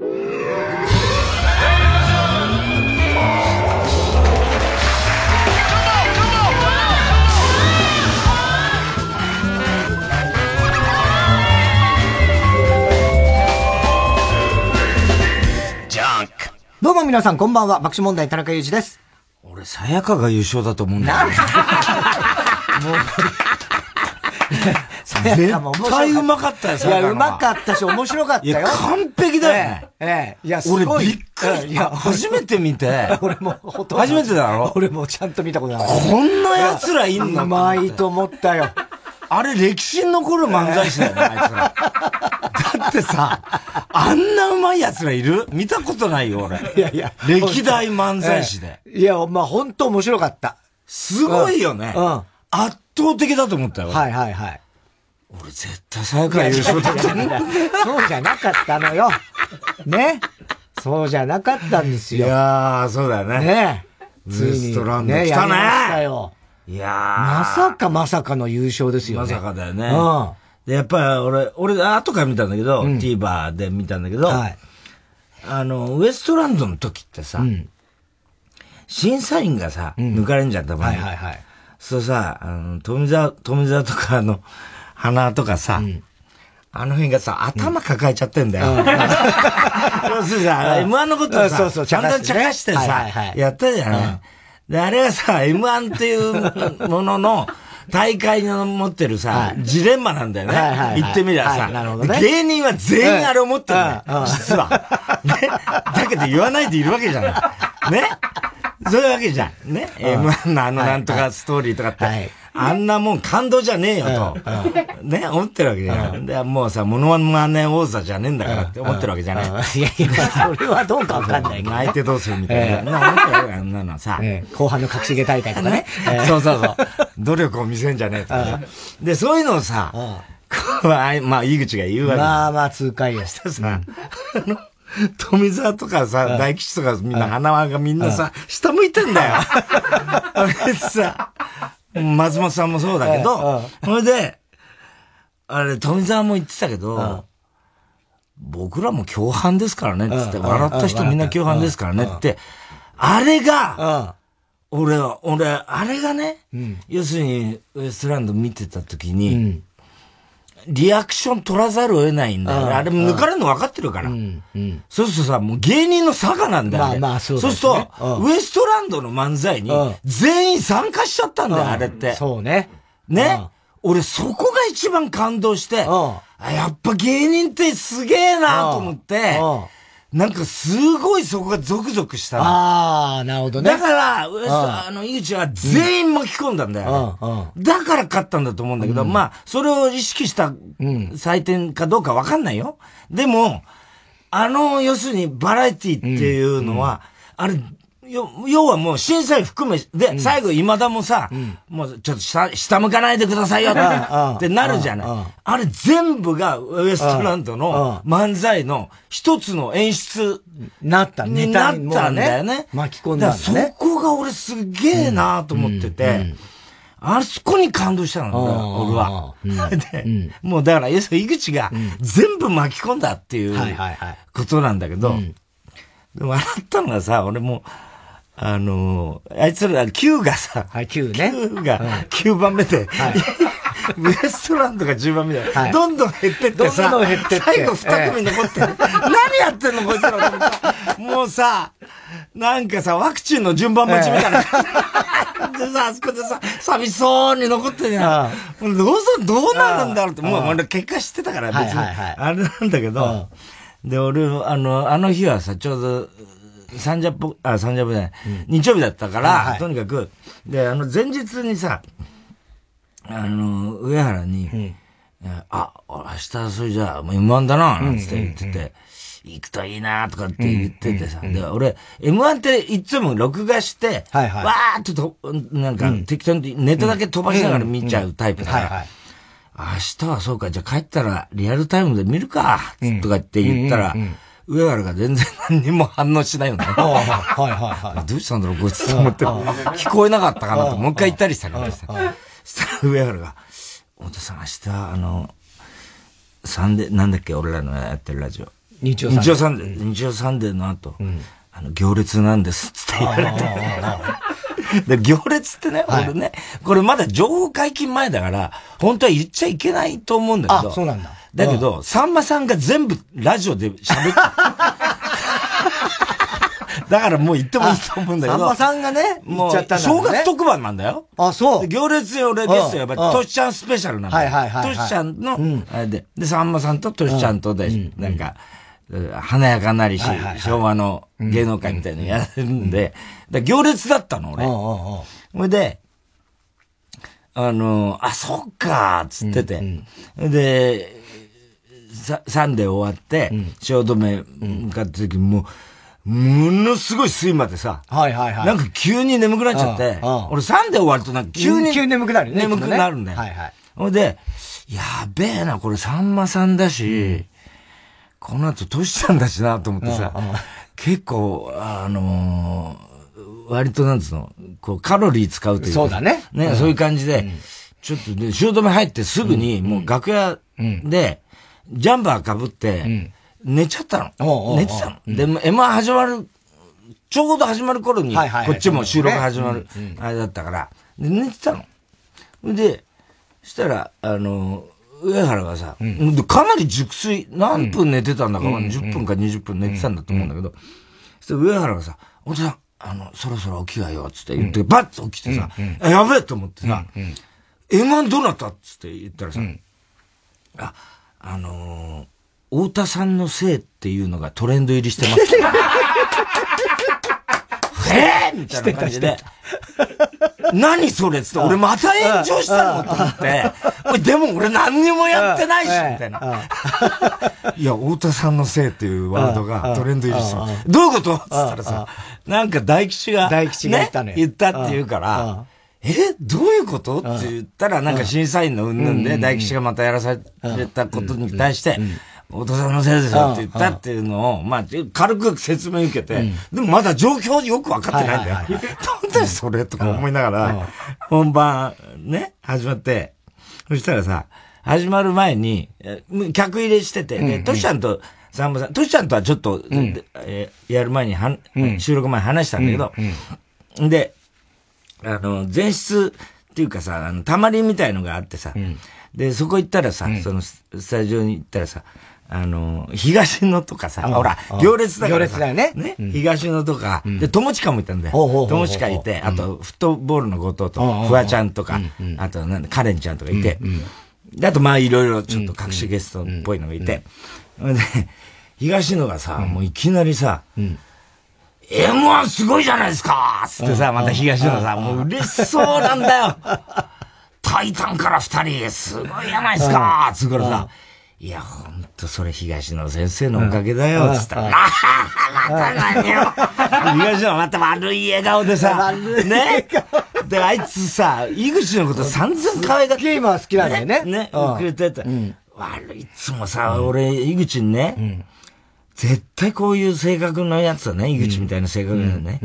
どうも皆さんこんばんは、爆笑問題田中裕二です。俺、さやかが優勝だと思うんだよ。もう、絶対うまかったよ、いや、うまかったし、面白かったよ。いや、完璧だよね。ええ、いや、俺びっくり。いや、初めて見て。俺も、ほと初めてだろ？俺もちゃんと見たことない。こんな奴らいんの？うまいと思ったよ。あれ歴史に残る漫才師だよね、あいつら。だってさ、あんなうまい奴らいる？見たことないよ、俺。いやいや。歴代漫才師で。いや、まあ本当面白かった。すごいよね。うん。圧倒的だと思ったよ。はいはいはい。俺絶対最後優勝だったんだ。そうじゃなかったのよ。ね？そうじゃなかったんですよ。いやー、そうだよね。ね？ウエストランド来たね。ねよ。いやまさかまさかの優勝ですよね。まさかだよね。うん。で、やっぱり俺、俺、後から見たんだけど、うん、TVer で見たんだけど、はい、あの、ウエストランドの時ってさ、うん、審査員がさ、抜かれんじゃん、たまに。はいはいはい。そうさ、あの、富澤、富澤とか、あの、鼻とかさ、あの辺がさ、頭抱えちゃってんだよ。要するにさ、M1 のことさ、そうそう、ちゃんと茶化してさ、やったじゃない。で、あれはさ、M1 っていうものの、大会の持ってるさ、ジレンマなんだよね。言ってみりゃさ、芸人は全員あれ思ってるんだよ、実は。ね。だけど言わないでいるわけじゃない。ね。そういうわけじゃん。ね。M1 のあのなんとかストーリーとかって。あんなもん感動じゃねえよと。ね、思ってるわけじゃん。で、もうさ、モノマネ王座じゃねえんだからって思ってるわけじゃない。いやいや、それはどうかわかんないけど。相手どうするみたいな。思ってるあんなのさ。後半の隠し芸大会とかね。そうそうそう。努力を見せんじゃねえと。で、そういうのをさ、まあ、井口が言うわけ。まあまあ、痛快や。したさ、あの、富澤とかさ、大吉とかみんな、花輪がみんなさ、下向いてんだよ。あれさ、松本さんもそうだけど、それで、あれ、富澤も言ってたけど、僕らも共犯ですからね、つって、笑った人みんな共犯ですからねって、あれが、俺は、俺、あれがね、要するに、ウエストランド見てた時に、リアクション取らざるを得ないんだよね。あれ抜かれるの分かってるから。そうするとさ、もう芸人の差がなんだよ、ね。まあまあそうそうすると、ウエストランドの漫才に全員参加しちゃったんだよ、あれって。そうね。ね。俺そこが一番感動して、やっぱ芸人ってすげえなと思って、なんかすごいそこがゾクゾクしたああ、なるほどね。だから、ウエスト、あの、井口は全員巻き込んだんだよ、だから勝ったんだと思うんだけど、まあ、それを意識した採点かどうかわかんないよ。でも、あの、要するにバラエティっていうのは、あれ、要はもう審査員含め、で、最後今田もさ、もうちょっと下、下向かないでくださいよってなるじゃない。あれ全部がウエストランドの漫才の一つの演出なった、ネタになったんだよね。巻き込んだそこが俺すげえなと思ってて、あそこに感動したの、俺は。で、もうだから、要するに井口が全部巻き込んだっていうことなんだけど、でも笑ったのがさ、俺も、あのあいつら、9がさ、はい、9ね。9が9番目で、はい、ウエストランドが10番目で、はい、どんどん減ってってさ、どんどん減ってって。最後2組残って、何やってんのこいつらもうさ、なんかさ、ワクチンの順番待ちみたいな。でさ、あそこでさ、寂しそうに残ってんや。ん。どうする、どうなるんだろうって、もう俺結果知ってたから別に。あれなんだけど、で、俺、あの、あの日はさ、ちょうど、サンジャポ、あ、サンジャポじゃない、うん、日曜日だったから、はいはい、とにかく、で、あの、前日にさ、あの、上原に、うん、あ、明日それじゃあ、もう M1 だな、なんつって言ってて、うんうんうん行くといいなとかって言っててさ。で、俺、M1 っていつも録画して、はいはい、わーっとと、なんか、適当にネタだけ飛ばしながら見ちゃうタイプだから、明日はそうか、じゃあ帰ったらリアルタイムで見るか、とかって言ったら、上原が全然何にも反応しないよね。はいはいはい。どうしたんだろう、こいつと思って。聞こえなかったかなと、もう一回言ったりしたからさ。そしたら上原が、太田さん明日、あの、サンデー、なんだっけ、俺らのやってるラジオ。日曜サンデー。日曜サンデーの後、あの、行列なんです、つって言われて。で、行列ってね、俺ね、これまだ情報解禁前だから、本当は言っちゃいけないと思うんだけど。あ、そうなんだ。だけど、さんまさんが全部ラジオで喋った。だからもう言ってもいいと思うんだけど。さんまさんがね、言っちゃったんだ、ね、正月特番なんだよ。あ、そう。行列で俺ゲストやっぱり、トシちゃんスペシャルなんだよ。はいはいはい、トシちゃんの、あれで、で、さんまさんとトシちゃんとで、なんか、華やかなりし、昭和の芸能界みたいなのやるんで、行列だったの、俺。ほいで、あの、あ、そっか、つってて。で、サンデー終わって、汐留向かった時もう、ものすごい睡魔でさ、はいはいはい。なんか急に眠くなっちゃって、俺サンデー終わるとなんか急に、急に眠くなるね。眠くなるんだよ。はいはい。ほんで、やべえな、これさんまさんだし、この後トシちゃんだしなと思ってさ、結構、あの割となんつうの、こうカロリー使うというか。そうだね。ね、そういう感じで、ちょっとで、汐留入ってすぐに、もう楽屋で、ジャンバー被って、寝ちゃったの。寝てたの。で、M1 始まる、ちょうど始まる頃に、こっちも収録始まる、あれだったから、で、寝てたの。で、したら、あの、上原がさ、かなり熟睡、何分寝てたんだか、10分か20分寝てたんだと思うんだけど、そして上原がさ、お父さん、あの、そろそろ起きがよ、つって言って、バッと起きてさ、やべえと思ってさ、M1 どうなった？っつって言ったらさ、あ、あのー、太田さんのせいっていうのがトレンド入りしてます。えーみたいな感じで。何それっつって、俺また炎上したのと思って、でも俺何にもやってないし、みたいな。いや、太田さんのせいっていうワードがトレンド入りしてます。どういうことっつったらさ、なんか大吉が、大吉が言ったね。言ったって言うから、えどういうこと？って言ったら、なんか審査員の云々で、大吉がまたやらされたことに対して、お父さんのせいですよって言ったっていうのを、まあ、軽く説明受けて、でもまだ状況よくわかってないんだよ。なんでそれとか思いながら、本番ね、始まって、そしたらさ、始まる前に、客入れしてて、で、トシちゃんと、さんまさん、トシちゃんとはちょっと、えやる前には、収録前に話したんだけど、で、あの、前室っていうかさ、あの、たまりみたいのがあってさ、で、そこ行ったらさ、そのスタジオに行ったらさ、あの、東野とかさ、ほら、行列だから行列だよね。ね、東野とか、で、友近もいたんだよ。友近いて、あと、フットボールの後藤と、フワちゃんとか、あと、なんだ、カレンちゃんとかいて、で、あと、まあ、いろいろちょっと隠しゲストっぽいのがいて、で、東野がさ、もういきなりさ、M1 すごいじゃないですか。つってさ、また東野さ、もう嬉しそうなんだよ。タイタンから二人、すごいじゃないですか。つうからさ、いや、ほんと、それ東野先生のおかげだよ、つったら、ああ、また何よ。東野また悪い笑顔でさ、ね。で、あいつさ、井口のこと散々可愛がって。ゲームは好きなんだよね。ね、くれてた。悪い、いつもさ、俺、井口にね、絶対こういう性格のやつはね、井口みたいな性格だよね。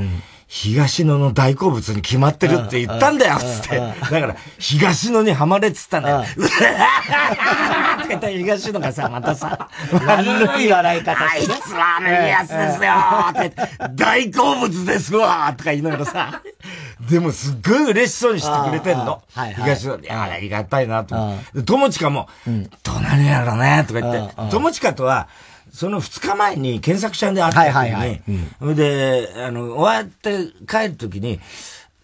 東野の大好物に決まってるって言ったんだよ。つって。だから、東野にはまれっつったんだよ。うわーって言った東野がさ、またさ、悪い笑い方あいつ悪いやつですよって、大好物ですわとか言いながらさ、でもすっごい嬉しそうにしてくれてんの。東野、いや、ありがたいなと思って。友近も、どうなるやろねとか言って、友近とは、その二日前に検索者で会った時に、はいはい。はいうん、で、あの、終わって帰る時に、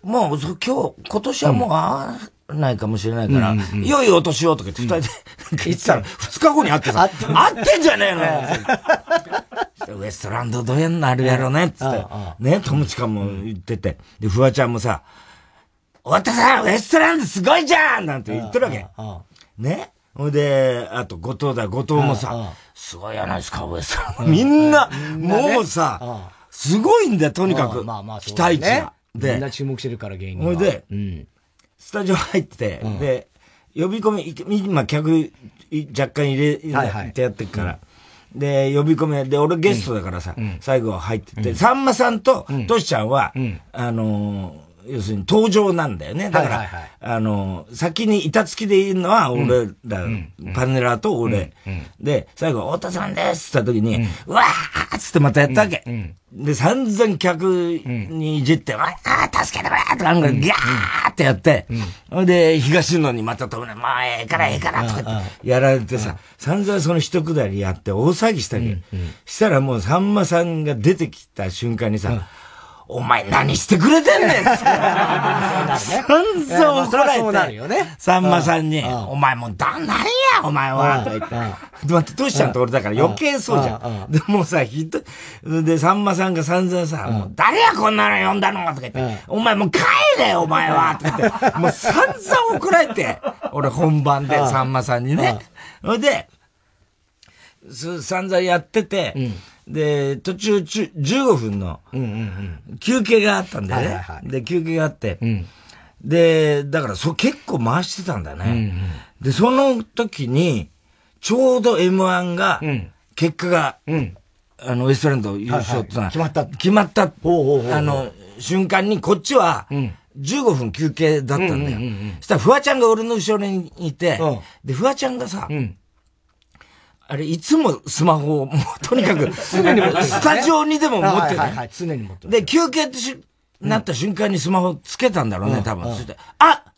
もう今日、今年はもう会わないかもしれないから、うんうん、良いお年をとか言って二人で、言ってたら、二日後に会ってさ、会ってんじゃねえのよ。ウエストランドどうやんなるやろね、つって。ね、友近も言ってて。で、フワちゃんもさ、終わったさ、ウエストランドすごいじゃんなんて言ってるわけ。ね。ほいで、あと、後藤だ、後藤もさ、すごいやないですか、上さん。みんな、もうさ、すごいんだよ、とにかく。期待値が。で、みんな注目してるから、芸人ほいで、スタジオ入って、で、呼び込み、今、客、若干入れ、ってやってるから。で、呼び込み、で、俺ゲストだからさ、最後入ってて、さんまさんと、としちゃんは、あの要するに登場なんだよね。だから、はいはいはい。あの、先に板付きでいるのは俺ら、パネラーと俺。で、最後、太田さんですって言った時に、うわーっつってまたやったわけ。で、散々客にいじって、わー助けてくれとか、なんかギャーってやって、で、東野にまた止めまあ、ええからええからとかってやられてさ、散々その一くだりやって大騒ぎしたわけ。したらもうさんまさんが出てきた瞬間にさ、お前何してくれてんねんって。散々怒られてさんまさんに、うん。お前もうだ、なんや、お前は、とか言って。で、待って、トシちゃん。と俺だから余計そうじゃうん。ん。で、もうさ、ひどい、で、さんまさんが散々さ、もう誰やこんなの呼んだのとか言って、お前もう帰れよ、お前は。とか言って、もう散々怒られて、俺本番でさんまさんにね。それで、す散々やってて、で、途中ちゅ15分の休憩があったんだよね。で、休憩があって、で、だからそ結構回してたんだね。で、その時に、ちょうど M1 が、結果が、あの、ウエストランド優勝ってのは、はいはい。決まった決まった、ほうほうほうあの、瞬間に、こっちは、15分休憩だったんだよ。そしたら、フワちゃんが俺の後ろにいて、うん。で、フワちゃんがさ、あれ、いつもスマホを、もう、とにかく、スタジオにでも持ってる、はいはいはい、常に持ってる。で、休憩ってし、なった瞬間にスマホつけたんだろうね、多分。そして、あっ！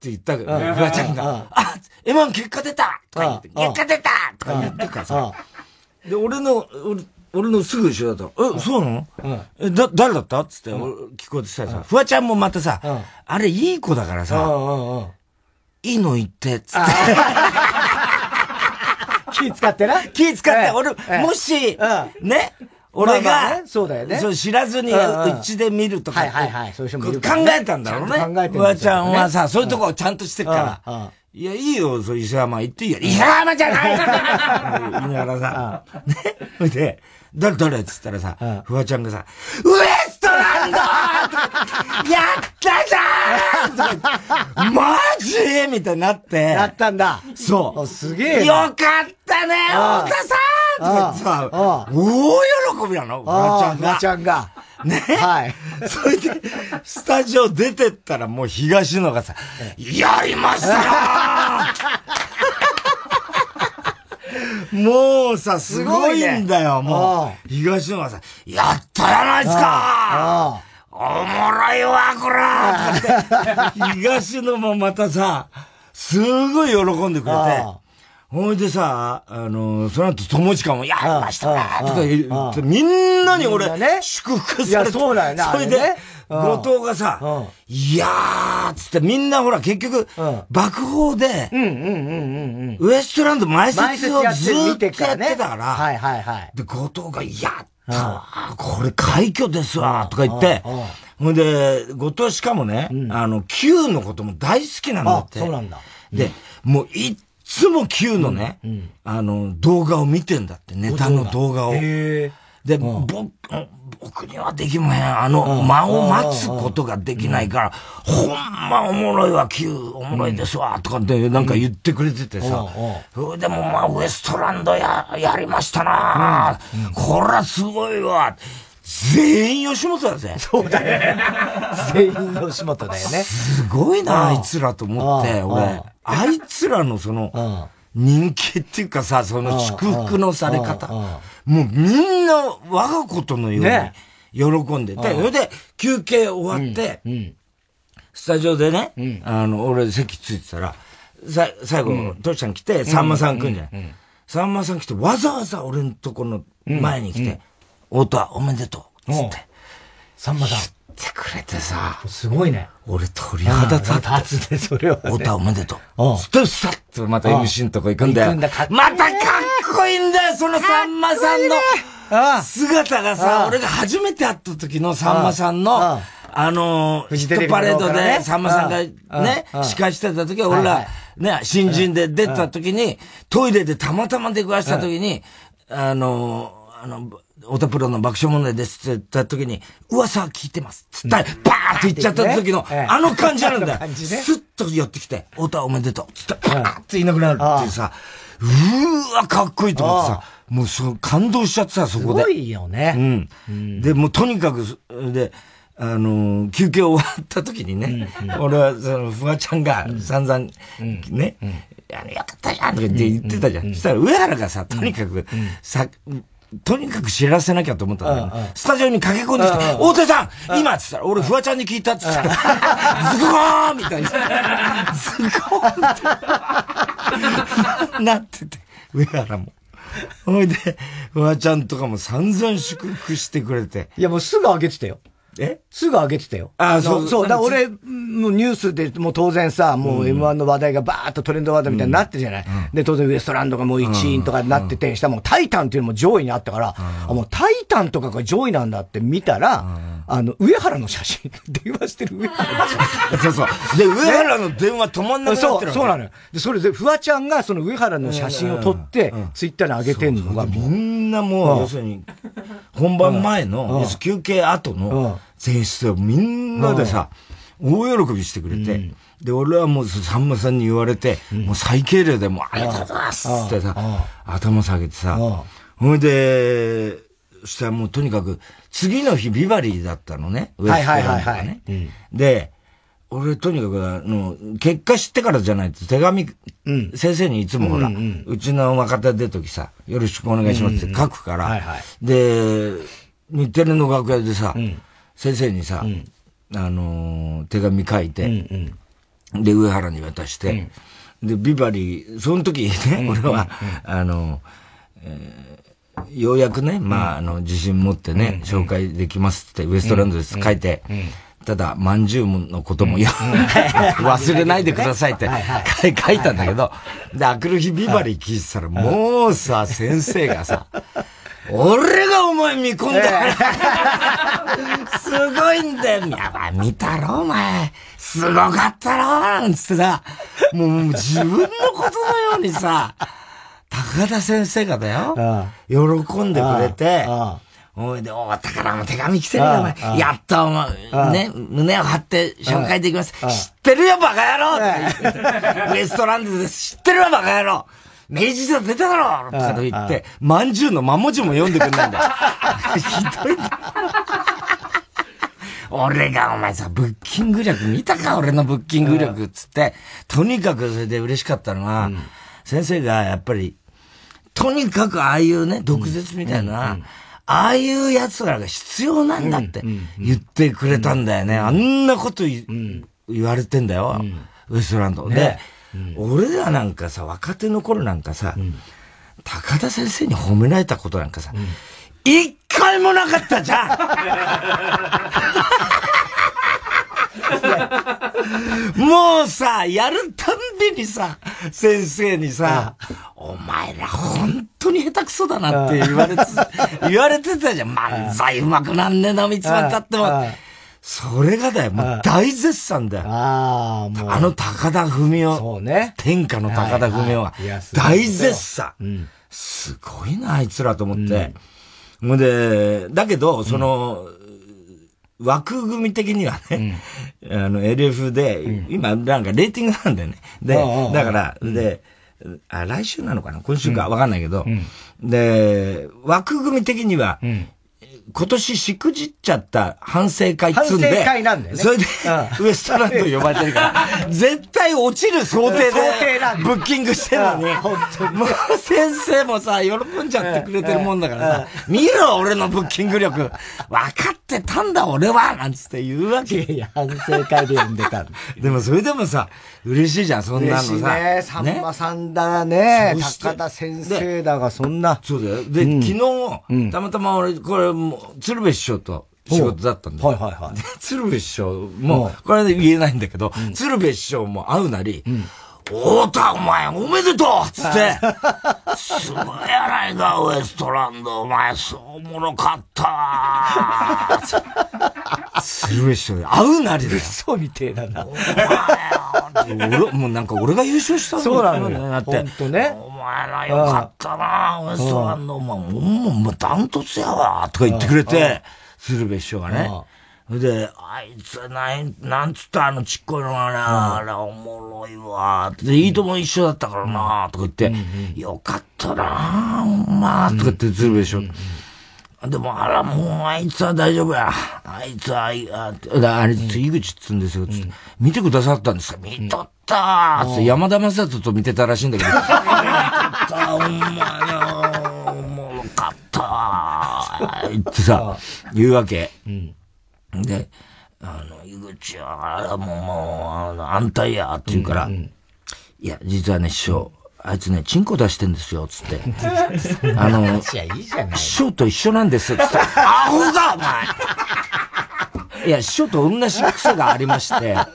て言ったけど、フワちゃんが、あ !M1 結果出た！とか言って、うん。結果出た！とか言ってるからさ。あで、俺の、俺、俺のすぐ後ろだと、え、そうなの？え、だ、誰だった？っつって、俺聞こうとしたらさ、フワちゃんもまたさうん、あれいい子だからさ、んうんうん。いいの言って、つって。気使ってな。気使って、ええ。俺え、え。もしうん、ね、俺がそうだよね。そう知らずに、うんうん。うちで見るとかはいはいはい。そう考えたんだろうね。考えてフワちゃんはさ、そういうとこちゃんとしてるかうんうん。ら。いや、いいよ、そう、伊勢山行っていいよ。伊勢山じゃない言いながらさ、ね。それで、誰誰？っつったらさうん、フワちゃんがさ、ウエストランドとかやったじゃんマジみたいになって。やったんだ。そう。おすげえよな。かったね、太田さんとか言ってさ、大喜びなの、フワちゃんがああフワち。ゃんが。ね。はい。それで、スタジオ出てったらもう東野がさ、やりましたよもうさ、すごいんだよ、もう。東野がさ、やったじゃないですか。あおもろいわ、こら東野もまたさ、すごい喜んでくれて。あ、ほいでさ、あの、その後、友近も、やりましたとか言って、みんなに俺祝福いされて。やそうだよねそれで後藤がさうん、いやーっつって、みんなほら、結局うん、爆砲で。ウエストランド前前説をずーっとや。ってたから、はいはいはい。で、後藤が、やったわ、これ快挙ですわ、とか言ってほんで、後藤しかもね、あの、Q のことも大好きなんだあっ、て。そうなんだ。で、もういっつも Q のね、あの、動画を見てんだって、ネタの動画。を。へで、僕、僕にはできまへん。あの、間を待つことができないから、ほんまおもろいわ、Q、おもろいですわ、とかってなんか言ってくれててさ、でもまあ、ウエストランドや、やりましたな。こらすごいわ。全員吉本だぜ。そうだよ。全員吉本だよね。すごいな、あいつらと思って、うん。俺。あいつらのその、人気っていうかさ、その祝福のされ方。もうみんな我がことのようね。に喜んでて、それで休憩終わって、スタジオでね、あの、俺席ついてたら、さ、最後、トシちゃん来て、さんまさん来んじゃない。さんまさん来て、わざわざ俺のとこの前に来て、太田おめでとう、つって。さんまさん。てくれてさ、すごいね。俺鳥肌立って。立つね、それはね。太田おめでとう。ストスタッとまた MC のとこ行くんだよ。だまたかっこいいんだよ、そのさんまさんの。あ姿があさ、あ俺が初めて会った時のさんまさんの、ああ。の、フジテレビのヒットパレードでさんまさんがね司会してた時は俺らね、新人で出た時に、トイレでたまたま出くわした時に、あの、あの、太田プロの爆笑問題ですって言った時に、噂は聞いてます。つったら、バーって言っちゃった時の、ええあの感じなんだよ。スッと寄ってきて、太田おめでとう。つって、バーっていなくなるっていうさ、うーわ、かっこいいと思ってさ、もうそう、感動しちゃってさ、そこで。すごいよね。うん。で、もうとにかく、で、あの、休憩終わった時にね、俺は、その、フワちゃんが散々、ね、あの、よかったじゃんとかって言ってたじゃん。そしたら、上原がさ、とにかく、さ、とにかく知らせなきゃと思ったんだけど、スタジオに駆け込んできて、大手さん今っつったら、俺、フワちゃんに聞いたっつったら、ズゴーみたいな。ズゴーなってて、上原も。ほいで、フワちゃんとかも散々祝福してくれて。いや、もうすぐあげてたよ。え？すぐ上げてたよ。あそう。そう。だ俺、もうニュースでもう当然さ、もう M1 の話題がバーッとトレンドワードみたいになってるじゃない。うん、で、当然ウエストランドがもう1位とかになってて、したらもうタイタンっていうのも上位にあったから、あ、もうタイタンとかが上位なんだって見たら、あの、上原の写真、電話してる上原の写真。そうそう。で、上原の電話止まんなくなってるそう、そうなのよ。で、それで、フワちゃんがその上原の写真を撮って、ツイッターに上げてんのが、みんなもう、要するに、本番前の、休憩後の、前室をみんなでさ、大喜びしてくれて、で、俺はもうさんまさんに言われて、もう最軽量でもうありがとうございますってさ、頭下げてさ、ほいで、そしたらもうとにかく、次の日ビバリーだったのね。はいはいはいはい。で、俺とにかく、あの、結果知ってからじゃないと手紙、うん、先生にいつもほら、うんうん、うちの若手出るときさ、よろしくお願いしますって書くから、で、日テレの楽屋でさ、うん、先生にさ、あのー、手紙書いて、うんうん、で、上原に渡して、で、ビバリー、その時ね、俺は、あの、えーようやくね、まあ、あの、自信持ってね、紹介できますって、ウエストランドです書いて、ただ、まんじゅうのことも、忘れないでくださいって書いたんだけど、で、あくる日ビバリー聞いてたら、もうさ、先生がさ、俺がお前見込んだ、すごいんだよ。やばい、見たろ、お前。すごかったろ、なんつってさ、もう自分のことのようにさ、高田先生がだよ。喜んでくれて、おいで、お宝も手紙来てるよ、お前。やっと、お前、ね、胸を張って紹介できます。知ってるよ、バカ野郎ウエストランドです。知ってるよ、バカ野郎明治座出ただろとかと言って、まんじゅうのま文字も読んでくんないんだよ。ひどい。俺がお前さ、ブッキング力見たか俺のブッキング力つって、とにかくそれで嬉しかったのは、先生がやっぱり、とにかくああいうね、毒舌みたいな、ああいう奴らが必要なんだって言ってくれたんだよね。あんなこと言われてんだよ、ウエストランド。で、俺らなんかさ、若手の頃なんかさ、高田先生に褒められたことなんかさ、一回もなかったじゃん。もうさ、やるたんびにさ、先生にさ、お前ら本当に下手くそだなって言われて、言われてたじゃん。漫才うまくなんねえな、三つまたっても。それがだよ、もう大絶賛だよ。ああ、もう。あの高田文夫。そうね。天下の高田文夫は、大絶賛。すごいな、あいつらと思って。ほ、んで、だけど、その、枠組み的にはね、うん、あの、LF で、うん、今、なんかレーティングなんだよね。で、だから、で、あ、来週なのかな？今週か？わかんないけど、で、枠組み的には、今年しくじっちゃった反省会っつんで。反省会なんだよね。それで、ウエストランド呼ばれてるから、絶対落ちる想定で、ブッキングしてるのに、もう先生もさ、喜んじゃってくれてるもんだからさ、見ろ、俺のブッキング力。分かってたんだ、俺はなんつって言うわけ。いや、反省会で呼んでた でもそれでもさ、嬉しいじゃん、そんなのさ。嬉しいね。さんまさんだね。高田先生だが、そんな。そうだよ。で、昨日、たまたま俺、これも鶴瓶師匠と仕事だったんだはいはいはい。鶴瓶師匠も、これで言えないんだけど、鶴瓶師匠も会うなり、太田、お前、おめでとうつって、すごいやないか、ウエストランド、お前、そうおもろかった鶴瓶師匠に会うなりで。嘘みてえだな。お前、俺、もうなんか俺が優勝したそうなのよ。だって。ほんね。お前らよかったな、ウエストランド、お前、もう、ダントツやわ、とか言ってくれて、鶴瓶師匠がね。で、あいつ、なん、なんつったあのちっこいのがね、あれおもろいわ。で、いいとも一緒だったからな、とか言って、よかったな、まあ、とか言って鶴瓶師匠。でも、あら、もう、あいつは大丈夫や。あいつは、あいああれ、井口っつうんですよ、つって、見てくださったんですか見とったーつって、山田正人と見てたらしいんだけど、見とったお前よおもろかったー ってさ、言うわけ。で、あの、井口は、もう、もう、あの、安泰や、って言うから、いや、実はね、師匠、あいつね、チンコ出してんですよ、つって。あの、師匠と一緒なんです、つって。アホだ、お前。いや、師匠と同じ癖がありまして、あ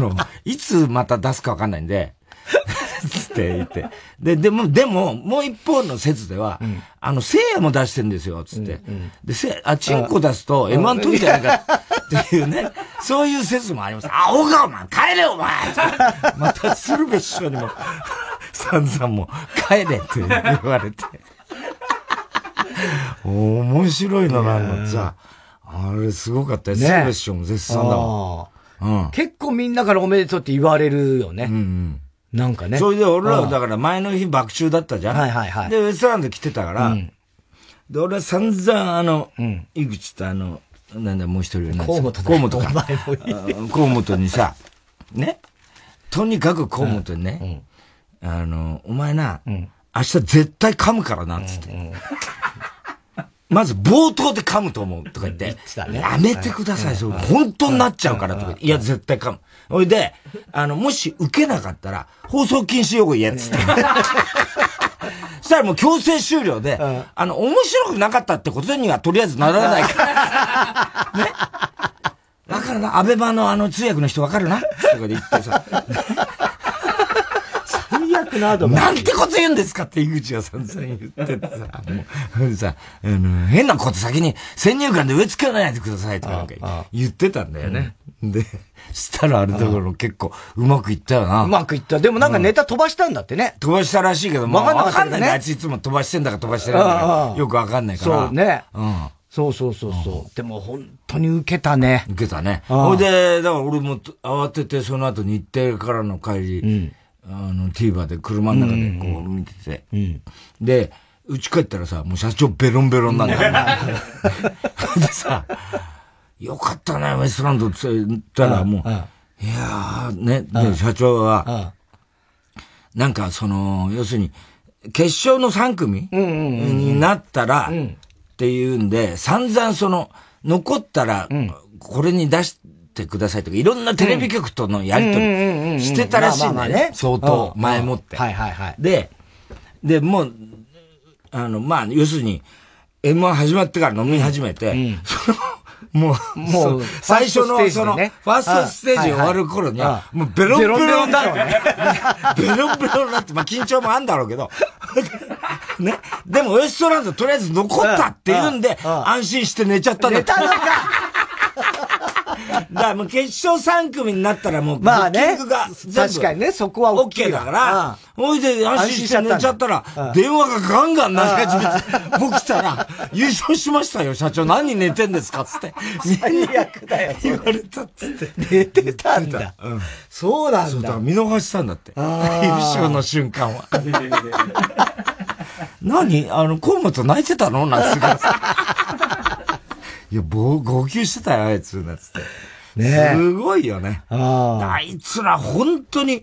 の、いつまた出すかわかんないんで、つって言って。で、でも、でも、もう一方の説では、うん、あの、聖夜も出してんですよ、つって。うんうん、で、せ、あ、チンコ出すと M1 取るんじゃないかっていうね、そういう説もあります。あ、おがお前帰れお前また鶴瓶師匠にも、散々も帰れって言われて。面白いのなんかさ、あれすごかったよ。ね、鶴瓶師匠も絶賛だもん。うん、結構みんなからおめでとうって言われるよね。うんうんなんかね。それで俺らだから前の日爆中だったじゃん。はいはいはい。で、ウエストランド来てたから、うん、で、俺は散々あの、うん、井口とあの、なんだもう一人河本河本か。河本にさ、ね？とにかく河本にね、うん、あの、お前な、うん、明日絶対噛むからな、つって。うんうん。まず冒頭で噛むと思うとか言って、ね、やめてください、それ。本当になっちゃうからとかいや、絶対噛む。ほいで、あの、もし受けなかったら、放送禁止用語言えっつって。そしたらもう強制終了で、あの、面白くなかったってことにはとりあえずならないから。ね。わかるな？アベマのあの通訳の人わかるな？とかで言ってさ。アドバイス。なんてこと言うんですかって井口が散々言っててさ、もう、さ、あの、変なこと先に先入観で植え付けないでくださいとかなんか言ってたんだよね。で、したらあれだから結構うまくいったよな。うまくいった。でもなんかネタ飛ばしたんだってね。飛ばしたらしいけど、まあわかんないね。あいついつも飛ばしてんだか飛ばしてないんだか、よくわかんないから。そうね。うん。そうそうそうそう。でも本当に受けたね。受けたね。ほいで、だから俺も慌ててその後日程からの帰り、うんあの、TVer で車の中でこう見てて、うん、で、家帰ったらさ、もう社長ベロンベロンなんだよ。でさ、よかったね、ウエストランドって言ったらもう、いやー、ね、で、社長は、なんかその、要するに、決勝の3組になったら、っていうんで、散々その、残ったら、これに出しってくださいとか、いろんなテレビ局とのやりとりしてたらしいんだよね。相当、前もって。はいはいはい。で、で、もう、あの、まあ、要するに、M1 始まってから飲み始めて、その、もう、もう、最初の、その、ファーストステージ終わる頃には、もうベロンベロンだろうね。ベロンベロンになって、まあ緊張もあんだろうけど、ね。でもウエストランドとりあえず残ったって言うんで、安心して寝ちゃったんだ。寝たのか らもう決勝3組になったらもう、まあね。が確かにね、そこは OK だから、ほいで安心して寝ちゃったら、電話がガンガン鳴り始めて、起きたら、優勝しましたよ、社長。何寝てんですかつって。最悪だよ。言われたっつって。寝てたんだ。うん。そうなんだ。そうだ、見逃したんだって。優勝の瞬間は。何？あの、河本泣いてたの？なんつって。いや、ぼ、号泣してたよ、あいつ、なつって。ねすごいよね。あいつら、本当に、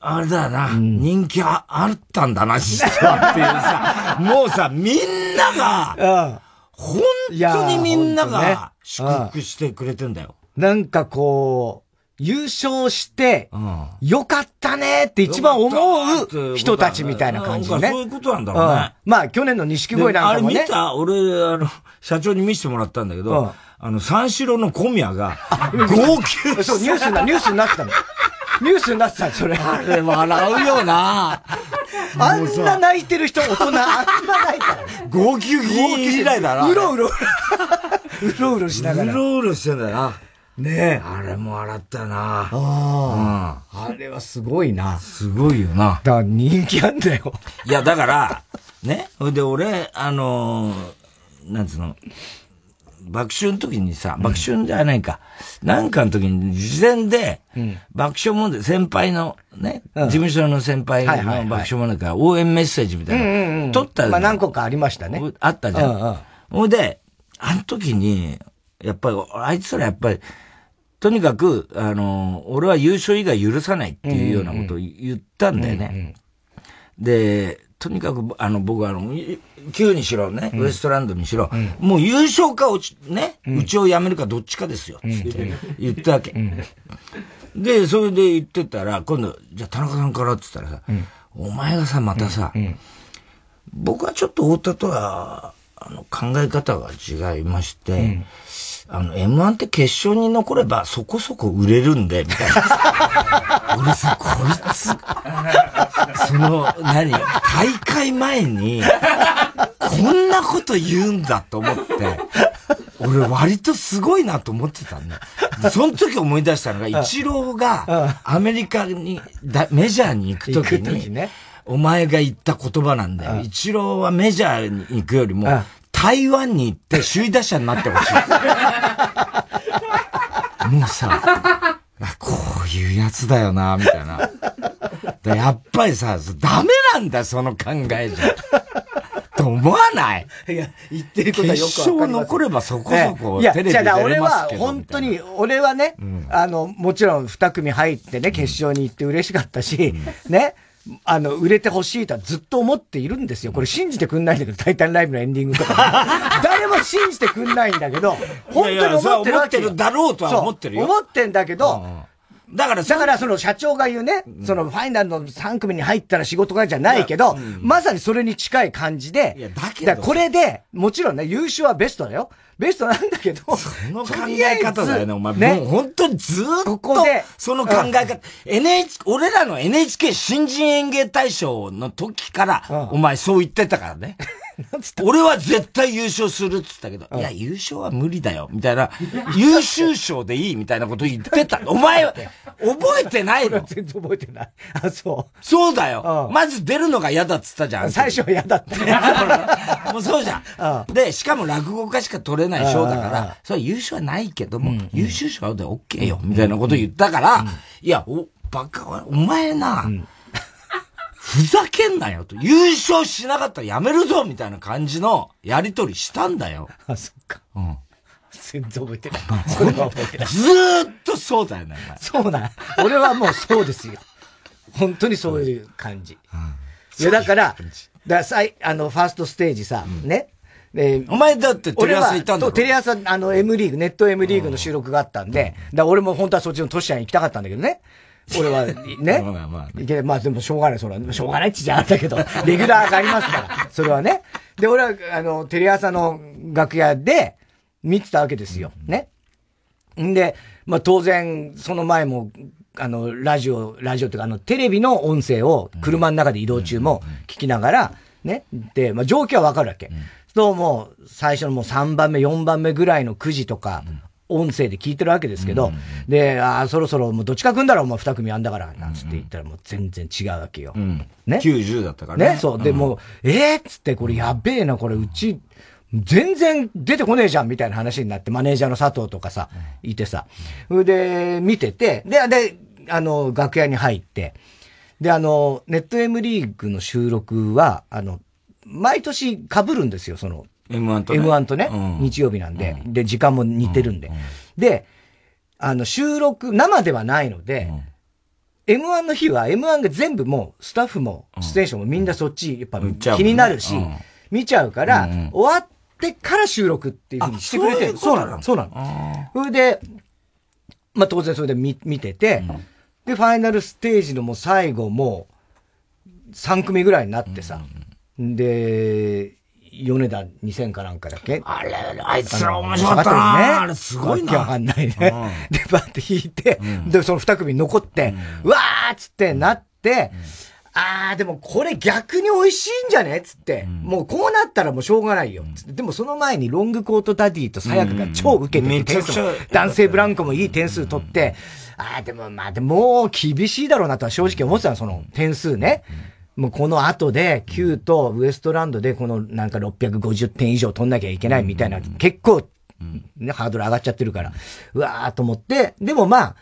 あれだよな、うん、人気ああったんだな、実はっていうさ、もうさ、みんなが、本当にみんなが祝福してくれてんだよ。なんかこう、優勝して、よかったねって一番思う人たちみたいな感じね。そういうことなんだろうね。まあ、去年の錦鯉なんかもね。あれ見た？俺、あの、社長に見せてもらったんだけど、あの、三四郎の小宮が、号泣そう、ニュースな、ニュースになってたの。ニュースになってたそれ。あれ、笑うよな あんな泣いてる人、大人、あんな泣いたら。号泣以来だな。うろうろ。うろうろしながら。うろうろしてんだよな。ねえ。あれも笑ったなああ。うん。あれはすごいな。すごいよな。だから人気あんだよ。いや、だから、ね。で、俺、あのー、なんつうの、爆笑の時にさ、爆笑じゃないか。うん、なんかの時に、事前で、爆笑問題、先輩のね、うん、事務所の先輩の爆笑問題から応援メッセージみたいな、取ったまあ何個かありましたね。あったじゃん。うんうんほいで、あの時に、やっぱり、あいつらやっぱり、とにかく、あの、俺は優勝以外許さないっていうようなことを言ったんだよね。で、とにかく、あの、僕はあの、Q にしろね、ウエストランドにしろ、もう優勝かね、うちを辞めるかどっちかですよ、つって言ったわけ。で、それで言ってたら、今度、じゃあ田中さんからって言ったらさ、お前がさ、またさ、僕はちょっと太田とは、あの、考え方が違いまして、あの、M1 って決勝に残ればそこそこ売れるんで、みたいな。俺さ、こいつ、その、何、大会前に、こんなこと言うんだと思って、俺割とすごいなと思ってたんだ。その時思い出したのが、イチローがアメリカに、メジャーに行く時に、ね、お前が言った言葉なんだよ。イチローはメジャーに行くよりも、台湾に行って首位打者になってほしい。もうさ、こういうやつだよな、みたいな。やっぱりさ、ダメなんだ、その考えじゃ。と思わない？いや、言ってることはよくわかり。決勝残ればそこそこテレビ出れますけど。いや、俺は本当に、俺はね、うん、あの、もちろん二組入ってね、決勝に行って嬉しかったし、うん、ね、あの、売れてほしいとはずっと思っているんですよ。これ信じてくんないんだけど、タイタンライブのエンディングとか。誰も信じてくんないんだけど、本当に思ってる思ってるだろうとは思ってるよ。思ってんだけど、だから、だからその社長が言うね、そのファイナルの3組に入ったら仕事がじゃないけど、まさにそれに近い感じで、いや、だけど。これで、もちろんね、優勝はベストだよ。ベストなんだけど、その考え方だよね、お前。ね、もう本当にずっと、ここで、その考え方、NHK、俺らの NHK 新人演芸大賞の時から、お前そう言ってたからね。俺は絶対優勝するっつったけど、いや、優勝は無理だよ、みたいな、優秀賞でいいみたいなこと言ってた。お前は、覚えてないの？全然覚えてない。あ、そう。そうだよ。まず出るのが嫌だっつったじゃん。最初は嫌だって。もうそうじゃん。で、しかも落語家しか取れない賞だから、それ優勝はないけども、優秀賞で OK よ、みたいなこと言ったから、いや、お、バカ、お前な、ふざけんなよと。優勝しなかったらやめるぞみたいな感じのやりとりしたんだよ。あ、そっか。うん。全然覚えてない。それは覚えてない。ずーっとそうだよね、そうだ。俺はもうそうですよ。本当にそういう感じ。うん、いや、だから、ださい、あの、ファーストステージさ、うん、ね。で、お前だってテレ朝行ったんだろテレ朝、あの、M リーグ、ネット M リーグの収録があったんで、だ俺も本当はそっちのトシちゃん行きたかったんだけどね。俺は、ね。まあまあ、いけまあでもしょうがない、それは。しょうがないっちじゃあったけど、レギュラーがありますから、それはね。で、俺は、あの、テレ朝の楽屋で見てたわけですよ。ね。んで、まあ当然、その前も、あの、ラジオ、ラジオっていうか、あの、テレビの音声を車の中で移動中も聞きながら、ね。で、まあ状況はわかるわけ。どうも、最初のもう3番目、4番目ぐらいの9時とか、音声で聞いてるわけですけど、うん、で、ああ、そろそろもうどっちか組んだらお前二組あんだから、なんつって言ったらもう全然違うわけよ。うん、ね？90だったからね。ね、そう。で、もう、ええー、っつって、これやべえな、これうち、全然出てこねえじゃんみたいな話になって、マネージャーの佐藤とかさ、いてさ。で、見てて、で、で、あの、楽屋に入って、で、あの、ネット M リーグの収録は、あの、毎年被るんですよ、その、M1 とね。M1 とね、うん、日曜日なんで、うん、で、時間も似てるんで。うん、で、あの、収録、生ではないので、M1 の日は M1 が全部もう、スタッフも、ステーションもみんなそっち、やっぱ気になるし、見ちゃうから、終わってから収録っていうふうにしてくれてる。そうなの？そうなの。それで、まあ当然それで見見てて、で、ファイナルステージのもう最後も、3組ぐらいになってさ、で、米田2000かなんかだっけ？あれ、あいつら面白かったな。ね。あれすごいな。わかんないね。で、バーって弾いて、で、その二組残って、うわーっつってなって、あー、でもこれ逆に美味しいんじゃねつって、もうこうなったらもうしょうがないよ。つって、でもその前にロングコートダディとサヤクが超受けて点数男性ブランコもいい点数取って、あー、でもまあ、でももう厳しいだろうなとは正直思ってたの、その点数ね。もうこの後で、Q とウエストランドでこのなんか650点以上取んなきゃいけないみたいな、結構、ね、ハードル上がっちゃってるから、うわーと思って、でもまあ、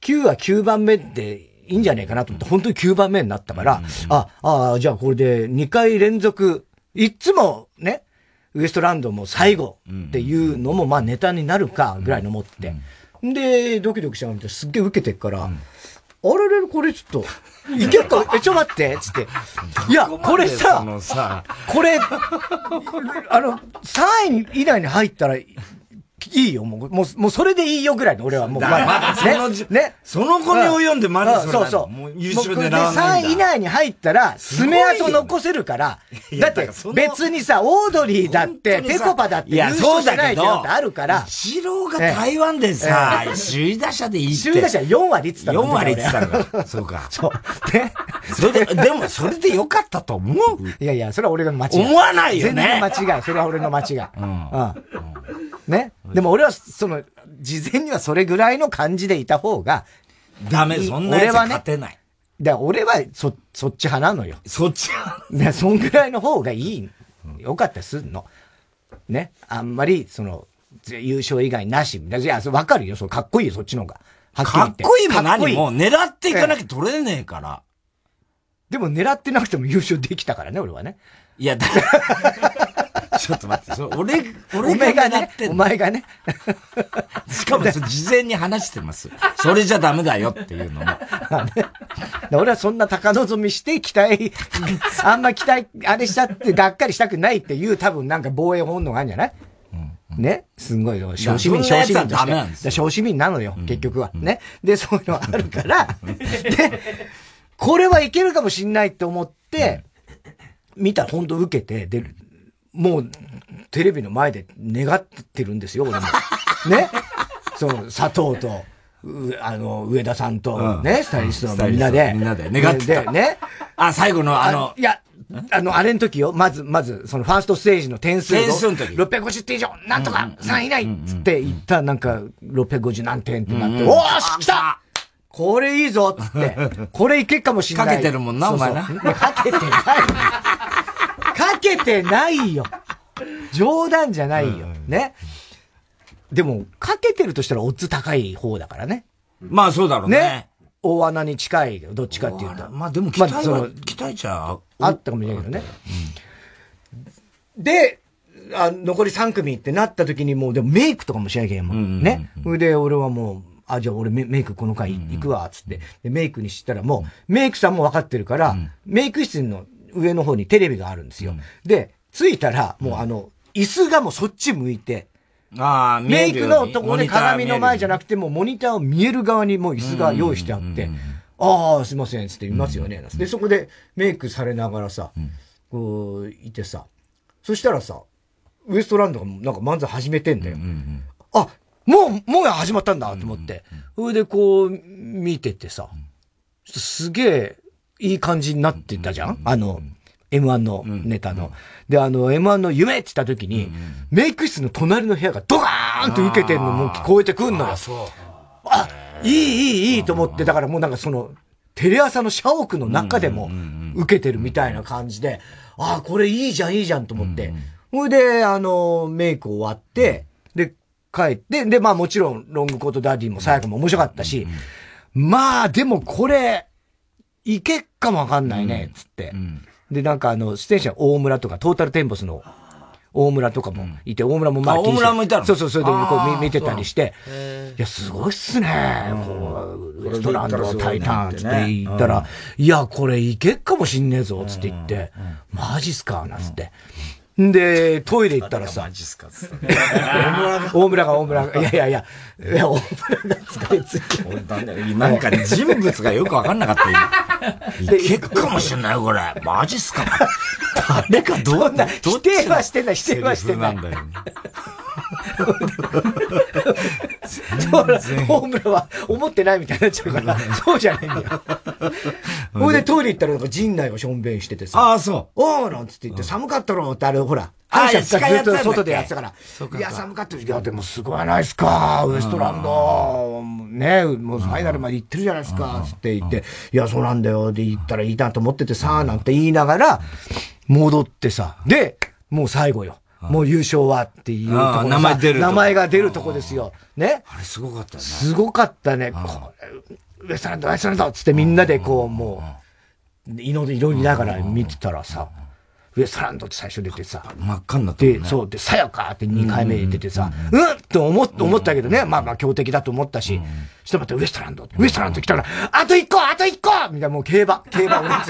Q は9番目でいいんじゃねえかなと思って、本当に9番目になったから、あ、ああ、じゃあこれで2回連続、いつもね、ウエストランドも最後っていうのも、まあネタになるかぐらいの思って。で、ドキドキしたの見てすっげえ受けてっから、あれれ、これちょっと、いけっか、え、ちょ待って、つって。いや、これさ、これ、あの、3位以内に入ったら、いいよ、もう、もう、もうそれでいいよぐらいの、俺はもう、まだ、まだ、その、ね。その子に及んでまだそそうそう。もう優勝狙わないん3位以内に入ったら、爪痕残せるから、だって、別にさ、オードリーだって、ペコパだって優勝じゃないってあるから。一郎が台湾でさ、首位打者でいいって。首位打者4割って言ったの ?4 割って言ったのそうか。そう。で、それで、でもそれでよかったと思ういやいや、それは俺の間違い。思わないよね。全然間違い。それは俺の間違い。うん。うん。ね。でも俺は、その、事前にはそれぐらいの感じでいた方が、ダメ、そんなやつ勝てない。で、俺は、そ、そっち派なのよ。そっち派ね、そんぐらいの方がいい。よかったりすんの。ね。あんまり、その、優勝以外なし。いや、わかるよ。そう、かっこいいよ、そっちの方が。かっこいいも何も、狙っていかなきゃ取れねえから。でも狙ってなくても優勝できたからね、俺はね。いや、だ ちょっと待って、そ俺、俺がね、お前がね。しかも事前に話してます。それじゃダメだよっていうのも。俺はそんな高望みして期待、あんま期待、あれしちゃってがっかりしたくないっていう多分なんか防衛本能があるんじゃない？ね？すんごい、小市民、小市民として。小市民なのよ、結局は。ね？で、そういうのあるから、で、これはいけるかもしんないって思って、見たら本当受けて、で、もう、テレビの前で願ってるんですよ、俺も。ね？その、佐藤と、あの、上田さんと、ね、スタイリストのみんなで。みんなで願ってた。ね？あ、最後のあの。いや、あの、あれの時よ、まず、まず、そのファーストステージの点数点数の時。650点以上、なんとか3位以内つって言ったなんか、650何点ってなって、おーし来たこれいいぞつって、これいけっかもしんない。かけてるもんな、お前な。かけてない。かけてないよ。冗談じゃないよ。ね。でも、かけてるとしたらオッズ高い方だからね。まあそうだろうね。ね。大穴に近い、どっちかっていうと。まあでも期待は、まあ、期待じゃあったかもしれないけどね。うん、で、あ残り3組ってなった時にもう、でもメイクとかもしなきゃいけないもん。ね。それで俺はもう、あ、じゃあ俺メイクこの回行くわ、つって。で、メイクにしたらもう、メイクさんも分かってるから、メイク室の上の方にテレビがあるんですよ。で、着いたら、もうあの、椅子がもうそっち向いて、ああ、メイクのところで鏡の前じゃなくても、モニターを見える側にもう椅子が用意してあって、ああ、すいません、つって見ますよね。で、そこでメイクされながらさ、こう、いてさ、そしたらさ、ウエストランドがなんか漫才始めてんだよ。あ、もう、もう始まったんだと思って。それでこう、見ててさ、すげえいい感じになってたじゃん？あの、M1 のネタの。で、あの、M1 の夢って言った時に、メイク室の隣の部屋がドカーンと受けてるのも聞こえてくんのよ。あ、いい、いい、いいと思って、だからもうなんかその、テレ朝の社屋の中でも受けてるみたいな感じで、あ、これいいじゃん、いいじゃんと思って。ほいで、あの、メイク終わって、で、帰って、で、まあもちろん、ロングコートダディも最後も面白かったし、まあ、でもこれ、いけっかもわかんないね、つって。で、なんかあの、出演者大村とか、トータルテンボスの大村とかもいて、大村もまあ、大村もいたの？そうそう、それでこう見てたりして、いや、すごいっすね。こう、ウエストランド、タイタンって言ったら、いや、これいけっかもしんねえぞ、つって言って、マジっすかなんつって。んで、トイレ行ったらさ。マジっすか大村が大村が。いやいやいや、いや、大村が使いついて。なんかね、人物がよくわかんなかったよ。いけっかもしんない、これ。マジっすか？誰かどんな、否定はしてない、否定はしてない。なんだよ。大村は思ってないみたいになっちゃうから、そうじゃないんだよ。ほいでトイレ行ったらなんか陣内がしょんべんしててさ。ああ、そう。おーなんつって言って、寒かったろってあれ、ほら。反射ずっと外でやってたから。いや、寒かった。いや、でもすごいないっすか、ウエストランド。ね、もうファイナルまで行ってるじゃないですか、つって言って、いや、そうなんだよ。で、言ったらいいなと思っててさ、なんて言いながら、戻ってさ。で、もう最後よ。もう優勝はっていうところ名前出る。名前が出るとこですよ。ね。あれすごかったね。すごかったね。ウエストランド、ウエストランドつってみんなでこう、もう、祈りながら見てたらさ、ウエストランドって最初出てさ。真っ赤になって、ね、で、そう、で、さやかって2回目出てさ、うん、うん、って思っ思ったけどね、まあまあ強敵だと思ったし、そしたらまたウエストランド、ウエストランド来たら、あと一個あと一個みたいなもう競馬、競馬を だか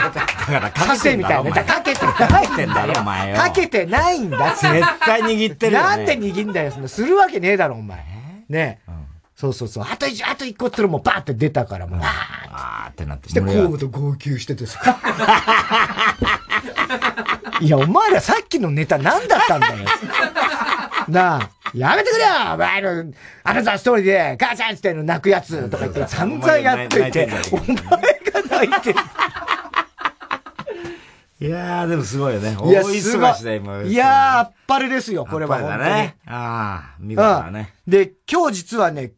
らかけてみたいな。かけてないんだよ、お前かけてないんだ絶対握ってるよ、ね。なんで握んだよ、そんな。するわけねえだろ、お前。ねえ。そうそうそう。あと一、あと一個ってのもバーって出たから、もう、バーあーってなって。して、ームと号泣しててさ。いや、お前らさっきのネタ何だったんだよ。なあ、やめてくれよお前の、あなたストーリーで、母ちゃんっての泣くやつとか言って散々やっといて、お前が泣いてる。いやー、でもすごいよね。いや、すごい。いやー、あっぱれですよ、これは。本当に。ね。ああ、見事だね、で、今日実はね、うん、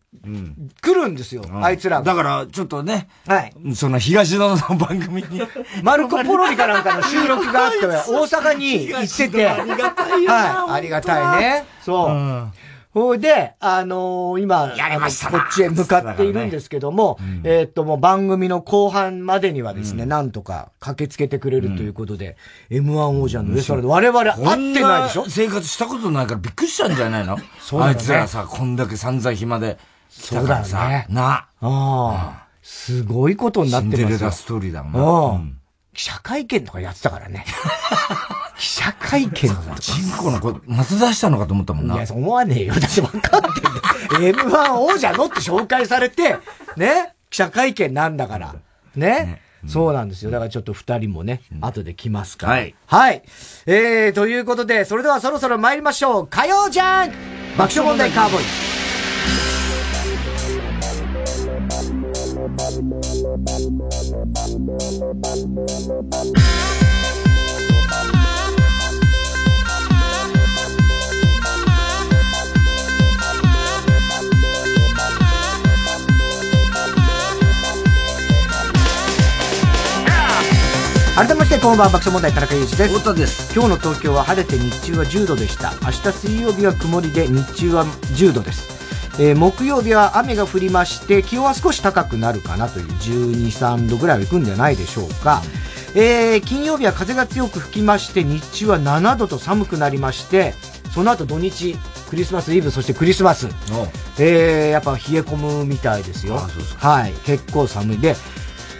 来るんですよ、あいつら。だから、ちょっとね、はい。その東野の番組に。マルコ・ポロリかなんかの収録があって、大阪に行ってて。ありがたいよはい、ありがたいね。そう。うん。ほいで、あのー、今、やりました。こっちへ向かっているんですけども、ねうん、えー、っと、もう番組の後半までにはですね、うん、なんとか駆けつけてくれるということで、うん、M1 王者のウエストランド、我々会ってないでしょ？生活したことないからびっくりしたんじゃないの？そうだ、ね、あいつらさ、こんだけ散々暇で来たからさ、ね、な。ああ、すごいことになってますよ。シンデレラストーリーだもんな。記者会見とかやってたからね。記者会見とか。人口の子、松出したのかと思ったもんな。いや、思わねえよ。私分かってんだよ。M1 王者のって紹介されて、ね、記者会見なんだから。ね。ねそうなんですよ。だからちょっと二人もね、うん、後で来ますから。はい。はい。えー、ということで、それではそろそろ参りましょう。火曜ジャン爆笑問題カーボーイ。改めましてこんばんは爆笑問題田中裕二です。太田です。今日の東京は晴れて日中は10度でした。明日水曜日は曇りで日中は10度ですえー、木曜日は雨が降りまして気温は少し高くなるかなという12、3度ぐらいはいくんじゃないでしょうか、えー、金曜日は風が強く吹きまして日中は7度と寒くなりましてその後土日クリスマスイブそしてクリスマス、えー、やっぱ冷え込むみたいですよ。はい結構寒い。で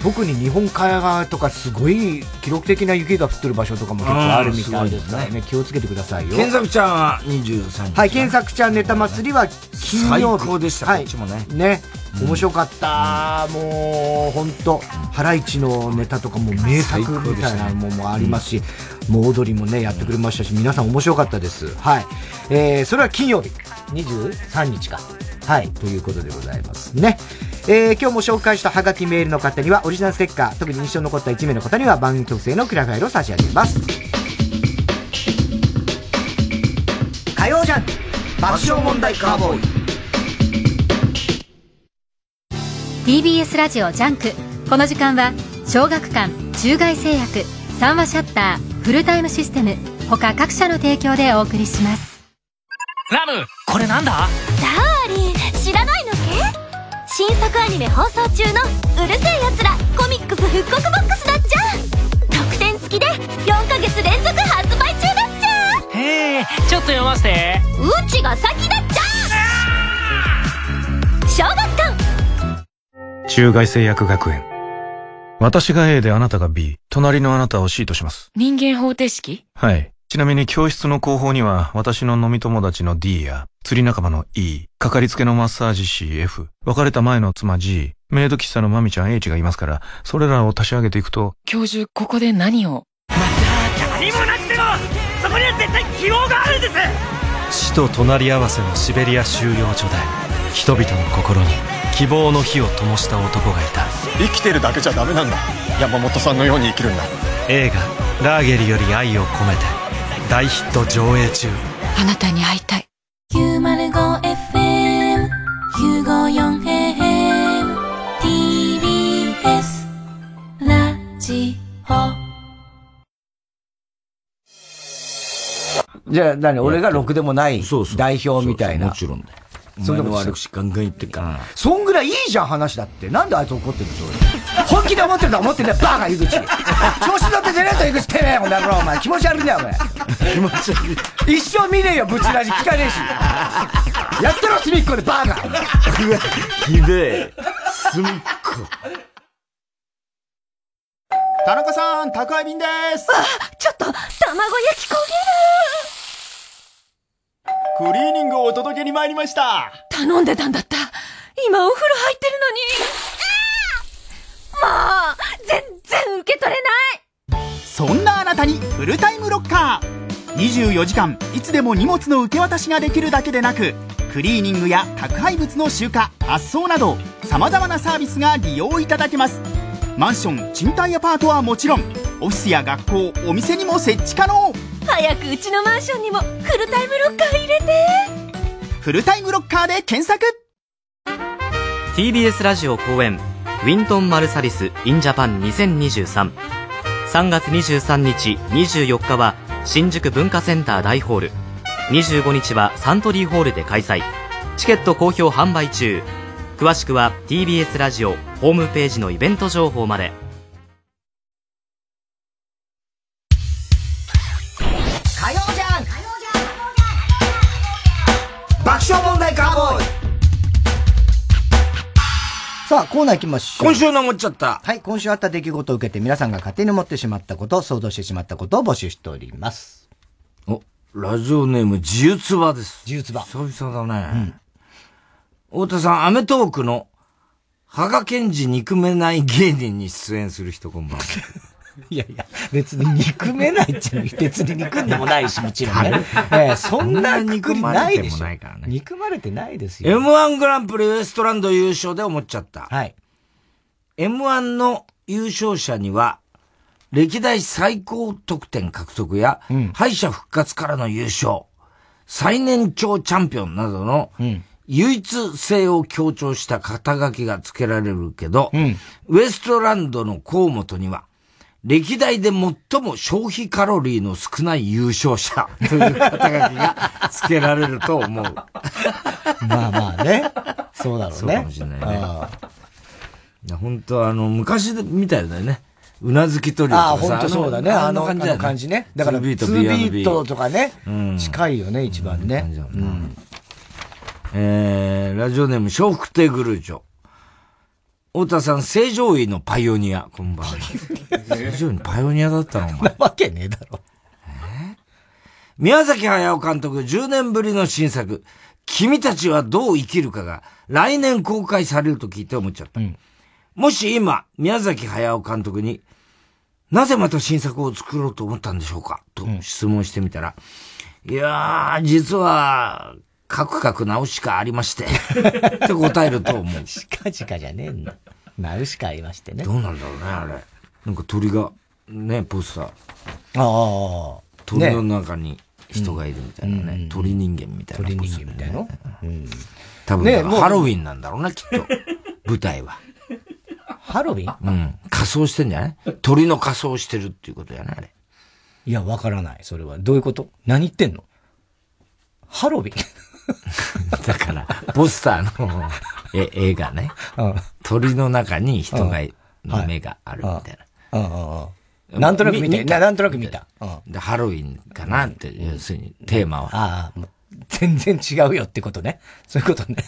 特に日本海側とかすごい記録的な雪が降ってる場所とかも結構あるみたいですからね、ね気をつけてくださいよ。検索ちゃんは23日。はい、検索ちゃんネタ祭りは金曜日。最高でした、はい、こっちもね。ね。面白かった、うん、もう本当、ハライチのネタとかも名作みたいなのもありますし、うん、もう踊りもねやってくれましたし皆さん面白かったですはい、えー、それは金曜日23日かはいということでございますね。えー、今日も紹介したハガキメールの方にはオリジナルステッカー、特に印象に残った1名の方には番組特製のクリアファイルを差し上げます。火曜ジャン爆笑問題カーボーイ。TBS ラジオ JUNK。この時間は小学館中外製薬三和シャッターフルタイムシステム。他各社の提供でお送りします。ラムこれなんだ？知らないの新作アニメ放送中の「うるせえやつらコミックス復刻ボックス」だっちゃ特典付きで4ヶ月連続発売中だっちゃへえちょっと読ませてうちが先だっちゃ小学館中外製薬学園。私が A であなたが B 隣のあなたを C とします。人間方程式？はいちなみに教室の後方には私の飲み友達の D や釣り仲間の E、かかりつけのマッサージ師 F、別れた前の妻 G、メイド喫茶のマミちゃん H がいますから、それらを足し上げていくと、教授、ここで何を？また、何もなくても、そこには絶対希望があるんです死と隣り合わせのシベリア収容所で、人々の心に希望の火を灯した男がいた。生きてるだけじゃダメなんだ。山本さんのように生きるんだ。映画、ラーゲリより愛を込めて、大ヒット上映中。あなたに会いたい。905FM954AM TBS ラジオ。じゃあ何？俺がろくでもない代表みたいな。もちろんだよ。そんなこと悪口ガンガン言ってるから。そんぐらいいいじゃん話だって。なんであいつ怒ってるのそれ。本気で思ってるとは思ってんだよ、バカ、井口。調子乗って出ねえと、井口てめえ、この野郎、お前。気持ち悪いんだよ、お前。気持ち悪い。一生見ねえよ、ブチラジ聞かねえし。やってろ、隅っこで、バカ。ひでえ。隅っこ。田中さん、宅配便です。あ、ちょっと、卵焼き焦げる。クリーニングをお届けに参りました。頼んでたんだった。今お風呂入ってるのに。もう、全然受け取れない。そんなあなたにフルタイムロッカー。24時間、いつでも荷物の受け渡しができるだけでなく、クリーニングや宅配物の集荷、発送など、様々なサービスが利用いただけます。マンション賃貸アパートはもちろんオフィスや学校お店にも設置可能。早くうちのマンションにもフルタイムロッカー入れて。フルタイムロッカーで検索。TBS ラジオ公演ウィントン・マルサリス・イン・ジャパン2023 3月23日24日は新宿文化センター大ホール。25日はサントリーホールで開催。チケット好評販売中詳しくは TBS ラジオホームページのイベント情報まで火曜じゃん爆笑問題カーボーイさあ、コーナー行きましょう。今週の思っちゃった。はい、今週あった出来事を受けて皆さんが勝手に思ってしまったこと、想像してしまったことを募集しております。お、ラジオネーム、自由つばです。自由つば。久々だね。うん太田さん、アメトークの、羽賀健二憎めない芸人に出演する人こんばんは。いやいや、別に憎めないっちゃ別に憎んでもないし、もちろんね。ええ、そんな憎まれてもないからね。憎まれてないですよ。M1 グランプリウエストランド優勝で思っちゃった。はい。M1 の優勝者には、歴代最高得点獲得や、うん、敗者復活からの優勝、最年長チャンピオンなどの、うん唯一性を強調した肩書きが付けられるけど、うん、ウエストランドの河本には、歴代で最も消費カロリーの少ない優勝者 という肩書きが付けられると思う。まあまあね。そうだろうね。そうかもしれないね。いや本当あの、昔みたいだよね。うなずきトリオとかああ、本当そうだね。あの感じ、ね、感じね。だから、ビート、ビートとかね。うん、近いよね、一番ね。うんえー、ラジオネーム、笑福亭グルージョ。太田さん、正常位のパイオニア、こんばんは。正常位のパイオニアだったのお前。なわけねえだろ。えー、宮崎駿監督10年ぶりの新作、君たちはどう生きるかが来年公開されると聞いて思っちゃった。うん、もし今、宮崎駿監督に、なぜまた新作を作ろうと思ったんでしょうか？と質問してみたら、うん、いやー、実は、カクカク直しかありまして って答えると思う。しかじかじゃねえんだ。直しかありましてね。どうなんだろうね、あれ。なんか鳥が、ね、ポスター。ああ。鳥の中に人がいるみたいなね。ね鳥人間みたいな、ね、鳥人間みたいな。うん。多分、ね、ハロウィンなんだろうな、きっと。舞台は。ハロウィン？うん。仮装してんじゃない？鳥の仮装してるっていうことやな、あれ。いや、わからない。それは。どういうこと？何言ってんの？ハロウィン？だから、ポスターの絵絵がね、鳥の中に人が、の目があるみたいな。なんとなく見て、なんとなく見た。で、ハロウィンかなって、要するにテーマは。ああ、全然違うよってことね。そういうことね。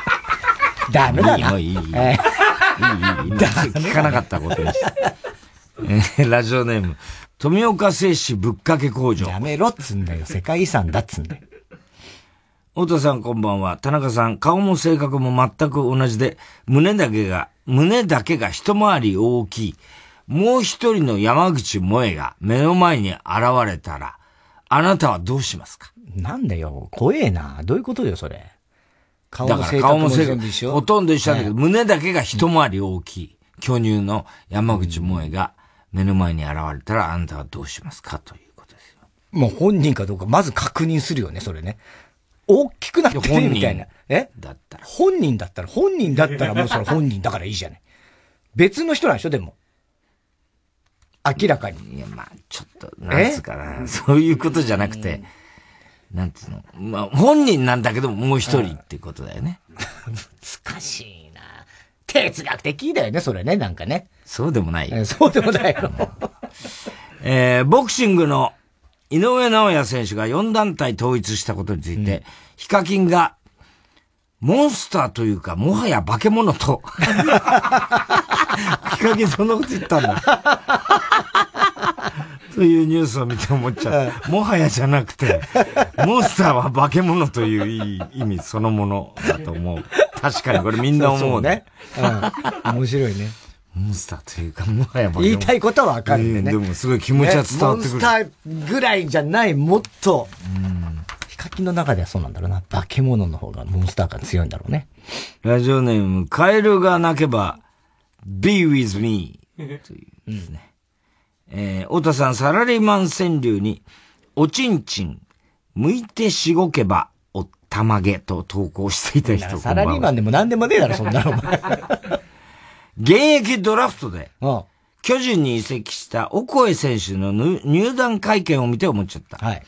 ダメだな。いい、いい。いい、いい。聞かなかったことにして。ラジオネーム、富岡製紙ぶっかけ工場。やめろっつんだよ。世界遺産だっつんだよ。太田さんこんばんは。田中さん、顔も性格も全く同じで、胸だけが、胸だけが一回り大きい。もう一人の山口萌えが目の前に現れたら、あなたはどうしますか？なんだよ、怖えな。どういうことよ、それ。顔も性格も性格ほとんど一緒だけど、胸だけが一回り大きい。巨乳の山口萌えが目の前に現れたら、あなたはどうしますか？ということですよ。もう本人かどうか、まず確認するよね、それね。大きくなってるみたいな。え？だったら。本人だったら、本人だったらもうそれ本人だからいいじゃない。別の人なんでしょ、でも。明らかに。いや、まあ、ちょっと、なんつうかな。そういうことじゃなくて、なんていうのまあ、本人なんだけどもう一人ってことだよね。難しいな哲学的だよね、それね、なんかね。そうでもない。えそうでもないの。えー、ボクシングの井上直也選手が4団体統一したことについて、うん、ヒカキンが、モンスターというか、もはや化け物と。ヒカキンそんなこと言ったんだ。というニュースを見て思っちゃう。もはやじゃなくて、モンスターは化け物という意味そのものだと思う。確かにこれみんな思うね。うん。面白いね。モンスターというか、もはや言いたいことはわかるんでね。でもすごい気持ちは伝わってくる。モンスターぐらいじゃない、もっと、ヒカキンの中ではそうなんだろうな。化け物の方がモンスターが強いんだろうね。ラジオネーム、カエルが鳴けば、be with me というですね。えー、太田さん、サラリーマン川柳に、おちんちん、向いてしごけば、おたまげと投稿していた人サラリーマンでも何でもねえだろ、そんなの。現役ドラフトで、巨人に移籍したオコエ選手の入団会見を見て思っちゃった。はい。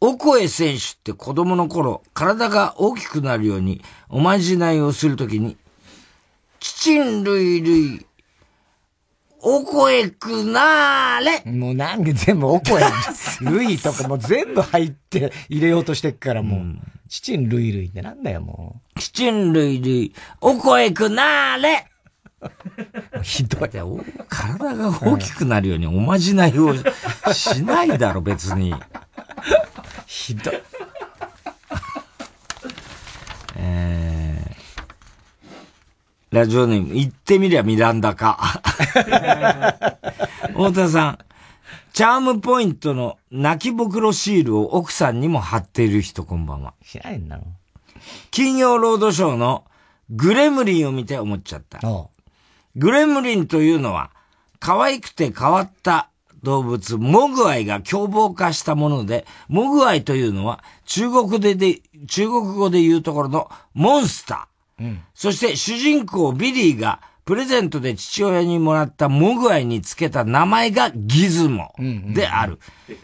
オコエ選手って子供の頃、体が大きくなるようにおまじないをするときに、チチンルイルイ、お声くなーれもうなんで全部お声、ルイとかもう全部入って入れようとしてっからもう、うん、チチンルイルイってなんだよもう。チチンルイルイ、お声くなーれひどい。体が大きくなるようにおまじないをしないだろ、別に。ひどい。えー、ラジオネーム、言ってみりゃミランダか。太田さん、チャームポイントの泣きぼくろシールを奥さんにも貼っている人こんばんは。知らんなの金曜ロードショーのグレムリンを見て思っちゃった。グレムリンというのは、可愛くて変わった動物、モグワイが凶暴化したもので、モグワイというのは中国でで、中国語で言うところのモンスター。うん、そして主人公ビリーがプレゼントで父親にもらったモグワイにつけた名前がギズモである。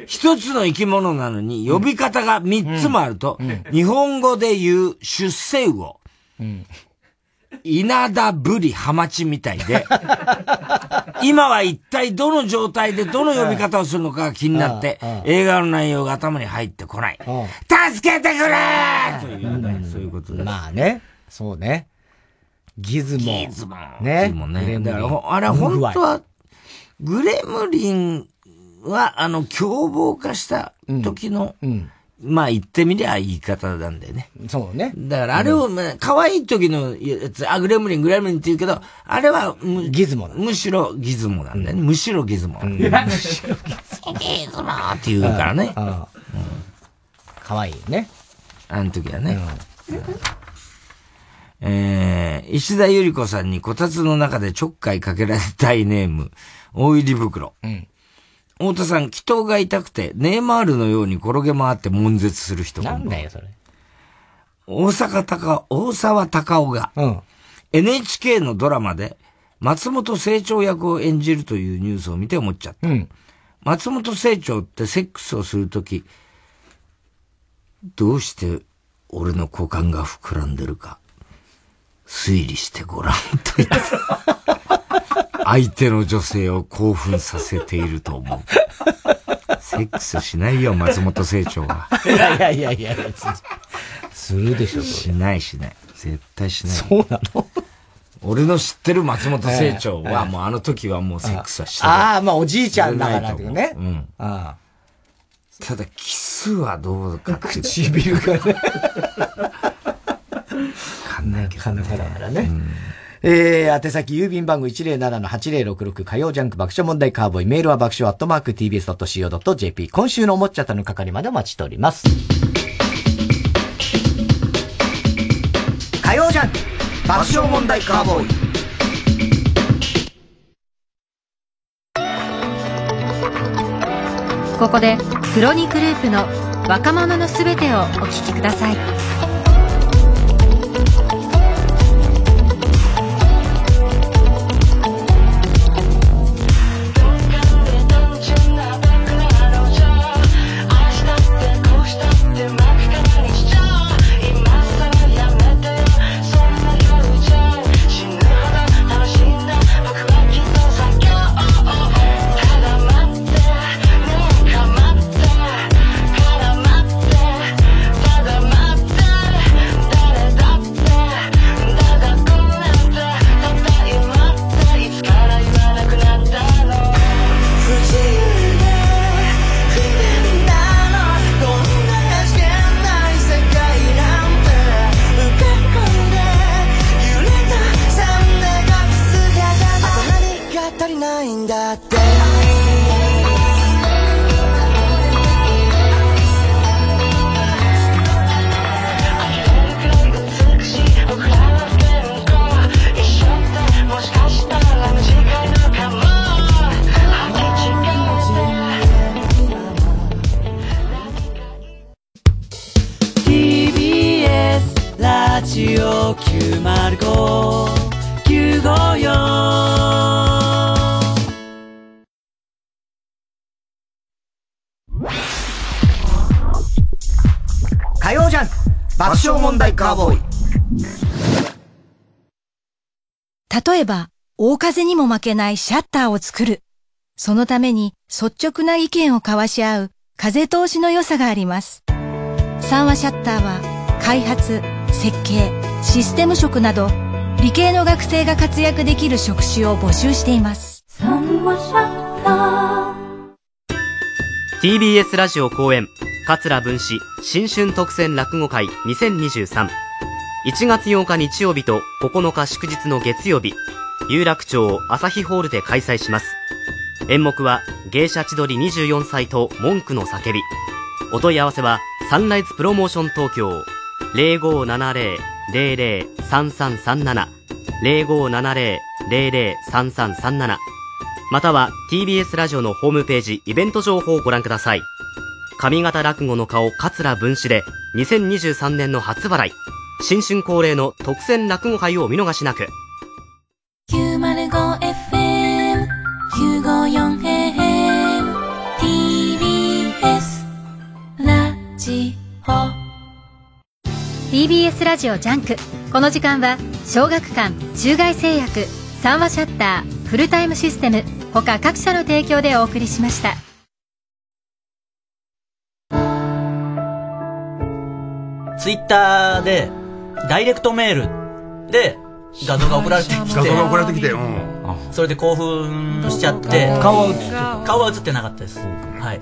一つの生き物なのに呼び方が三つもあると、日本語で言う出世魚。うん稲田ブリハマチみたいで、今は一体どの状態でどの呼び方をするのかが気になって、映画の内容が頭に入ってこない。助けてくれというね、そういうことです。まあね、そうね。ギズモ。ギズモ。ね。ギズモね。だから、あれ本当は、グレムリンは、あの、凶暴化した時の、うんうんまあ言ってみりゃ言い方なんだよね。そうね。だからあれを、まあ、可愛い時のやつ、あ、グレムリン、グレムリンって言うけど、あれは、ギズモむしろギズモなんだよね。むしろギズモ。むしろギズモ。ギズモって言うからね。可愛いね。あの時はね。えー、石田ゆり子さんにこたつの中でちょっかいかけられたいネーム、大入り袋。うん太田さん、祈祷が痛くて、ネイマールのように転げ回って悶絶する人なんだよ、それ。大阪高、大沢隆夫が、うん、NHK のドラマで、松本清張役を演じるというニュースを見て思っちゃった。うん、松本清張ってセックスをするとき、どうして俺の股間が膨らんでるか、推理してごらんと言って。相手の女性を興奮させていると思う。セックスしないよ、松本清張は。いやいやいやいや、するでしょ、しないしない。絶対しない。そうなの？俺の知ってる松本清張は、もうあの時はもうセックスはしてる。ああ、まあおじいちゃんだからってね。うん。ああただ、キスはどうかって。唇がね。わかんないけど、ね。なかなかだからね。うんえー、宛先郵便番号107-8066火曜ジャンク爆笑問題カーボーイメールは爆笑アットマーク tbs.co.jp 今週のおもっちゃったの係までお待ちしております。火曜ジャンク爆笑問題カーボーイここでクロニクループの若者のすべてをお聞きください。風にも負けないシャッターを作る。そのために率直な意見を交わし合う風通しの良さがあります。三和シャッターは開発、設計、システム職など理系の学生が活躍できる職種を募集しています。三和シャッター TBS ラジオ公演桂文史新春特選落語会20231月8日日曜日と9日祝日の月曜日有楽町朝日ホールで開催します。演目は芸者千鳥24歳と文句の叫び。お問い合わせはサンライズプロモーション東京。0570-003337 0570-003337または TBS ラジオのホームページイベント情報をご覧ください。上方落語の顔桂文枝で2023年の初払い。新春恒例の特選落語会をお見逃しなく。TBS ラジオジャンクこの時間は小学館中外製薬三和シャッターフルタイムシステム他各社の提供でお送りしました。ツイッターで、ダイレクトメールで、画像が送られてきて。画像が送られてきて、うん。それで興奮しちゃって。顔は映って顔は映ってなかったです。はい。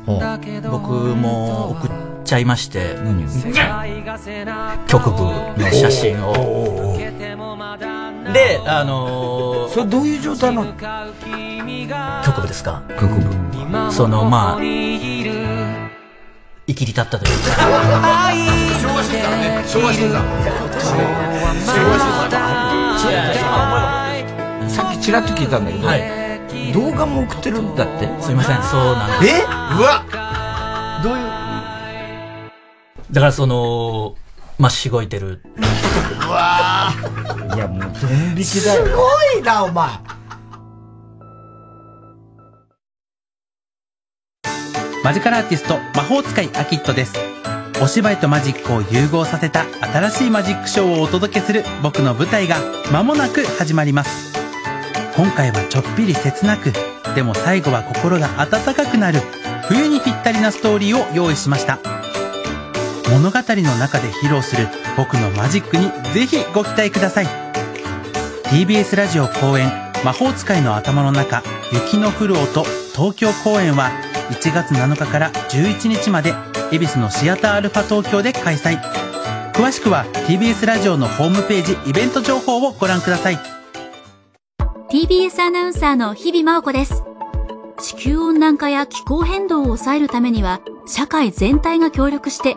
僕も送っちゃいまして。局部の写真を。で、あのー、それどういう状態なの？局部ですか？局部。その、まあ、生きり立ったというか。昭和新山ね。昭和新山。昭和新山。さっきちらっと聞いたんだけど、はい、動画も送ってるんだって。すいません、そうなんです。え？うわだからその、まあ、しごいてる。うわいや、もう、ドン引きだよ。すごいな、お前。マジカルアーティスト魔法使いアキットですお芝居とマジックを融合させた新しいマジックショーをお届けする僕の舞台が間もなく始まります今回はちょっぴり切なくでも最後は心が温かくなる冬にぴったりなストーリーを用意しました物語の中で披露する僕のマジックにぜひご期待ください。TBS ラジオ公演魔法使いの頭の中雪の降る音東京公演は1月7日から11日まで恵比寿のシアターアルファ東京で開催。詳しくは TBS ラジオのホームページイベント情報をご覧ください。TBS アナウンサーの日々真央子です。地球温暖化や気候変動を抑えるためには社会全体が協力して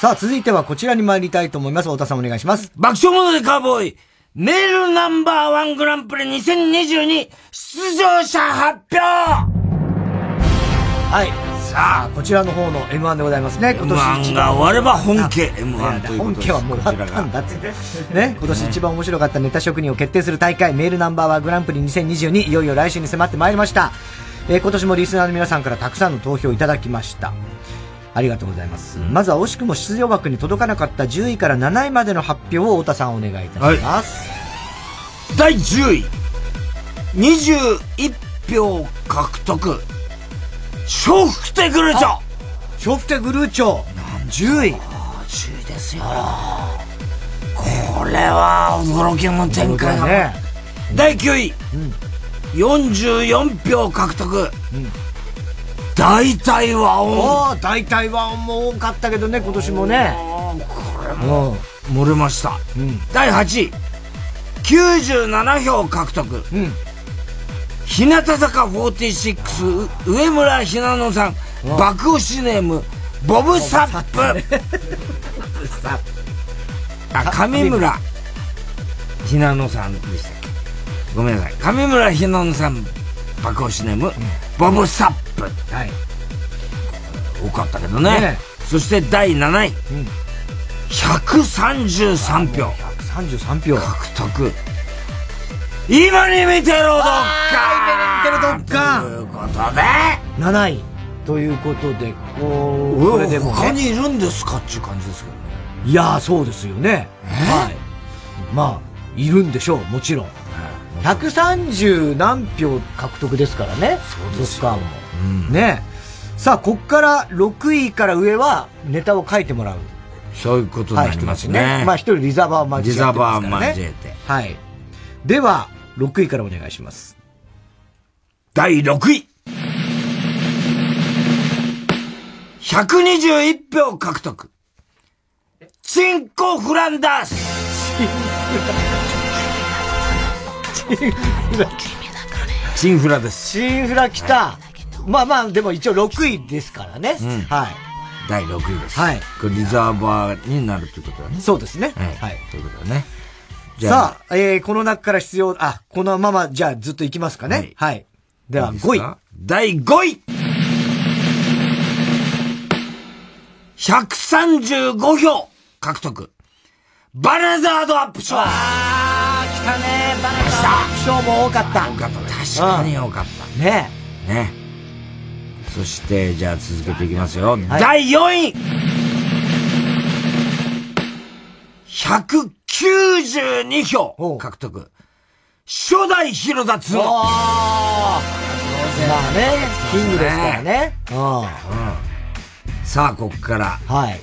さあ、続いてはこちらに参りたいと思います。太田さんお願いします。爆笑問題カーボーイメールナンバーワングランプリ2022出場者発表はい。さあ、こちらの方の M1 でございますね。今年 M1 が終われば本家 M1 という本家はもう終わったんだって。ね。今年一番面白かったネタ職人を決定する大会、メールナンバーワングランプリ2022、いよいよ来週に迫ってまいりました。えー、今年もリスナーの皆さんからたくさんの投票いただきました。ありがとうございます。まずは惜しくも出場枠に届かなかった10位から7位までの発表を太田さんお願いいたします。第10位。21票獲得。笑福亭グルーチョ笑福亭グルーチョ !10 位。10位ですよ。これは驚きの展開が。ね、第9位。44票獲得。大体和音。大体和音も多かったけどね、今年もね。これも漏れました。第8位。97票獲得。日向坂46、上村ひなのさん、爆押しネーム、ボブサップ。あ、上村ひなのさんでしたっけごめんなさい。上村ひなのさん、爆押しネーム、ボブサップ。はい。多かったけどね。ねそして第7位。133票。133票。獲得。今に見てろどっか今に見てろどっかということで、7位。ということで、こう、これでも、ね、他にいるんですか？っていう感じですけどね。いやー、そうですよね。はい。まあ、いるんでしょう、もちろん。130何票獲得ですからね。そうですよ。も。ねさあ、こっから6位から上はネタを書いてもらう。そういうことになりますね。はい、まあ一人リザーバーを交えて、リザーバー交えて。はい。では、6位からお願いします。第6位。121票獲得。チンコフランダース。チンフラです。チンフラ来た。まあまあ、でも一応6位ですからね。うん、はい。第6位です。はい。これリザーバーになるということだね。そうですね。はい。はい、ということだね。さあ、えー、この中から必要、あ、このまま、じゃあずっといきますかね。はい。はい、では、5位。第5位 !135 票獲得。バナザードアップ賞たねバナザードアップ賞も多かった。多かった。確かに多かった。ねね。そして、じゃあ続けていきますよ。はい、第4位 !192 票獲得。初代広田つの。まあね、キングですからね。うん。さあ、ここから。はい。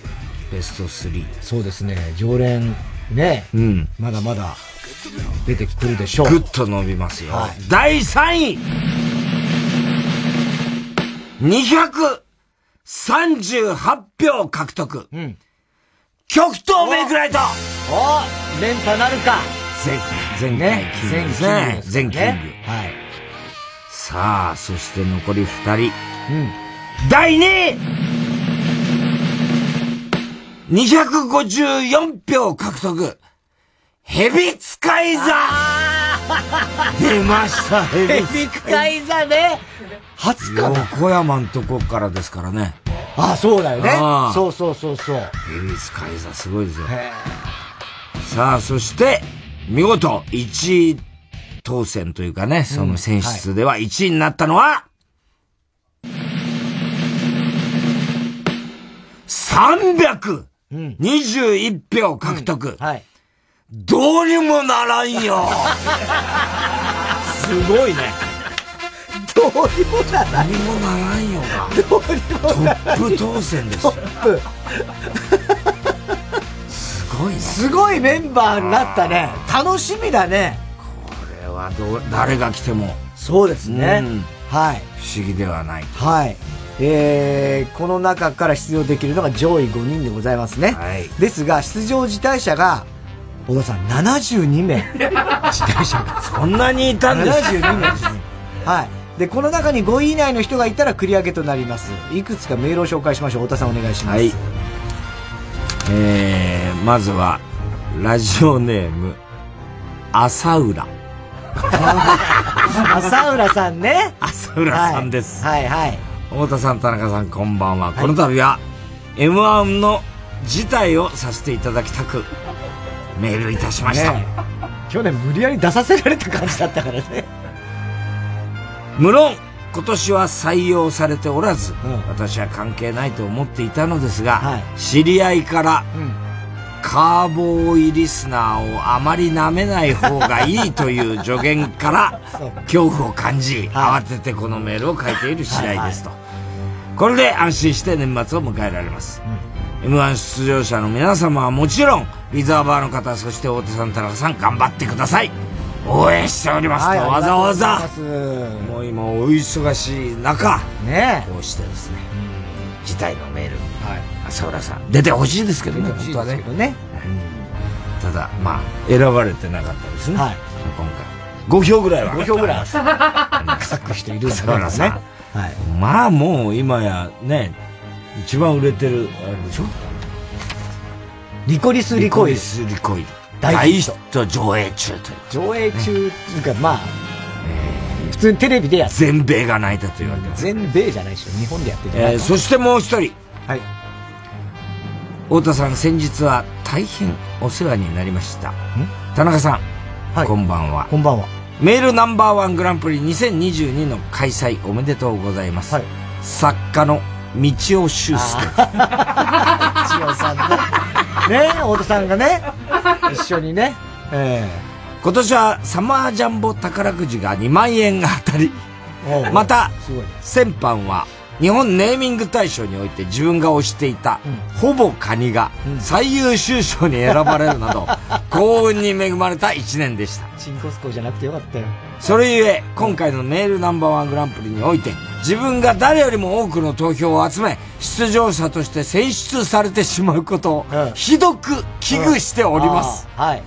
ベスト3。そうですね。常連、ね。うん。まだまだ出てくるでしょう。ぐっと伸びますよ。はい、第3位 !238 票獲得。うん。極東メイクライトお連覇なるか前、前回キングですね。前キング。はい。さあ、そして残り2人。うん。第2位 !254 票獲得。ヘビ使い座出ました、ヘビ使い座ね。初かな横山んとこからですからね。ああ、そうだよね。そうそうそうそう。ヘビ使い座すごいですよ。さあ、そして、見事、1位当選というかね、その選出では1位になったのは、321票獲得。はい。どうにもならんよ。すごいね。どうにもならん。どうにもならんよが。どうにもならん。トップ当選ですトップ。すごいね。すごいメンバーになったね。楽しみだね。これはど、誰が来ても。そうですね。はい。不思議ではない。はい。えー、この中から出場できるのが上位5人でございますね。はい。ですが、出場辞退者が、小田さん、72名。辞退者が。そんなにいたんですか ?72 名です。はい。で、この中に5位以内の人がいたら繰り上げとなります。いくつかメールを紹介しましょう。太田さんお願いします。はい。えー、まずは、ラジオネーム、朝浦。朝浦さんね。朝浦さんです。はい、はい、はい。太田さん、田中さん、こんばんは。はい、この度は、M1 の辞退をさせていただきたく、メールいたしました。ね、去年無理やり出させられた感じだったからね。無論、今年は採用されておらず、私は関係ないと思っていたのですが、知り合いから、カーボーイリスナーをあまり舐めない方がいいという助言から恐怖を感じ、慌ててこのメールを書いている次第ですと。これで安心して年末を迎えられます。M1 出場者の皆様はもちろん、リザーバーの方、そして大手さん、田中さん、頑張ってください。応援しておりますと、はいわざわざ。もう今お忙しい中、ねこうしてですね、辞退のメール、浅浦さん、出てほしいですけどね、本当はね。ね。ただ、まあ、選ばれてなかったですね。はい今回。5票ぐらいは。5票ぐらい書く人いるんだね浅浦さん。はい。まあもう今やね、一番売れてる、あれでしょ？リコリスリコイルリコリスリコイル。大大ヒット上映中という。上映中っていうか、まあ、普通にテレビでやって全米が泣いたと言われてます。全米じゃないでしょ。日本でやってるえーそしてもう一人。はい。太田さん、先日は大変お世話になりました。田中さん、こんばんは。こんばんは。メールナンバーワングランプリ2022の開催おめでとうございます。作家の道尾修介。千代さんね。ね太田さんがね、一緒にね。え今年はサマージャンボ宝くじが2万円が当たり、また、先般は日本ネーミング大賞において自分が推していた、ほぼカニが最優秀賞に選ばれるなど、幸運に恵まれた1年でした。えチンコスコじゃなくてよかったよ。それゆえ、今回のメールナンバーワングランプリにおいて、自分が誰よりも多くの投票を集め、出場者として選出されてしまうことを、ひどく危惧しております。うんはい。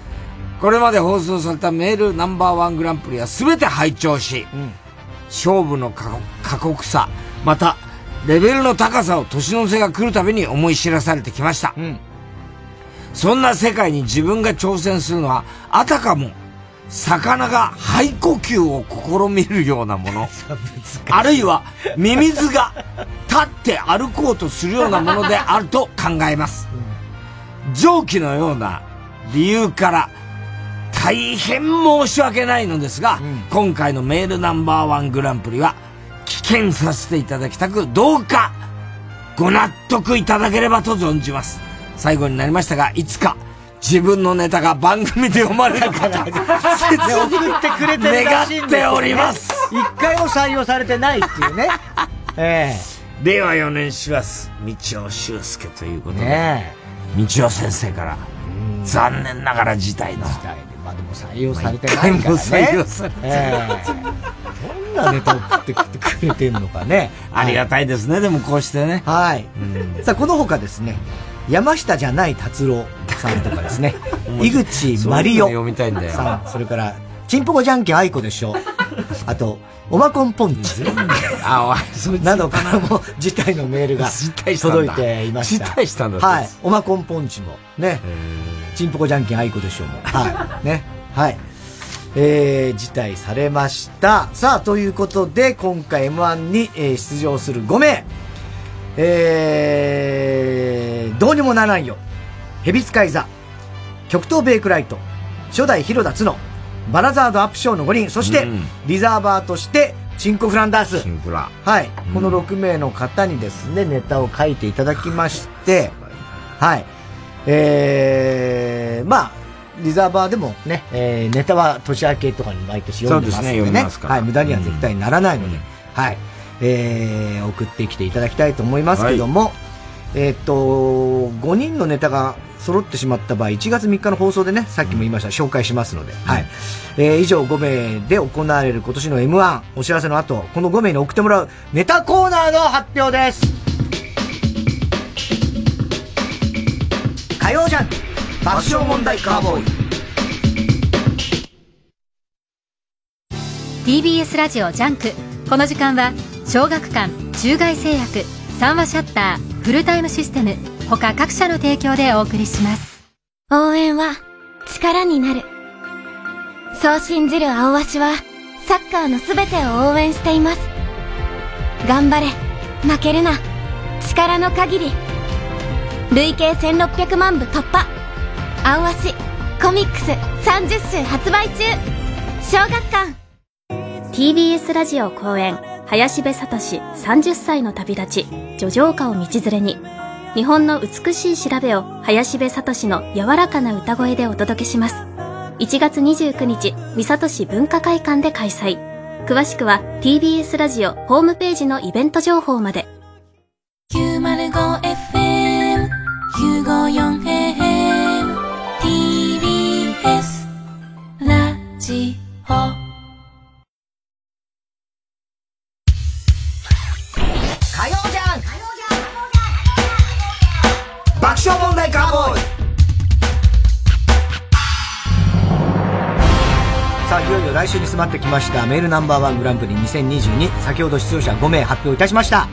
これまで放送されたメールナンバーワングランプリは全て拝聴し、勝負の過過酷さ、また、レベルの高さを年の瀬が来るたびに思い知らされてきました。そんな世界に自分が挑戦するのは、あたかも、魚が肺呼吸を試みるようなもの。あるいは、ミミズが立って歩こうとするようなものであると考えます。上記のような理由から、大変申し訳ないのですが、今回のメールナンバーワングランプリは、棄権させていただきたく、どうか、ご納得いただければと存じます。最後になりましたが、いつか、自分のネタが番組で読まれるかと、送ってくれてるらしいんですよね願っております。一回も採用されてないっていうね。え令和4年4月、道尾修介ということで、ね道尾先生から、残念ながら辞退の。まあでも採用されてないからね。一回も採用されてないええどんなネタ送ってきてくれてんのかね。ありがたいですね、でもこうしてね。はい。さあ、この他ですね、山下じゃない達郎さんとかですね、井口マリオそういうの読みたいんだよさん、それから、チンポコじゃんけん愛子でしょ。あと、オマコンポンチ。あ、などからも辞退のメールが届いていました。辞退したんだはい。オマコンポンチも、ね。チンポコじゃんけん愛子でしょうも。はい。ね。はい。えー、辞退されました。さあ、ということで、今回 M1 に、えー出場する5名。えー、どうにもならんよ。蛇使い座。極東ベイクライト。初代広田つの。バラザードアップショーの5人。そして、うんリザーバーとして、チンコフランダース。シンプラ。はい。この6名の方にですね、ネタを書いていただきまして、はい。えー、まあ、リザーバーでもね、えー、ネタは年明けとかに毎年読んでますのでそうですねはい、無駄には絶対にならないので、はい。えー、送ってきていただきたいと思いますけども、えーっと、5人のネタが揃ってしまった場合、1月3日の放送でね、さっきも言いました、紹介しますので、はい。えー以上5名で行われる今年の M1 お知らせの後、この5名に送ってもらうネタコーナーの発表です。火曜ジャンク爆笑問題カーボーイ TBS ラジオジャンクこの時間は小学館中外製薬三和シャッターフルタイムシステム他各社の提供でお送りします応援は力になる。そう信じるアオアシはサッカーのすべてを応援しています。頑張れ、負けるな、力の限り。累計1600万部突破。青足コミックス30週発売中。小学館 TBS ラジオ公演林部聡30歳の旅立ち、叙情歌を道連れに、日本の美しい調べを林部聡の柔らかな歌声でお届けします。1月29日、三郷市文化会館で開催。詳しくは TBS ラジオホームページのイベント情報まで。905FM954AM 来週に迫ってきましたメールナンバーワングランプリ2022先ほど出場者5名発表いたしました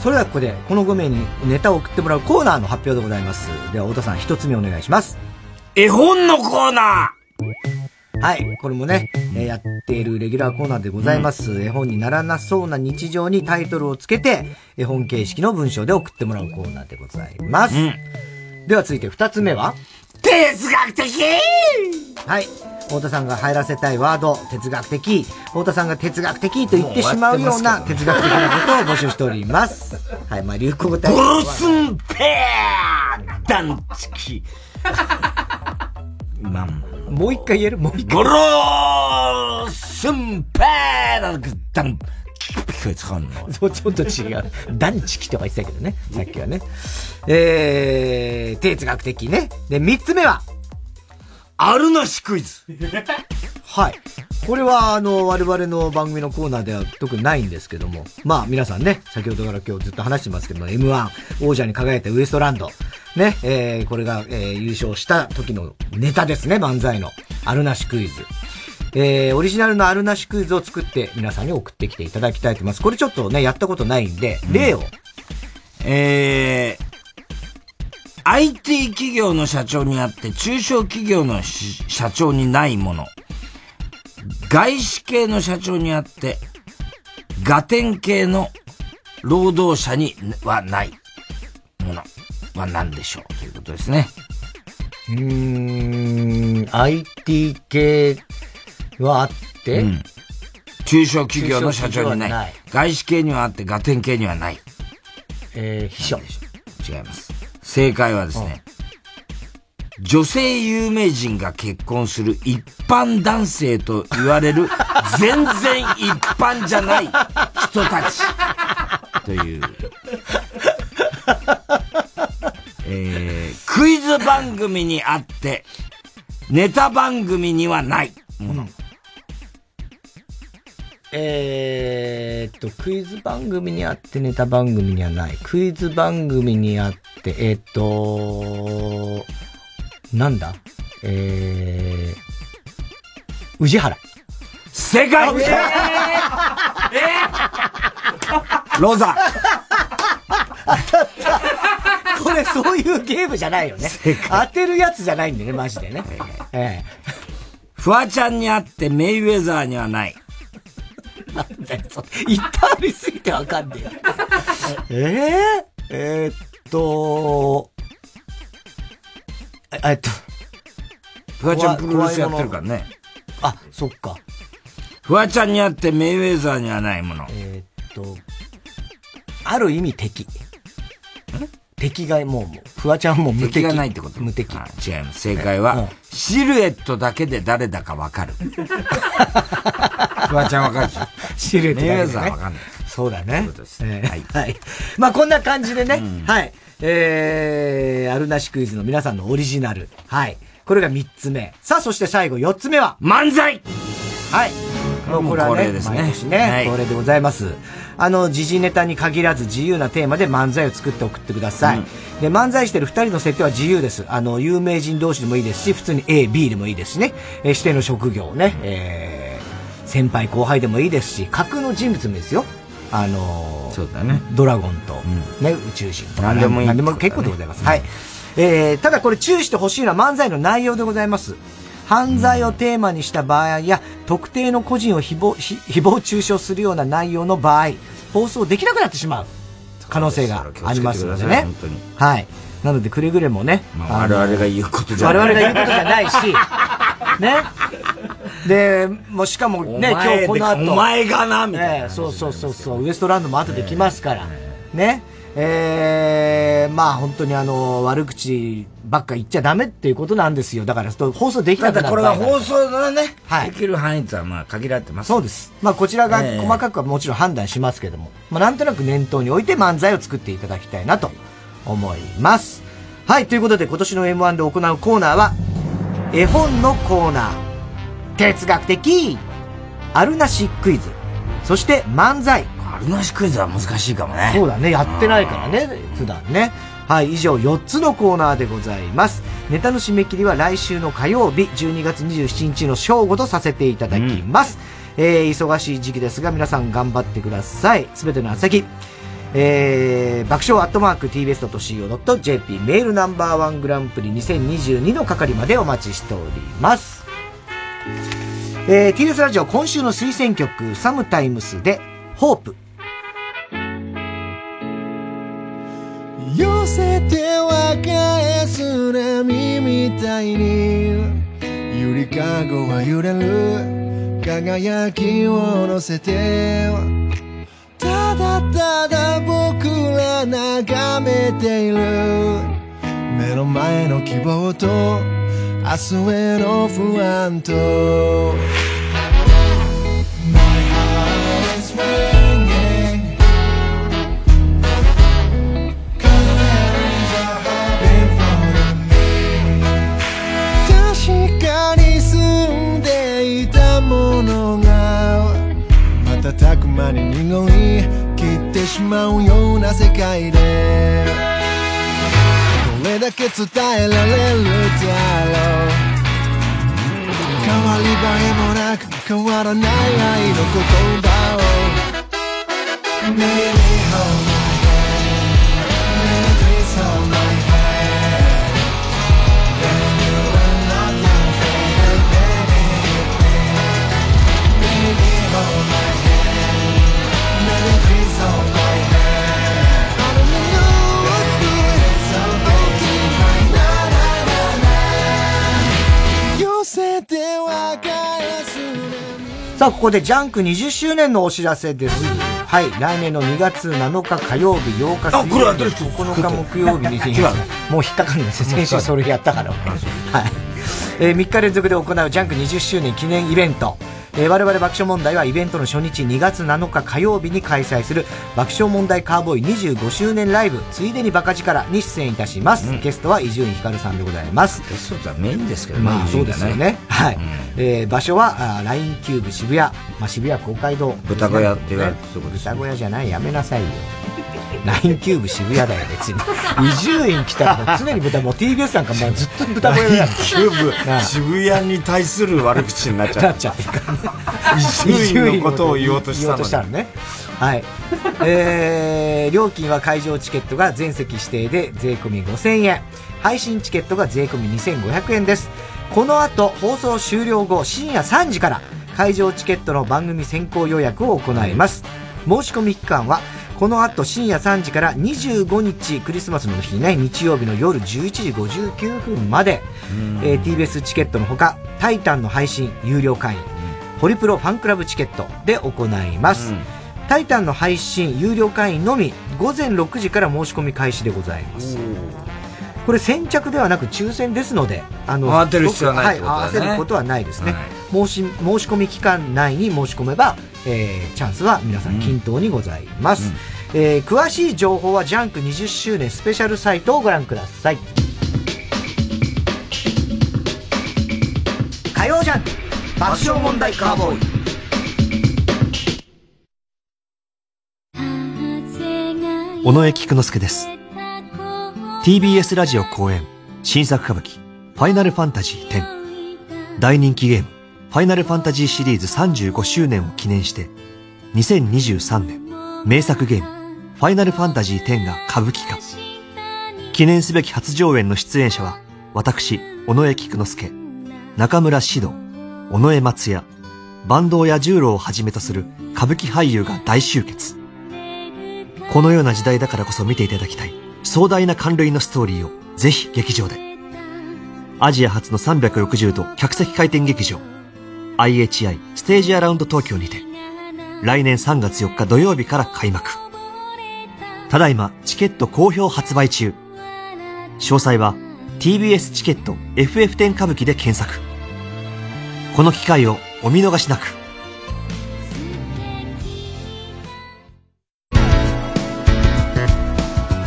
それではここでこの5名にネタを送ってもらうコーナーの発表でございますでは太田さん一つ目お願いします絵本のコーナーはい。これもね、えー、やっているレギュラーコーナーでございます、うん。絵本にならなそうな日常にタイトルをつけて、絵本形式の文章で送ってもらうコーナーでございます。うん、では続いて二つ目は？哲学的？はい。太田さんが入らせたいワード、哲学的。太田さんが哲学的と言ってしまうような哲学的なことを募集しております。はい、まあ流行語大ゴロスンペア団地まあもう一回言える？もう一回。ゴロースンペーだダン、聞こえ使うのそう、ちょっと違う。団地機とか言ってたけどね。さっきはね。えー、哲学的ね。で、三つ目は、あるなしクイズ。はい。これは、あの、我々の番組のコーナーでは特にないんですけども、まあ皆さんね、先ほどから今日ずっと話してますけども、M1 王者に輝いたウエストランド、ね、えー、これが、えー、優勝した時のネタですね、漫才の。あるなしクイズ。えー、オリジナルのあるなしクイズを作って皆さんに送ってきていただきたいと思います。これちょっとね、やったことないんで、例を。うん、えー、IT 企業の社長にあって中小企業の社長にないもの。外資系の社長にあってガテン系の労働者にはないものは何でしょう？ということですね。うーん、IT 系はあって、うん、中小企業の社長にない。ない外資系にはあってガテン系にはない。えー、秘書。違います。正解はですね、女性有名人が結婚する一般男性と言われる 全然一般じゃない人たちという、えー、クイズ番組にあってネタ番組にはないもの。えー、っと、クイズ番組にあってネタ番組にはない。クイズ番組にあって、えー、っと、なんだ？えー、宇治原。正解えー、えー、ロザ。当たった。これそういうゲームじゃないよね。当てるやつじゃないんでね、マジでね。ええフワちゃんにあってメイウェザーにはない。なんだよ、そいっぱいありすぎてわかんねえよ。えええー、っと、えっと、フワちゃんプロレスやってるからね。あ、そっか。フワちゃんにあってメイウェザーにはないもの。えー、っと、ある意味敵。敵がもう、フワちゃんも無敵。敵がないってこと無敵。違います。正解は、うん、シルエットだけで誰だかわかる。フワちゃんわかるでしょ？シルエットだけで、ね。わかんない。そうだね。はい。はい。まあこんな感じでね、うん、はい。えー、あるなしクイズの皆さんのオリジナル。はい。これが三つ目。さあ、そして最後四つ目は？漫才はい。これはね、ですね。毎年ね、はい、恒例でございます。あの、時事ネタに限らず自由なテーマで漫才を作って送ってください。うん、で、漫才してる二人の設定は自由です。あの、有名人同士でもいいですし、普通に A、B でもいいですしね。えー、指定の職業ね、えー、先輩後輩でもいいですし、架空の人物もですよ。あのー、そうだね。ドラゴンと、ね、宇宙人とか。何でもいい、何でも結構でございます。はい。えー、ただこれ注意してほしいのは漫才の内容でございます。犯罪をテーマにした場合や、特定の個人を誹謗、誹謗中傷するような内容の場合、放送できなくなってしまう可能性がありますのでね。はい。なので、くれぐれもね。まあ、我々が言うことじゃない。我々が言うことじゃないし、ね。で、もうしかもね、今日この後。お前がな、みたいな、ね。そうそうそうそう、ウエストランドも後で来ますから。ね。えー、まあ本当にあの、悪口ばっか言っちゃダメっていうことなんですよ。だから放送できなくなるこれは放送のね、はい、できる範囲とはまあ限られてます。そうです。まあこちらが細かくはもちろん判断しますけども、まあなんとなく念頭に置いて漫才を作っていただきたいなと思います。はい、ということで今年の M1 で行うコーナーは、絵本のコーナー、哲学的、あるなしクイズ、そして漫才、るなしクイズは難しいかもね。そうだね。やってないからね。普段ね。はい、以上4つのコーナーでございます。ネタの締め切りは来週の火曜日、12月27日の正午とさせていただきます。うん、えー、忙しい時期ですが、皆さん頑張ってください。すべての先、えー、爆笑アットマーク tbs.co.jp メールナンバーワングランプリ2022の係までお待ちしております。えー、TBS ラジオ今週の推薦曲、サムタイムスで、ホープ。寄せては返す波みたいに。ゆりかごは揺れる輝きを乗せて。ただただ僕ら眺めている。目の前の希望と明日への不安と。まに濁り切ってしまうような世界で。どれだけ伝えられるだろう。変わり映えもなく変わらない愛の言葉を。Maybe hold さあ、ここでジャンク20周年のお知らせです。はい、来年の2月7日火曜日、8日水曜日、9日木曜日に、もう引っかかるんですよ。先週それやったから。はい。えー、3日連続で行うジャンク20周年記念イベント。えー、我々爆笑問題はイベントの初日2月7日火曜日に開催する爆笑問題カーボーイ25周年ライブついでにバカ力に出演いたします、うん、ゲストは伊集院光さんでございます。ゲストはメインですけどね。まあそうですよね。はい、うん、えー、場所はあ LINE キューブ渋谷、まあ、渋谷公会堂、豚小屋って言われてるとこです、豚小屋じゃない。やめなさいよナインキューブ渋谷だよ、別に。伊集院来たら常に豚、もう TBS なんかもうずっと豚小屋だキューブ、渋谷に対する悪口になっちゃう。伊集院のことを言おうとしたの。したらね。はい。えー、料金は会場チケットが全席指定で税込み5000円。配信チケットが税込み2500円です。この後、放送終了後、深夜3時から、会場チケットの番組先行予約を行います。申し込み期間はこの後深夜3時から25日クリスマスの日ね日曜日の夜11時59分まで、えー、TBS チケットのほか「タイタン」の配信有料会員、ホリプロファンクラブチケットで行います、タイタンの配信有料会員のみ午前6時から申し込み開始でございますこれ先着ではなく抽選ですのであの慌てる必要はない、ね、はい、合わせることはないですね、はい、申し申し込み期間内に申し込めば、えー、チャンスは皆さん均等にございます、うん。えー、詳しい情報はジャンク20周年スペシャルサイトをご覧ください。火曜ジャンク。爆笑問題カーボーイ。尾上菊之助です TBS ラジオ公演新作歌舞伎ファイナルファンタジー10大人気ゲームファイナルファンタジーシリーズ35周年を記念して2023年名作ゲームファイナルファンタジー10が歌舞伎化。記念すべき初上演の出演者は、私、尾上菊之助、中村獅童、尾上松也、坂東や十郎をはじめとする歌舞伎俳優が大集結。このような時代だからこそ見ていただきたい壮大な感類のストーリーをぜひ劇場で。アジア初の360度客席回転劇場、IHI ステージアラウンド東京にて、来年3月4日土曜日から開幕。ただいまチケット好評発売中。詳細は TBS チケット FF10 歌舞伎で検索。この機会をお見逃しなく。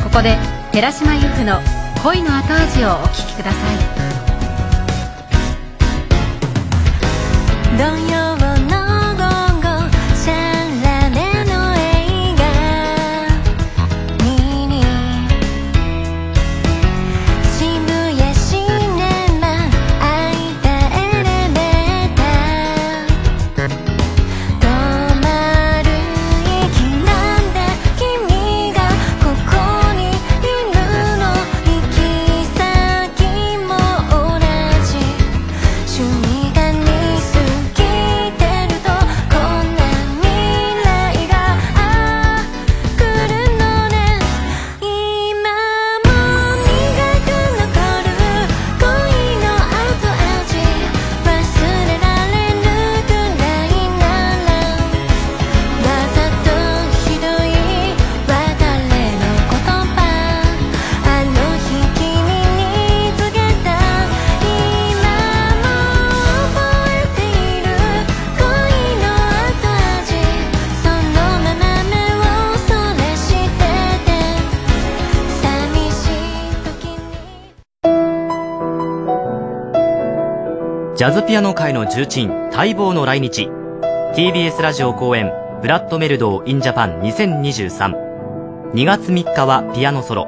ここで寺島由布の恋の後味をお聞きください。ジャズピアノ界の重鎮、待望の来日。TBS ラジオ公演、ブラッドメルドー・イン・ジャパン2023。2月3日はピアノソロ。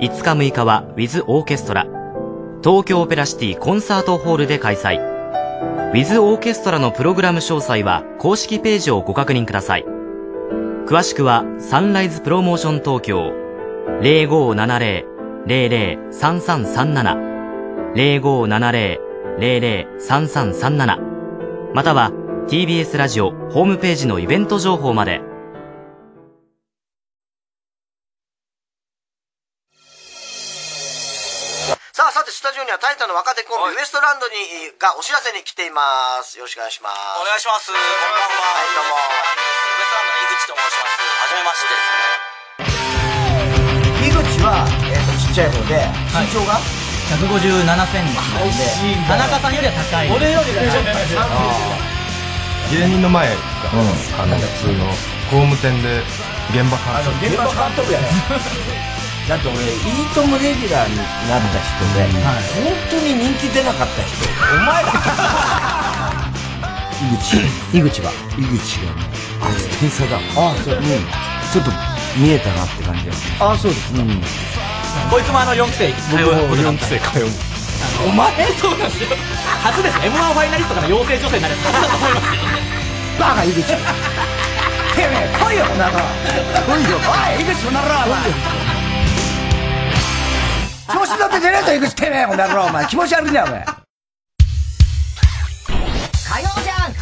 5日6日はウィズ・オーケストラ。東京オペラシティコンサートホールで開催。ウィズ・オーケストラのプログラム詳細は公式ページをご確認ください。詳しくはサンライズプロモーション東京0570-003337 0570-003337または TBS ラジオホームページのイベント情報までさあ、さて、スタジオにはタイタンの若手コンビ、ウエストランドに、がお知らせに来ています。よろしくお願いします。お願いします。こんばんは。はい、どうも。ウエストランドの井口と申します。はじめましてですね。井口は、えっ、と、ちっちゃい方で、身長が、157センチなんで、田中さんよりは高い。俺より芸人の前が、あの普通の工務店で現場監督現場監督やね。だって俺、イートムレギュラーになった人で、本当に人気出なかった人、お前ら。井口。井口が。井口が、あ、点差だ。あそう。うん。ちょっと見えたなって感じだあ、そうですか。うん。こいつもあの4期生通うことだった。期生通うお前そうなんですよ。初です。M1 ファイナリストから養成女性になる初だと思います。バカ、井口。てめえ、来いよ、こんなの。来いよ。おい、井口、こんなの、お前。調子乗って出ねえぞ、井口、てめえ、お前。気持ち悪いんだよ、お前。火曜じゃん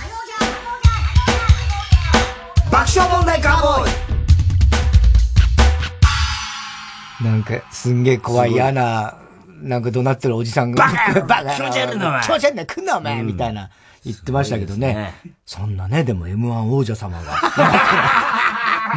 爆笑問題カーボーイなんか、すんげえ怖い、嫌な、なんか怒鳴ってるおじさんが。バカ バカ気持ち悪いなお前気持ち悪いな、来んな、お前、みたいな。言ってましたけどね。そんなね、でも M1 王者様が。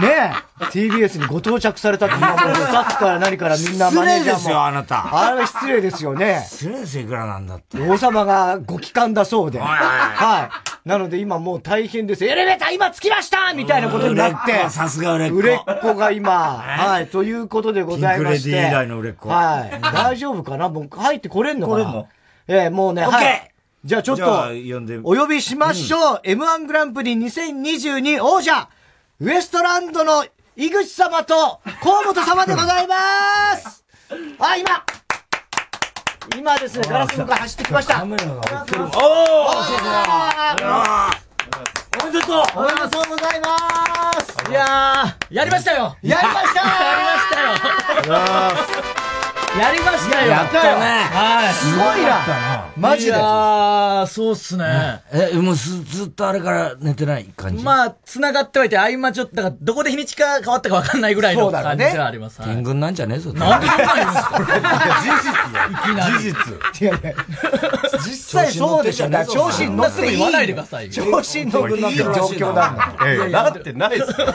ねえ、TBS にご到着されたって、今もうスタッフから何からみんなマネージャーも。失礼ですよあなたあれは失礼ですよね。失礼ですよ、いくらなんだって。王様がご帰還だそうで。はいはいはい。なので今もう大変です。エレベーター今着きましたみたいなことになって。さすが売れっ子売れっ子が今、はい、ということでございまして。ピンクレディ以来の売れっ子はい。大丈夫かな？もう入ってこれんのかな？来れんの？ええ、もうね、はい。じゃあちょっと、呼んでお呼びしましょう。M1 グランプリ2022王者、ウエストランドの井口様と河本様でございます。あ、今。今ですね、ガラスの向かい走ってきました。カメラが追ってる。おー。おめでとう。おめでとう。ございます。いやー、やりましたよ。やりました。やりましたよやりましたよ。やったねはい。すごいなマジでいやー、そうっすね。え、もうずずっとあれから寝てない感じ？まあ、繋がってはいて、合間ちょっと、だから、どこで日にちか変わったか分かんないぐらいの感じではあります。はい天狗なんじゃねえぞ。なんでそんなん言うんですか？いきなり。事実。いやいや実際そうでしょ。調子に乗っていい言わないでくださいよ調子に乗っていい状況なんだよ。ええ、なってないですよ。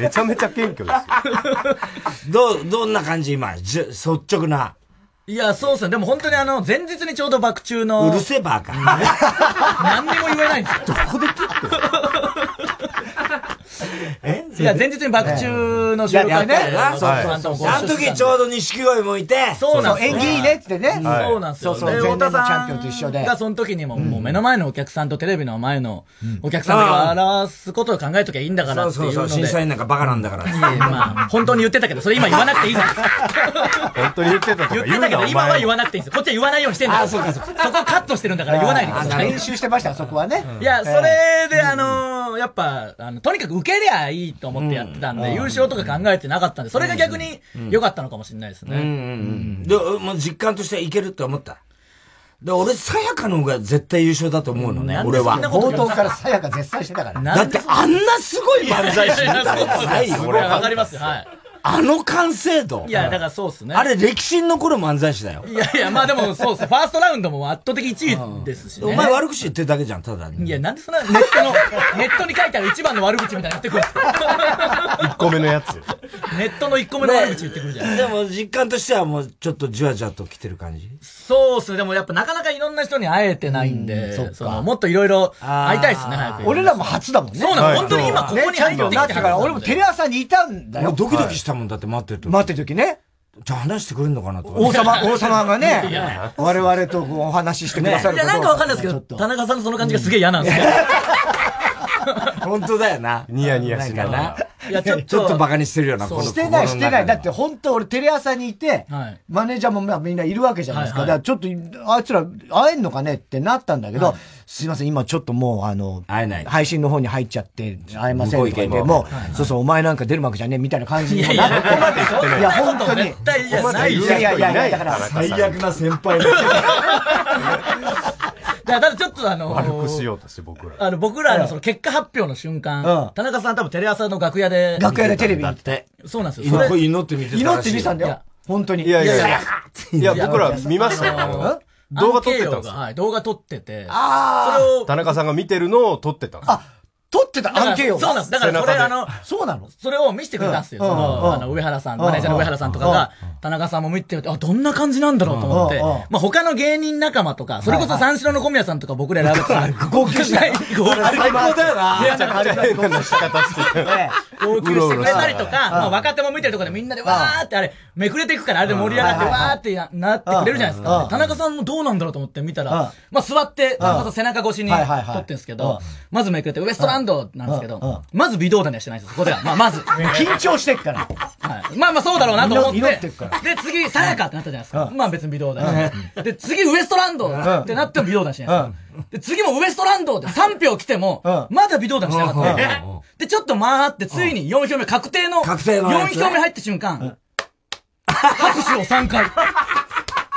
めちゃめちゃ謙虚ですよ。どう、どんな感じ今、じ率直な。いや、そうっすね。でも本当にあの、前日にちょうど爆中の。うるせえバカ。何にも言えないんですよ。どこで切っていや、前日に爆中の収録会ね。そうそうそう。あの時ちょうど錦鯉もいて。そうなんですよ演技いいねってね。そうなんですよ。そうそう、で前年のチャンピオンと一緒で。がその時にも、もう目の前のお客さんとテレビの前のお客さんが表すことを考えときゃいいんだからっていうので。そうそう審査員なんかバカなんだから。まあ、本当に言ってたけど、それ今言わなくていいじゃないですか。本当に言ってた言ってたけど、今は言わなくていいんですよ。こっちは言わないようにしてんだから。あそうかそうそこカットしてるんだから言わないでください。練習してました、そこはね。いや、それで、あのー、やっぱ、あの、とにかく受けりゃいいと思ってやってたんで、優勝とか考えてなかったんで、それが逆に良かったのかもしれないですね。うんうんうん。で、もう実感としていけるって思った。で、俺、さやかの方が絶対優勝だと思うのね、俺は。冒頭からさやか絶賛してたから。だってあんなすごい漫才師見たことないよ、俺わかりますよ、はい。あの完成度。いや、だからそうっすね。あれ、歴史に残る漫才師だよ。いやいや、まあでもそうっすね。ファーストラウンドも圧倒的1位ですしね。お前悪口言ってるだけじゃん、ただに。いや、なんでそんなネットの、ネットに書いてある一番の悪口みたいな言ってくるんですか1個目のやつ。ネットの1個目の悪口言ってくるじゃん。でも実感としてはもうちょっとじわじわと来てる感じ？そうっすね。でもやっぱなかなかいろんな人に会えてないんで、そのもっといろいろ会いたいっすね、早く。俺らも初だもんね。そうなの、本当に今ここにチャンピオンになってから、俺もテレ朝にいたんだよ。ドキドキしたもんだって待ってると。待ってる時ね。じゃあ話してくれるのかなと。王様、王様がいねや、我々とお話ししてくださるいや、なんかわかんないですけど、田中さんのその感じがすげえ嫌なんですよ。本当だよな。ニヤニヤしながら。いや、ちょっと。ちょっとバカにしてるよな、そうしてない、してない。だって本当俺テレ朝にいて、マネージャーもまあみんないるわけじゃないですか。だからちょっと、あいつら会えんのかねってなったんだけど、すいません、今ちょっともうあの、会えない。配信の方に入っちゃって、会えませんとか言って、もう、そうそう、お前なんか出るわけじゃねえみたいな感じになって。いや、本当に。絶対いや、ないいやいやいや、だから、最悪な先輩だ。だからちょっとあの悪くしようとして僕ら。あの、僕らのその結果発表の瞬間、田中さん多分テレ朝の楽屋で。楽屋でテレビだって。そうなんですよ。それ祈って見てた祈って見てたんだよ。本当に。いやいやいや。いや、僕ら見ましたよ。動画撮ってたんですはい、動画撮ってて。ああ。それを。田中さんが見てるのを撮ってたんですあ、撮ってたアンケーを。そうなんです。だからそれあの、そうなの？それを見せてくれたんですよ。その、あの、上原さん、マネージャーの上原さんとかが、田中さんも見てて、あ、どんな感じなんだろうと思って、まあ他の芸人仲間とか、それこそ三四郎の小宮さんとか僕ら選べたら、号泣しない。号泣最高だよな。めちゃくちゃ変な仕方して号泣してくれたりとか、まあ若手も見てるとこでみんなでわーってあれ、めくれていくからあれで盛り上がってわーってなってくれるじゃないですか。田中さんもどうなんだろうと思って見たら、まあ座って、田中さん背中越しに撮ってんすけど、まずめくれてウエストランドなんですけど、まず微動だにはしてないです、そこでは。まあまず。緊張してっから。はい。まあまあそうだろうなと思って。で、次、さやかってなったじゃないですか。まあ別に微動だに。で、次、ウエストランドってなっても微動だにしないですか。で、次もウエストランドで3票来ても、まだ微動だにしなかった。で、ちょっと回って、ついに4票目、確定の、確定のやつ4票目入った瞬間、拍手を3回。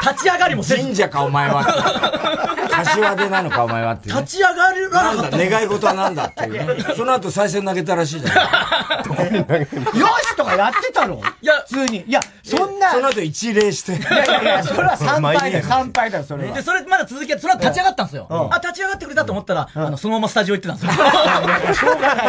立ち上がりもせず。神社か、お前は。柏手なのか、お前はっていうね。立ち上がるらなかった。願い事は何だっていうね。その後再生投げたらしいじゃん。よしとかやってたの？いや、普通に。いや、そんな。その後一礼して。いやいやいや、それは3敗だよ、3敗だよ、それは。で、それまだ続きやって、それは立ち上がったんですよ。あ、立ち上がってくれたと思ったら、あの、そのままスタジオ行ってたんですよ。しょうがな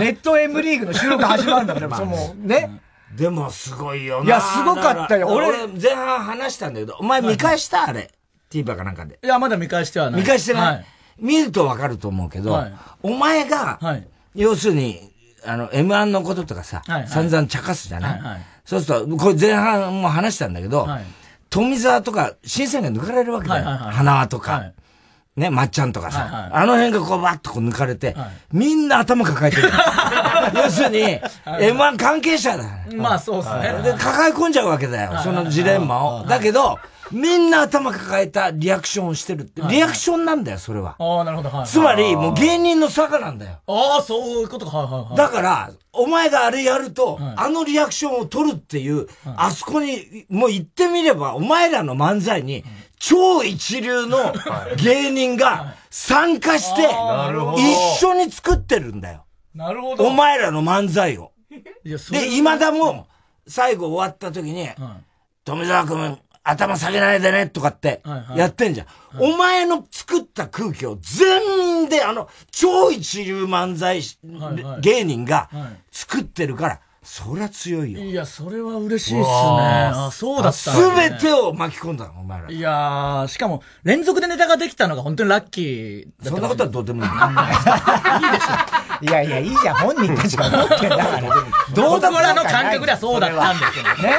い。ネット M リーグの収録始まるんだから、その、ね。でもすごいよな。いやすごかったよ。俺、俺前半話したんだけど、お前見返した？あれ。TVer かなんかで。いや、まだ見返してはない。見返してない、はい。見るとわかると思うけど、はい。お前が、はい。要するに、あの、M1 のこととかさ、はいはい。散々茶化すじゃない、はいはい。そうすると、これ前半も話したんだけど、はい。富澤とか、審査員が抜かれるわけだよ。はいはいはい。花輪とか、はいね、まっちゃんとかさ、はいはいあの辺がこうバッとこう抜かれて、みんな頭抱えてる。要するに、M1 関係者だ。まあそうですね。で、抱え込んじゃうわけだよ。そのジレンマを。だけど、みんな頭抱えたリアクションをしてるって。リアクションなんだよ、それは。ああ、なるほど、はい。つまり、もう芸人の坂なんだよ。ああ、そういうことか、はいはいはい。だから、お前があれやると、あのリアクションを取るっていう、あそこに、もう言ってみれば、お前らの漫才に、超一流の芸人が参加して、一緒に作ってるんだよ。なるほど。お前らの漫才を。いや、それで、今田も、最後終わった時に、富澤君、頭下げないでね、とかってやってんじゃん。お前の作った空気を全員で、あの、超一流漫才師はいはい。芸人がはい。作ってるから、そりゃ強いよ。いや、それは嬉しいっすね。わあそうだったすべてを巻き込んだの、お前ら。いやー、しかも、連続でネタができたのが本当にラッキーだったそんなことはどうでもいい。いやいや、いいじゃん、本人たちが思ってんだから。どうだ僕らの感覚ではそうだったんですよね。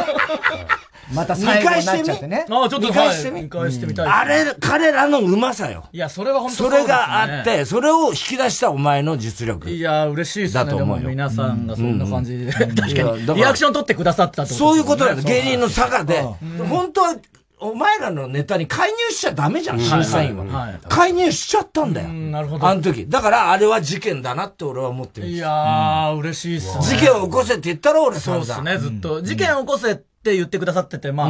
また最後になっちゃってね。ああ、ちょっと見返してみ？はい見返してみたいですあれ、彼らのうまさよ。いや、それは本当それがあって、それを引き出したお前の実力。いや、嬉しいっすね。だと思うよ。皆さんがそんな感じで。確かに。リアクション取ってくださったってことそういうことだよ。芸人の差坂で。本当は、お前らのネタに介入しちゃダメじゃん、うん審査員はいはいは。介入しちゃったんだよ。なるほど。あの時。だから、あれは事件だなって俺は思ってる。いやー、嬉しいっすね。事件を起こせって言ったろ、俺そうっすね、ずっと。事件を起こせって言ってくださってて、まあ、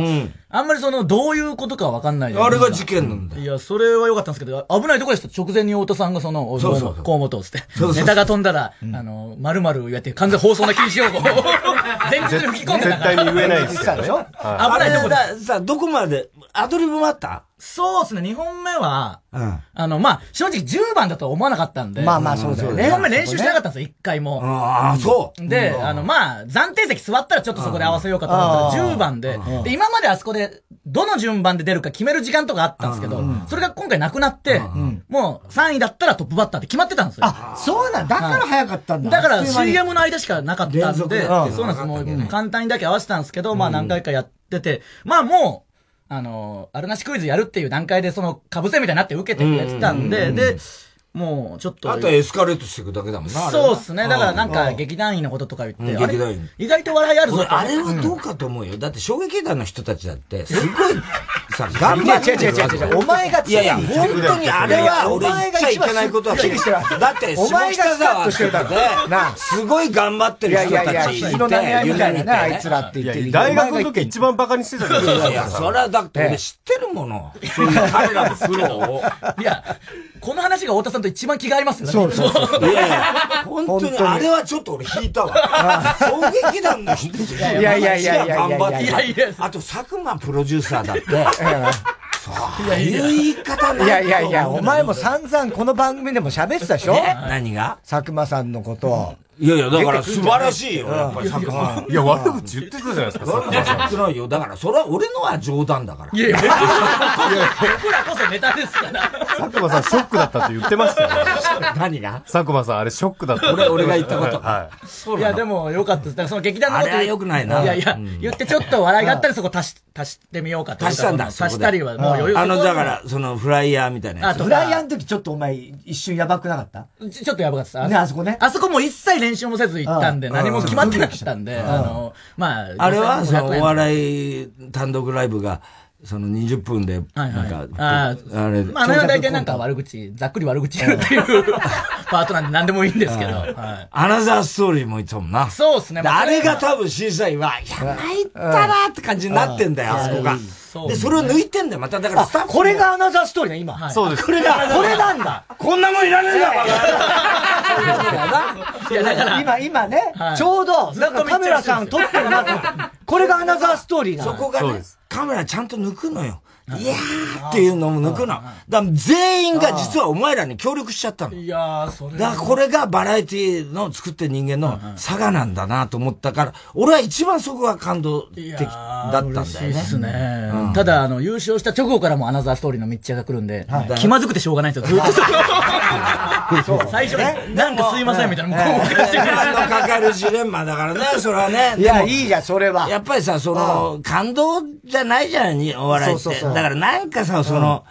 あんまりその、どういうことかわかんないあれが事件なんだいや、それは良かったんですけど、危ないとこでした。直前に太田さんがその、そうそうそう。河本をつってネタが飛んだら、あの、〇〇言われて完全放送の禁止用語を 前日に吹き込んでたから。絶対に言えないですよね。でしょ危ないとこで。だ、さ、どこまで、アドリブもあった？そうですね、2本目は、うん。あの、まあ、正直10番だとは思わなかったんで。まあまあそうだよね。2本目練習してなかったんですよ、1回も。ああ、そう。で、あの、まあ、暫定席座ったらちょっとそこで合わせようかと思ったら、10番で、で、今まであそこで、どの順番で出るか決める時間とかあったんですけど、それが今回なくなって、もう3位だったらトップバッターって決まってたんですよ。あ、そうなんだ。から早かったんだ。だから CM の間しかなかったんで、そうなんです。もう簡単にだけ合わせたんですけど、まあ何回かやってて、まあもう、あの、あるなしクイズやるっていう段階でその、かぶせみたいになって受けてくれてたんで、で、もうちょっと。あとはエスカレートしていくだけだもんな。そうっすね。だからなんかうん。劇団員のこととか言って、劇団員。意外と笑いあるぞ。あれはどうかと思うよ。だって、衝撃団の人たちだって、すごい、さ、頑張ってるいや違う違う違う違う。お前がい。やいや、本当にあれは、俺お前が言っちゃいけないことは一番だって、お前がスカッとしてるだろ。なすごい頑張ってる人いやいやいやたちいて、日の投げ合いみたいなね夢見て。あいつらって言ってるいや大学の時一番バカにしてたいやいや、それはだって俺知ってるもの。彼らの苦労を。いや、この話が太田さんと一番気が合いますよね。そうそうそういやいや、本当に、あれはちょっと俺引いたわ。衝撃団の人いやいやいやいやいや頑張って。いやいや。あと、佐久間プロデューサーだって、そう。いやいう言い方いやいやいや、お前も散々この番組でも喋ってたでしょ？え？何が？佐久間さんのことを。いやいや、だから素晴らしいよ、やっぱり佐久間。いや、悪口言ってたじゃないですか、悪口言ってないよ。だから、それは俺のは冗談だから。いやいや、僕らこそネタですから。佐久間さんショックだったって言ってましたよ。何が？佐久間さんあれショックだった。俺俺が言ったことはい。いや、でも良かったです。だからその劇団のことあれは良くないないやいや、言ってちょっと笑いがあったらそこ足し、足してみようかと。足したんだ。足したりはもう余裕あの、だから、その、フライヤーみたいなやつ。あとフライヤーの時ちょっとお前一瞬やばくなかった？ちちょっとやばかった。ねあそこねあそこも一切練習もせず行ったんで、うん。何も決まってなかったんで、あの、まあ、あれは、その、5500円お笑い単独ライブが、その20分で、はいはいなんか、ああれ、まあ、あれは大体なんか悪口、ざっくり悪口言うっていう パートなんで何でもいいんですけど。はいアナザーストーリーも言ってたもんな。そうですね。であれが多分審査員は、いや、参ったなって感じになってんだよ、うんあそこが。で、それを抜いてんだよ、また。だからあスタッフもこれがアナザーストーリーね、今。そうですこれだ、これなんだ。こんなもんいらねえんだ、バいや、だから、今、今ねは、いちょうど、なんかカメラさん撮ってるなと思ってこれがアナザーストーリーなの。そこがね、カメラちゃんと抜くのよ。いやーっていうのも抜くの。だ全員が実はお前らに協力しちゃったの。いやー、それだからこれがバラエティの作ってる人間の差がなんだなと思ったから、俺は一番そこが感動的だったんだよ嬉しいっね。すね。うんただ、あの、優勝した直後からもアナザーストーリーの密着が来るんで、はい気まずくてしょうがないんですよ、ずっと。最初に、なんかすいませんみたいな、も返してくれ時間 のかかるジレンマだからね、それはね。いや、いいじゃん、それは。やっぱりさ、その、感動じゃないじゃん、にお笑いって。そうそうそうだからなんかさ、その、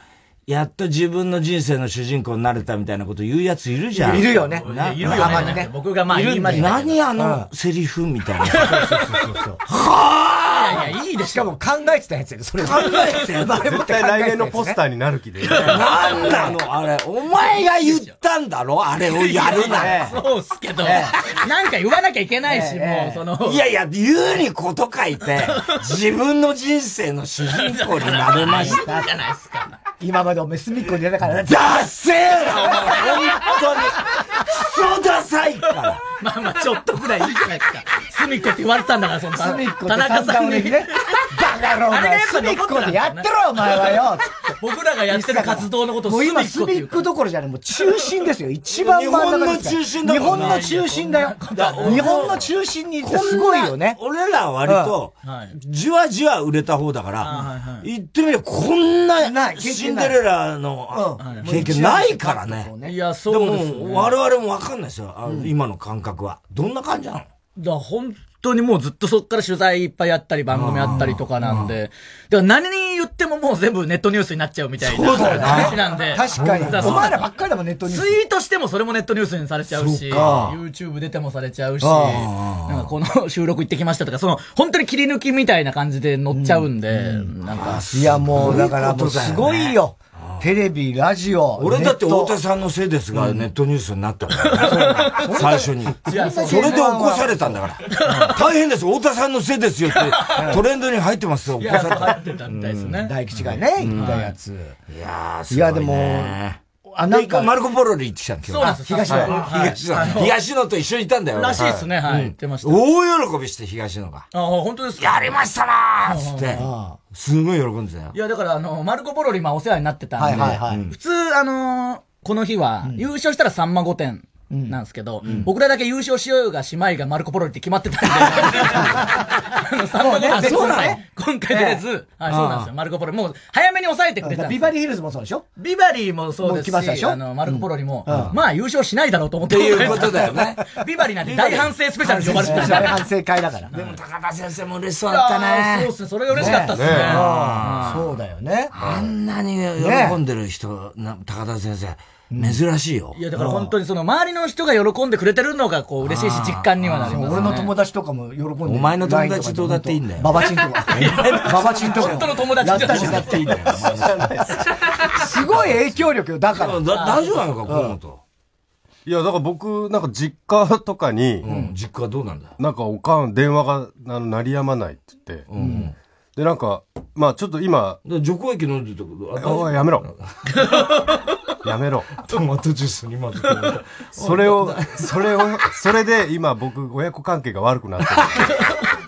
やっと自分の人生の主人公になれたみたいなこと言うやついるじゃん。いるよねないるよねね。僕がまあ言いました何あのセリフみたいな。いやいや、いいでしかも考えてたやつやで、それ。考えてたやつ絶対来年のポスターになる気で。なんなのあれ、お前が言ったんだろ？あれをやるな。そうっすけど、なんか言わなきゃいけないし、もう、その。いやいや、言うにこと書いて、自分の人生の主人公になれました。じゃないですか。今までお前隅っこに出たからね。ダッセーな、お前、本当に。クソダサいから。まあまあ、ちょっとぐらいいいじゃないですか。隅っこって言われてたんだから、その、隅っこって田中さんに。ね。バカ野郎、お前。あれがやっぱ隅っこ残ってたでやってろ、お前はよ。僕らがやってる活動のことをもう今、隅っこっていう隅っこどころじゃない、もう中心ですよ。一番真ん中です日本の中心だもん日本の中心だよ。日本の中心にすごいよね。俺らは割と、じわじわ売れた方だから、言ってみればこんなシンデレラの経験ないからね。いや、そうですねも我々もわかんないですよ、あの今の感覚は。どんな感じなの？だ本当にもうずっとそっから取材いっぱいやったり、番組あったりとかなんで、だから何に言ってももう全部ネットニュースになっちゃうみたいな話なんで。確かに。お前らばっかりだもん、ネットニュース。ツイートしてもそれもネットニュースにされちゃうし、YouTube 出てもされちゃうし、あなんかこの収録行ってきましたとか、その、本当に切り抜きみたいな感じで載っちゃうんで、なんか。いや、もう、だからもうすごいよ。テレビ、ラジオ。俺だって太田さんのせいですが、ネットニュースになったから、最初に。それで起こされたんだから。大変です、太田さんのせいですよって、トレンドに入ってますよ、起こされた。ってたみたいですね。大吉がね、言ったやつ。いやー、いや、でも、あ、なんか、マルコ・ポロリ行ってきたんそうなんですよ東野。はい。東野。はい。東野と一緒にいたんだよ。らしいっすね。はい。うん。言ってました。大喜びして、東野が。あ、本当ですか？やりましたなーっつって、すごい喜んでたよ。い。や、だから、あの、マルコ・ポロリ、まあ、お世話になってたんで、はいはいはい。普通、あのーこの日は、優勝したらさんま御殿なんですけど、僕らだけ優勝しようがしまいがマルコ・ポロリって決まってたんで、あの、さんま御殿もうね今回そうなの、今回出れず、はい、そうなんですよ、マルコ・ポロリ。もう、早めに抑えてくれたビバリーヒルズもそうでしょ？ビバリーもそうですし、もう来ましたでしょ？あの、マルコ・ポロリも、うん。まあ優勝しないだろうと思って。っていうことだよね。ビバリーなんて大反省スペシャルで呼ばれてた。大反省会だから。でも高田先生も嬉しそうだったね。そうっすね。それが嬉しかったっすね。そうだよね。あんなに喜んでる人、な高田先生、珍しいよ。いや、だから本当にその周りの人が喜んでくれてるのがこう嬉しいし実感にはなりますね。俺の友達とかも喜んでる。お前の友達どうだっていいんだよババチンとか。ババチンとか。本当の友達どうだっていいんだよ。すごい影響力よ、だから。だ大丈夫なのか、河本。いや、だから僕、なんか実家とかに、実家はどうなんだ？なんかおかん、電話があの鳴りやまないって言って、で、なんか、まあちょっと今、除光液飲んでたこと？おい、やめろ。やめろ。トマトジュースに混ぜて。それを、それを、それで今僕、親子関係が悪くなってる。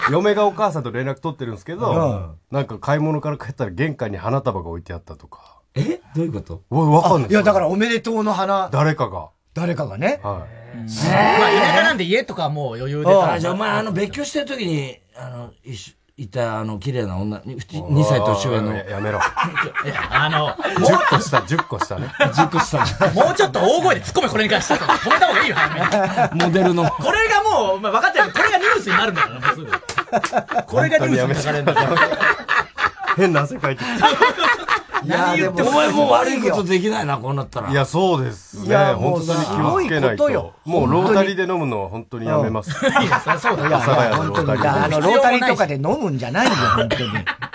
嫁がお母さんと連絡取ってるんですけど、なんか買い物から帰ったら玄関に花束が置いてあったとか。え？どういうこと？わ、わかんないいや、だからおめでとうの花。誰かが。誰かがね。はい。まあ田舎なんで家とかはもう余裕で。あじゃあお前、あの、別居してる時に、あの、一緒いた、あの、綺麗な女、に2歳年上の。ややめろ。あの、10個下、10個下ね。10個下。もうちょっと大声で突っ込めこれに関しては止めた方がいいよ。モデルの。これがもう、まあ、分かってるこれがニュースになるんだから、もうすぐ。これがニュースに書かれるんだから。変な汗かいてきた。いや、でも、お前もう悪いことできないな、こうなったら。いや、そうですね。いやもう本当に気をつけないすごいこと。もうロータリーで飲むのは本当にやめます。いや、そうだよ。本当に。ロータリーあの、ロータリーとかで飲むんじゃないよ、本当に。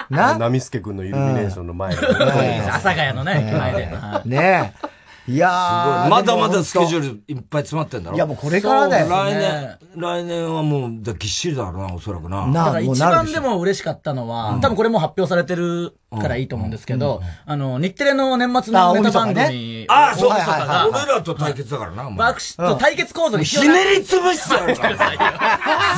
な？ナミスケ君のイルミネーションの前で。阿佐ヶ谷のね、前で。ねえ。いやー。まだまだスケジュル。ールいっぱい詰まってんだろ？いやもうこれからだよ来年、来年はもう、だぎっしりだろうな、おそらくな。なだから一番でも嬉しかったのは、多分これも発表されてるからいいと思うんですけど、あの、日テレの年末のネタ番組、ああ、そう大晦日が俺らと対決だからな、お前。爆笑と対決構造にひねり潰してやるから。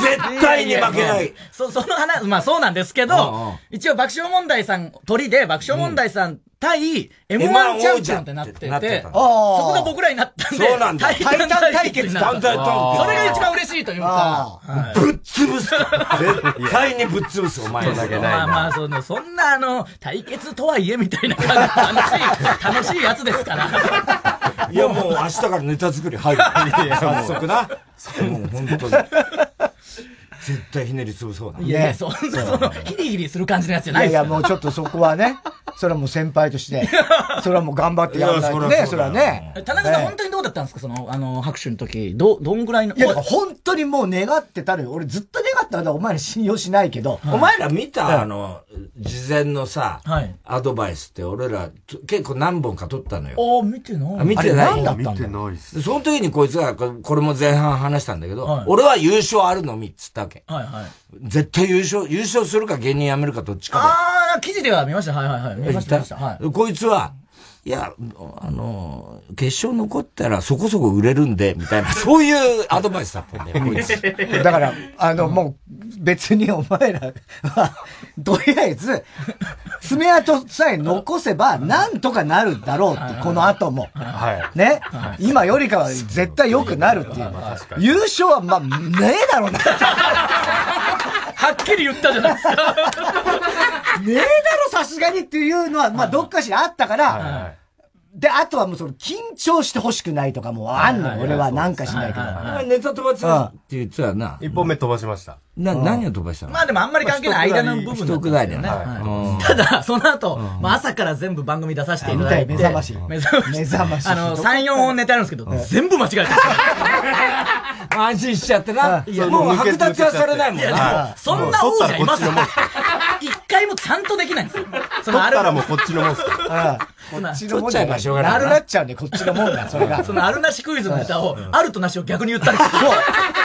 絶対に負けない。そ、その話、まあそうなんですけど、一応爆笑問題さん、鳥で爆笑問題さん対 M1 チャンピオンってなってて、なってたそこが僕らになったんで、そうなんだ。タイタン対決になった。タイタン対決それが一番嬉しいというか、ぶっ潰す。絶対にぶっ潰す、お前。だけまあまあ、その、そんなあの、対決とはいえみたいな感じ楽しい、楽しいやつですから。いや、もう明日からネタ作り入る。早速な。もう本当に。絶対ひねり潰そうだ。いやいや、そんな、その、ヒリヒリする感じのやつじゃないですいやいや、もうちょっとそこはね、それはもう先輩として、それはもう頑張ってやらないとね、それはね。田中さん、本当にどうだったんですか？その、あの、拍手の時。ど、どんぐらいの？いや、だから本当にもう願ってたのよ。俺ずっと願ったんだお前ら信用しないけど。お前ら見うんたあの、事前のさ、アドバイスって俺ら結構何本か取ったのよ。ああ、見てない。あ見てないあれ何だったんだ？見てないその時にこいつが、ここれも前半話したんだけど、はい俺は優勝あるのみっつったわけ。はいはい。絶対優勝、優勝するか芸人辞めるかどっちかああ、記事では見ました。はいはいはい。で。見ました、見ました。はい。こいつは、いや、あの、決勝残ったらそこそこ売れるんで、みたいな、そういうアドバイスだったんだよ、こいつ。だから、あの、もう、別にお前らは、とりあえず、爪痕さえ残せば、なんとかなるだろうって、この後も。はい。ね、今よりかは絶対良くなるっていう。優勝は、まあ、ねえだろうな。はっきり言ったじゃないですか。ねえだろ、さすがにっていうのは、まあ、どっかしらあったから、で、あとはもうその、緊張してほしくないとかもあんのよ、俺はなんかしないけど。ネタ飛ばすって言ってたよな。一本目飛ばしました。な、何を飛ばしたの？まあでもあんまり関係ない間の部分だりだよね。はいただ、その後、まあ朝から全部番組出させていただいて。目覚まし目覚まし。あの、3、4本ネタあるんですけど、全部間違えてる。安心しちゃってな。いやもう剥奪はされないもんいや、でなも。そんな王者います一 回もちゃんとできないんですよ。そ取ったらもうこっちのもんっすああこっちのもんだよ。なるなっちゃうんで、こっちのもんだ、それが。そのあるなしクイズのネタを、あるとなしを逆に言ったりとか。そう。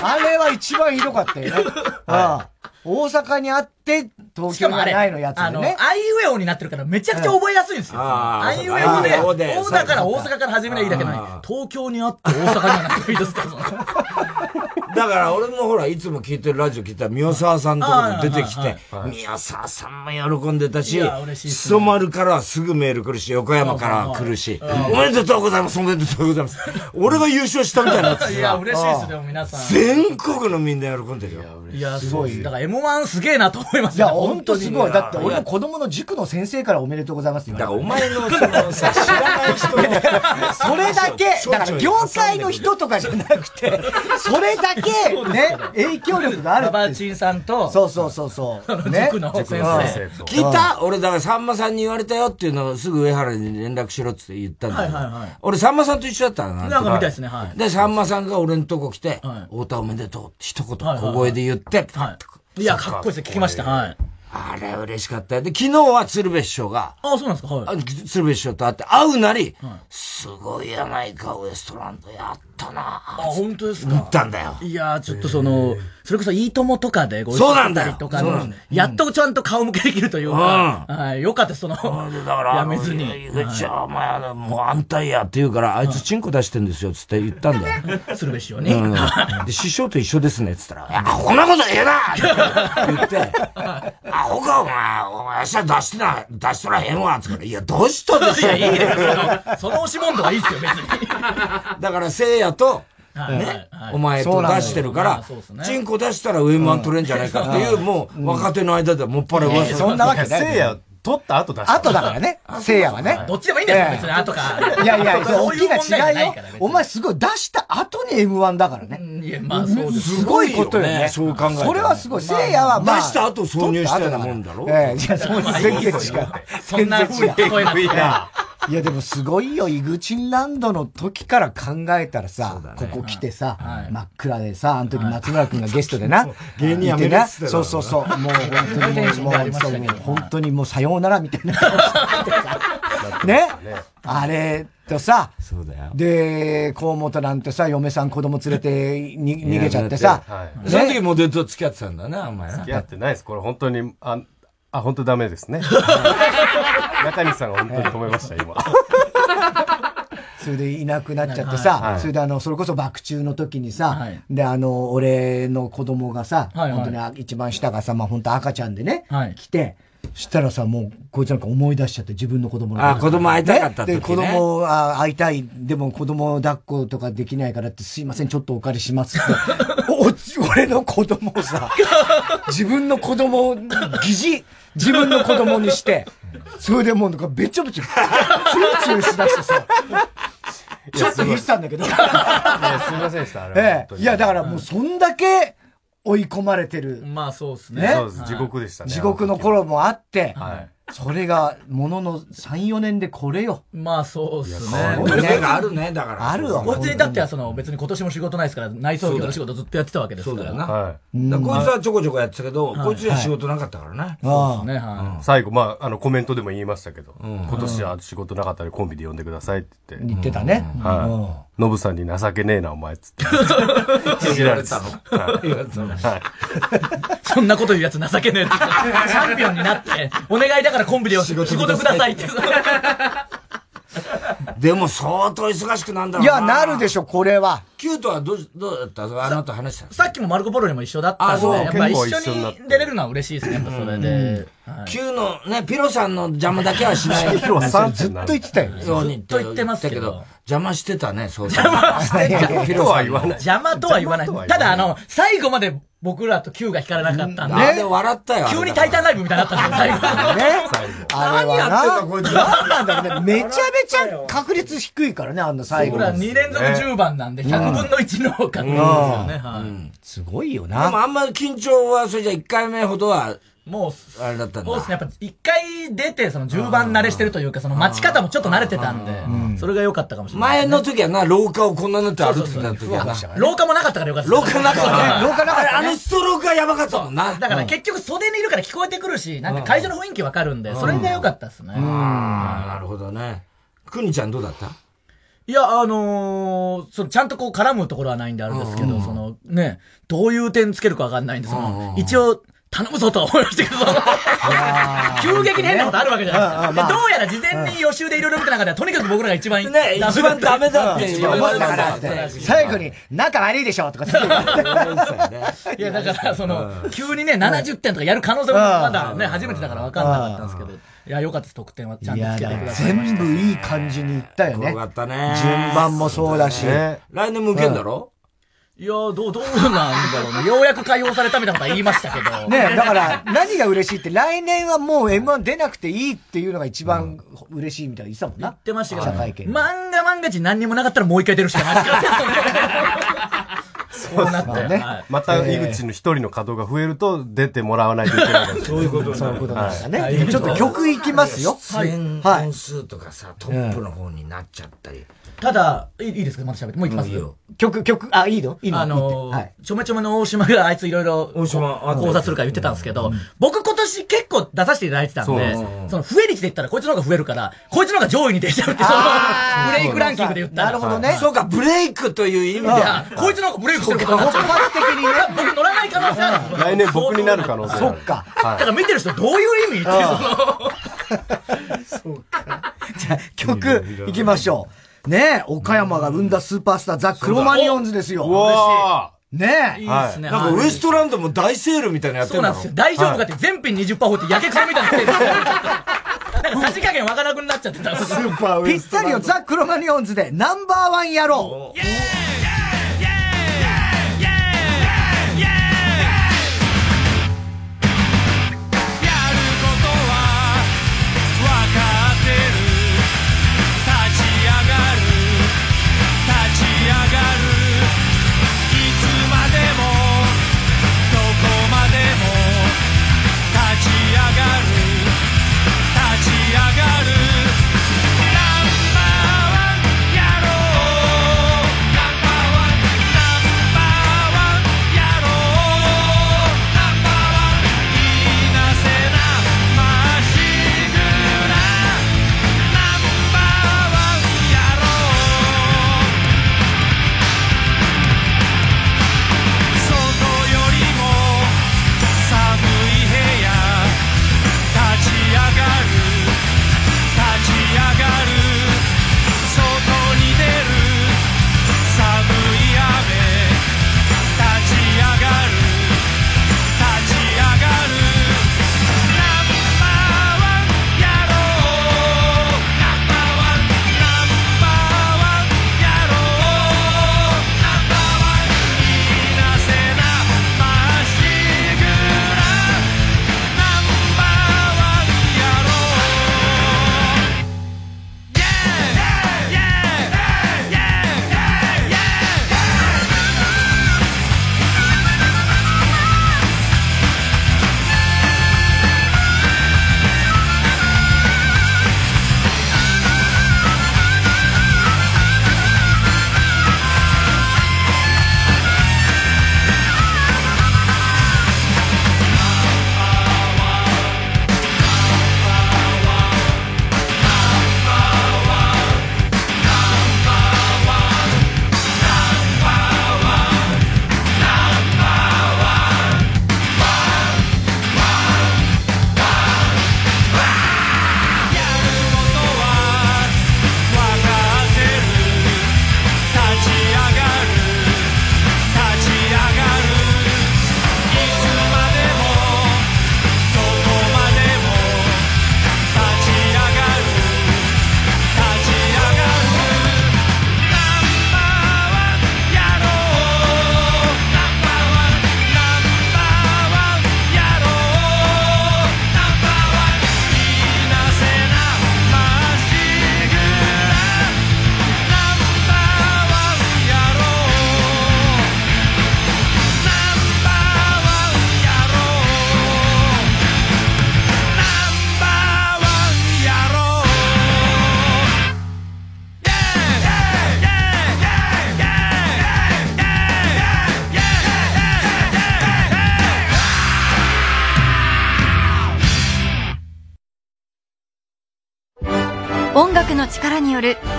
あれは一番ひどかったよね。ああ大阪にあって、東京にはしかもあれ、ないのやつあの、でね。アイウェオになってるからめちゃくちゃ覚えやすいんですよ。アイウェオで、で大だから大阪から始めりゃいいだけなのに、東京にあって大阪にはなってもいいですか だから俺もほら、いつも聞いてるラジオ聞いたら、宮沢さんとかも出てきはいて、宮沢さんも喜んでたししすしそ丸からはすぐメール来るし、横山から来るし、おめでとうございます、おめでとうございます。俺が優勝したみたいになってさいや、嬉しいですよ、皆さん。全国のみんな喜んでるよ。いや、すごい。だから M1 すげえなと思いますいや、よ。ほんとすごい。だって俺のい子供の塾の先生からおめでとうございますって言だわからお前のそのさ、知らない人の。それだけ、だから業界の人とかじゃなくて、それだけね、影響力があるババ。チンさんと、そうそうそうそう。ね。塾の先生。聞いた？俺、だからさんまさんに言われたよっていうのをすぐ上原に連絡しろって言ったんだよ。はいはいはい俺、さんまさんと一緒だったのなんかみたいですねはいで、さんまさんが俺のとこ来て、はい太田おめでとうって一言小声で言って、いや、かっこいいです聞きました。はい。あれ嬉しかったよ。で、昨日は鶴瓶師匠が、あ、そうなんですかはい。あ鶴瓶師匠と会って会うなり、すごいやないか、ウエストランドやったなあ、本当ですか？思ったんだよ。いやー、ちょっとその、それこそいいともとかでご一緒そうなんだよ。したりとかのやっとちゃんと顔向けできるというか、はい、よかったです、その、だから、やめずに。井口はお前、あのもう安泰やって言うから、あいつチンコ出してんですよ、つって言ったんだよ。鶴瓶師匠に。うん。で、師匠と一緒ですね、つったら、いや、こんなこと言えなって言って、あ、ほかお前、お前、明日出してな、出しとらへんわ、つって、いや、どうしたでしょいや、いいで。その押し問答はいいですよ、別に。だから、聖夜と、はいねはい、お前と出してるからチンコ出したらウェマン取れんじゃないかっていう、もう、若手の間ではもっぱら噂そんなわけない。せいや、取った後出した。後だからね。聖夜はね。どっちでもいいんですよ、別に、後か。いやいや、大きな違いよお前すごい出した後に M1 だからね。いや、まあそうです。すごいことよね。そう考えそれはすごい。聖夜はまあ。出した後挿入したようなもんだろええ、じゃあ、そう全然違う。そんな風に聞こえなくて。いやでもすごいよ、イグチンランドの時から考えたらさ、ここ来てさ、真っ暗でさ、あの時松村くんがゲストでな、芸人辞めなっつってたそうそうそう、もう本当にもう、もうそうもう本当にもうさようならみたいな顔してさ、ね。あれとさ、そうだよ。で、河本なんてさ、嫁さん子供連れてに逃げちゃってさ、はい。その時モデルと付き合ってたんだね、お前な。付き合ってないです。これ本当に、あ、あ、本当ダメですね。中西さんが本当に止めました、今。それでいなくなっちゃってさ、はい。それであの、それこそ爆中の時にさ、で、あの、俺の子供がさ、はいはい。本当にあ一番下がさ、まあ本当赤ちゃんでね、はい。来て、そしたらさ、もう、こいつなんか思い出しちゃって、自分の子供のあ子供会いたかった時ね。で、子供あ会いたい、でも子供抱っことかできないからって、すいません、ちょっとお借りしますって。お俺の子供をさ、自分の子供を疑似、自分の子供にして、それでもうなんかべちょべちょ、チューチューしだしてさ、ちょっと引いてたんだけど。いや、すみませんでした、あれは。ええ。いや、だからもうそんだけ追い込まれてる。まあそうですね。ねそうです、地獄でしたね。地獄の頃もあって、それが、ものの3、4年でこれよ。まあそうっすね。いやねあるねだからあるわ。こいつにだってはその別に今年も仕事ないですから、内装業の仕事ずっとやってたわけですから。そうだよな。はいこいつはちょこちょこやってたけど、はいこいつには仕事なかったからね。そうですね、はい。最後、まあ、あの、コメントでも言いましたけど、今年は仕事なかったらコンビで呼んでくださいって言って。言ってたねはい。ノブさんに情けねえな、お前、つって。言われたのはい言われたのはい。そんなこと言うやつ情けねえって。チャンピオンになって、お願いだからコンビで仕事ください。って。でも相当忙しくなんだろいうや、なるでしょ、これは。キュートはどう、どうだった？あの後話した？さっきもマルコ・ポロにも一緒だったんで、あそう。やっぱ一緒に出れるのは嬉しいですね、やっぱそれで。Q のね、ピロさんの邪魔だけはしない。ピロさんずっと言ってたよね。そうにずっと言ってますけど。邪魔してたね、そう邪魔してた。ピロさんの。邪魔とは言わない。ただ、あの、最後まで僕らと Q が光らなかったんで。ねで笑ったよ。急にタイタンライブみたいになったんですよ、最後。ね。あれはな。何やってんだこいつ何なんだろうね。めちゃめちゃ確率低いからね、あんな最後僕ら2連続10番なんで、100分の1の確率ですよね。はい。すごいよでな。もあんま緊張は、それじゃ1回目ほどは、もう、あれだったんだ。そうですね。やっぱ一回出て、その10番慣れしてるというか、その待ち方もちょっと慣れてたんで、それが良かったかもしれない。前の時はな、廊下をこんなになって歩いてた時はな。廊下もなかったからよかった。廊下なかったね。廊下なかったねあのストロークがやばかったもんな。だから結局袖にいるから聞こえてくるし、なんか会場の雰囲気わかるんで、それが良かったですね。ああ、なるほどね。くにちゃんどうだった？いや、あのーそのちゃんとこう絡むところはないんであれですけど、そのね、どういう点つけるかわかんないんで、その、一応、頼むぞとは思いましたけど、急激に変なことあるわけじゃないですか。でどうやら事前に予習でいろいろ見た中では、とにかく僕らが一番、ね一番ダメだって言われてたから最後に、仲悪いでしょとかいや、だから、その、急にね、70点とかやる可能性もまだね、初めてだから分かんなかったんですけど、いや、良かったです、得点はちゃんとつけてください。全部いい感じにいったよね。よかったね。順番もそうだし。来年も受けんだろ？いや、どう、どうなんだろうね。ようやく解放されたみたいなことは言いましたけど。ねだから、何が嬉しいって、来年はもう M1 出なくていいっていうのが一番嬉しいみたいな言ってたもんな。言ってましたけど、漫画漫画地何にもなかったらもう一回出るしかないですからね。そうなって。ねね。また、井口の一人の稼働が増えると、出てもらわないといけないから。そういうことそういうことなんだね。はいちょっと曲いきますよ。出演本数とかさ、トップの方になっちゃったり。ただ、いいいいですか？また喋って。もう行きます？いいよ。曲、曲、あ、いいの？いいの？あのちょめちょめの大島があいついろいろ大島あ講座するから言ってたんですけど、僕今年結構出させていただいてたんで、その増え率で言ったらこいつの方が増えるから、こいつの方が上位に出ちゃうって、そのブレイクランキングで言ったら。なるほどね。そうか、ブレイクという意味で。こいつの方がブレイクしてることになっちゃう。突発的にね 僕乗らない可能性あるんですよ来年僕になる可能性。そっか。はいだから見てる人どういう意味っていうその じゃあ、曲いきましょう。ねえ、岡山が生んだスーパースター、ザ・クロマニオンズですよ。うわねえ。いいですね。なんかウエストランドも大セールみたいなのやってだろそうんなんですよ。大丈夫かって全品20%放ってやけくそみたいななんかさじ加減わからなくなっちゃってた。スーパぴったりよ、ザ・クロマニオンズで、ナンバーワンやろう。やろう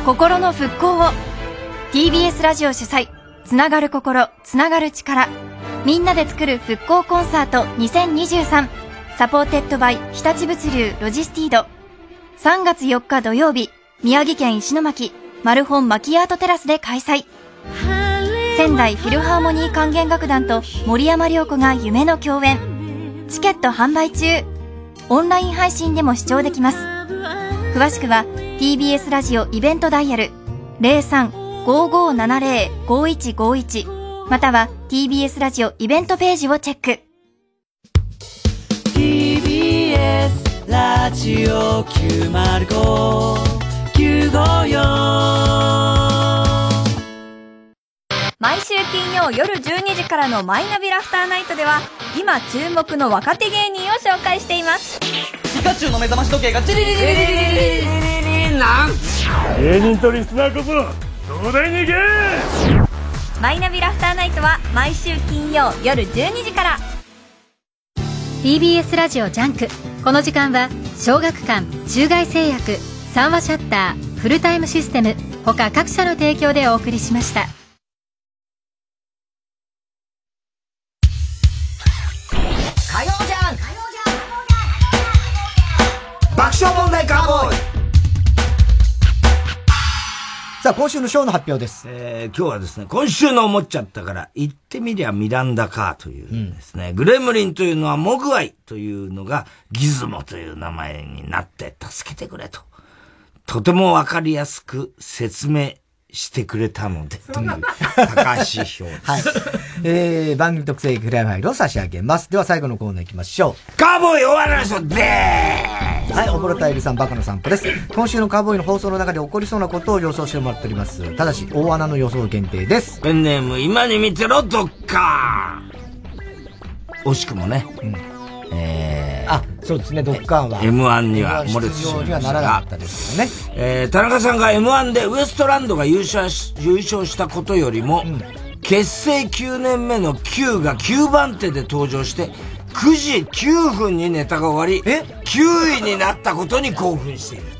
心の復興を。TBS ラジオ主催つながる心つながる力。みんなで作る復興コンサート2023 supported by 日立物流ロジスティード。3月4日土曜日宮城県石巻マルホンマキアートテラスで開催。仙台フィルハーモニー管弦楽団と森山良子が夢の共演。チケット販売中。オンライン配信でも視聴できます。詳しくは TBS ラジオイベントダイヤル03-5570-5151または TBS ラジオイベントページをチェック。TBS ラジオ905954毎週金曜夜12時からのマイナビラフターナイトでは今注目の若手芸人を紹介しています。ピカチュウの目覚まし時計がチリリリリリリリリリリなん？芸人とリスナーこそ東大に行けマイナビラフターナイトは毎週金曜夜12時から。TBS ラジオジャンク。この時間は小学館中外製薬三和シャッターフルタイムシステム他各社の提供でお送りしました。火曜じゃん爆笑問題カーボーイさあ、今週のショーの発表です。えー今日はですね、今週の思っちゃったから、言ってみりゃミランダカーというですね、グレムリンというのはモグアイというのがギズモという名前になって助けてくれと。とてもわかりやすく説明してくれたので、という高橋表です。はい。えー、番組特製クラファイルを差し上げます。では最後のコーナー行きましょう。カーボーイ終わらないではい、おぼろたいりさん、バカの散歩です。今週のカーボーイの放送の中で起こりそうなことを予想してもらっております。ただし、大穴の予想限定です。ペンネーム、今に見てろ、ドッカー惜しくもね。えー、あ、そうですね、ドッカーンは。M1 には漏れてしまいましたがならなかったですよね。えー、田中さんが M1 でウエストランドが優勝し、優勝したことよりも、結成9年目の Q が9番手で登場して、9時9分にネタが終わり、9位になったことに興奮している。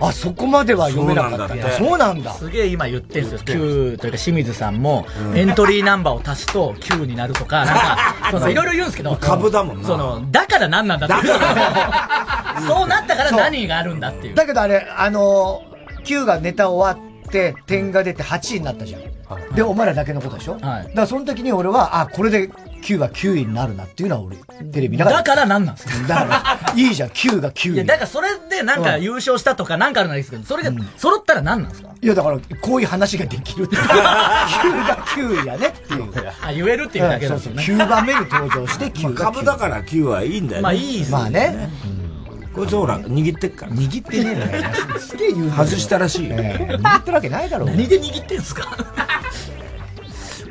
あ、そこまでは読めなかった。そうなんだ。すげえ今言ってんすよ。Q というか清水さんも、エントリーナンバーを足すと Q になるとか、なんか、そのいろいろ言うんですけど。株だもんなその、だから何なんだって。そうなったから何があるんだっていう。だけどあれ、あのー、Q がネタ終わって、点が出て8位になったじゃん。で、お前らだけのことでしょ？だからその時に俺は、あ、これで Q が9位になるなっていうのは俺、テレビながら。だから何なんですか？だから、いいじゃん、Q が9位。いや、だからそれでなんか優勝したとかなんかあるのはいいですけど、それが揃ったら何なんですか？いや、だから、こういう話ができるっていう。9が9位やねっていう。あ、言えるっていうだけなんですよね。そうそう9番目に登場して9が株だから9はいいんだよね。まあいいっすよまあね。こいつほら、握ってっから。握ってねえのよ。すげえ言う外したらしいよ。握ってるわけないだろう。何で握ってんすか？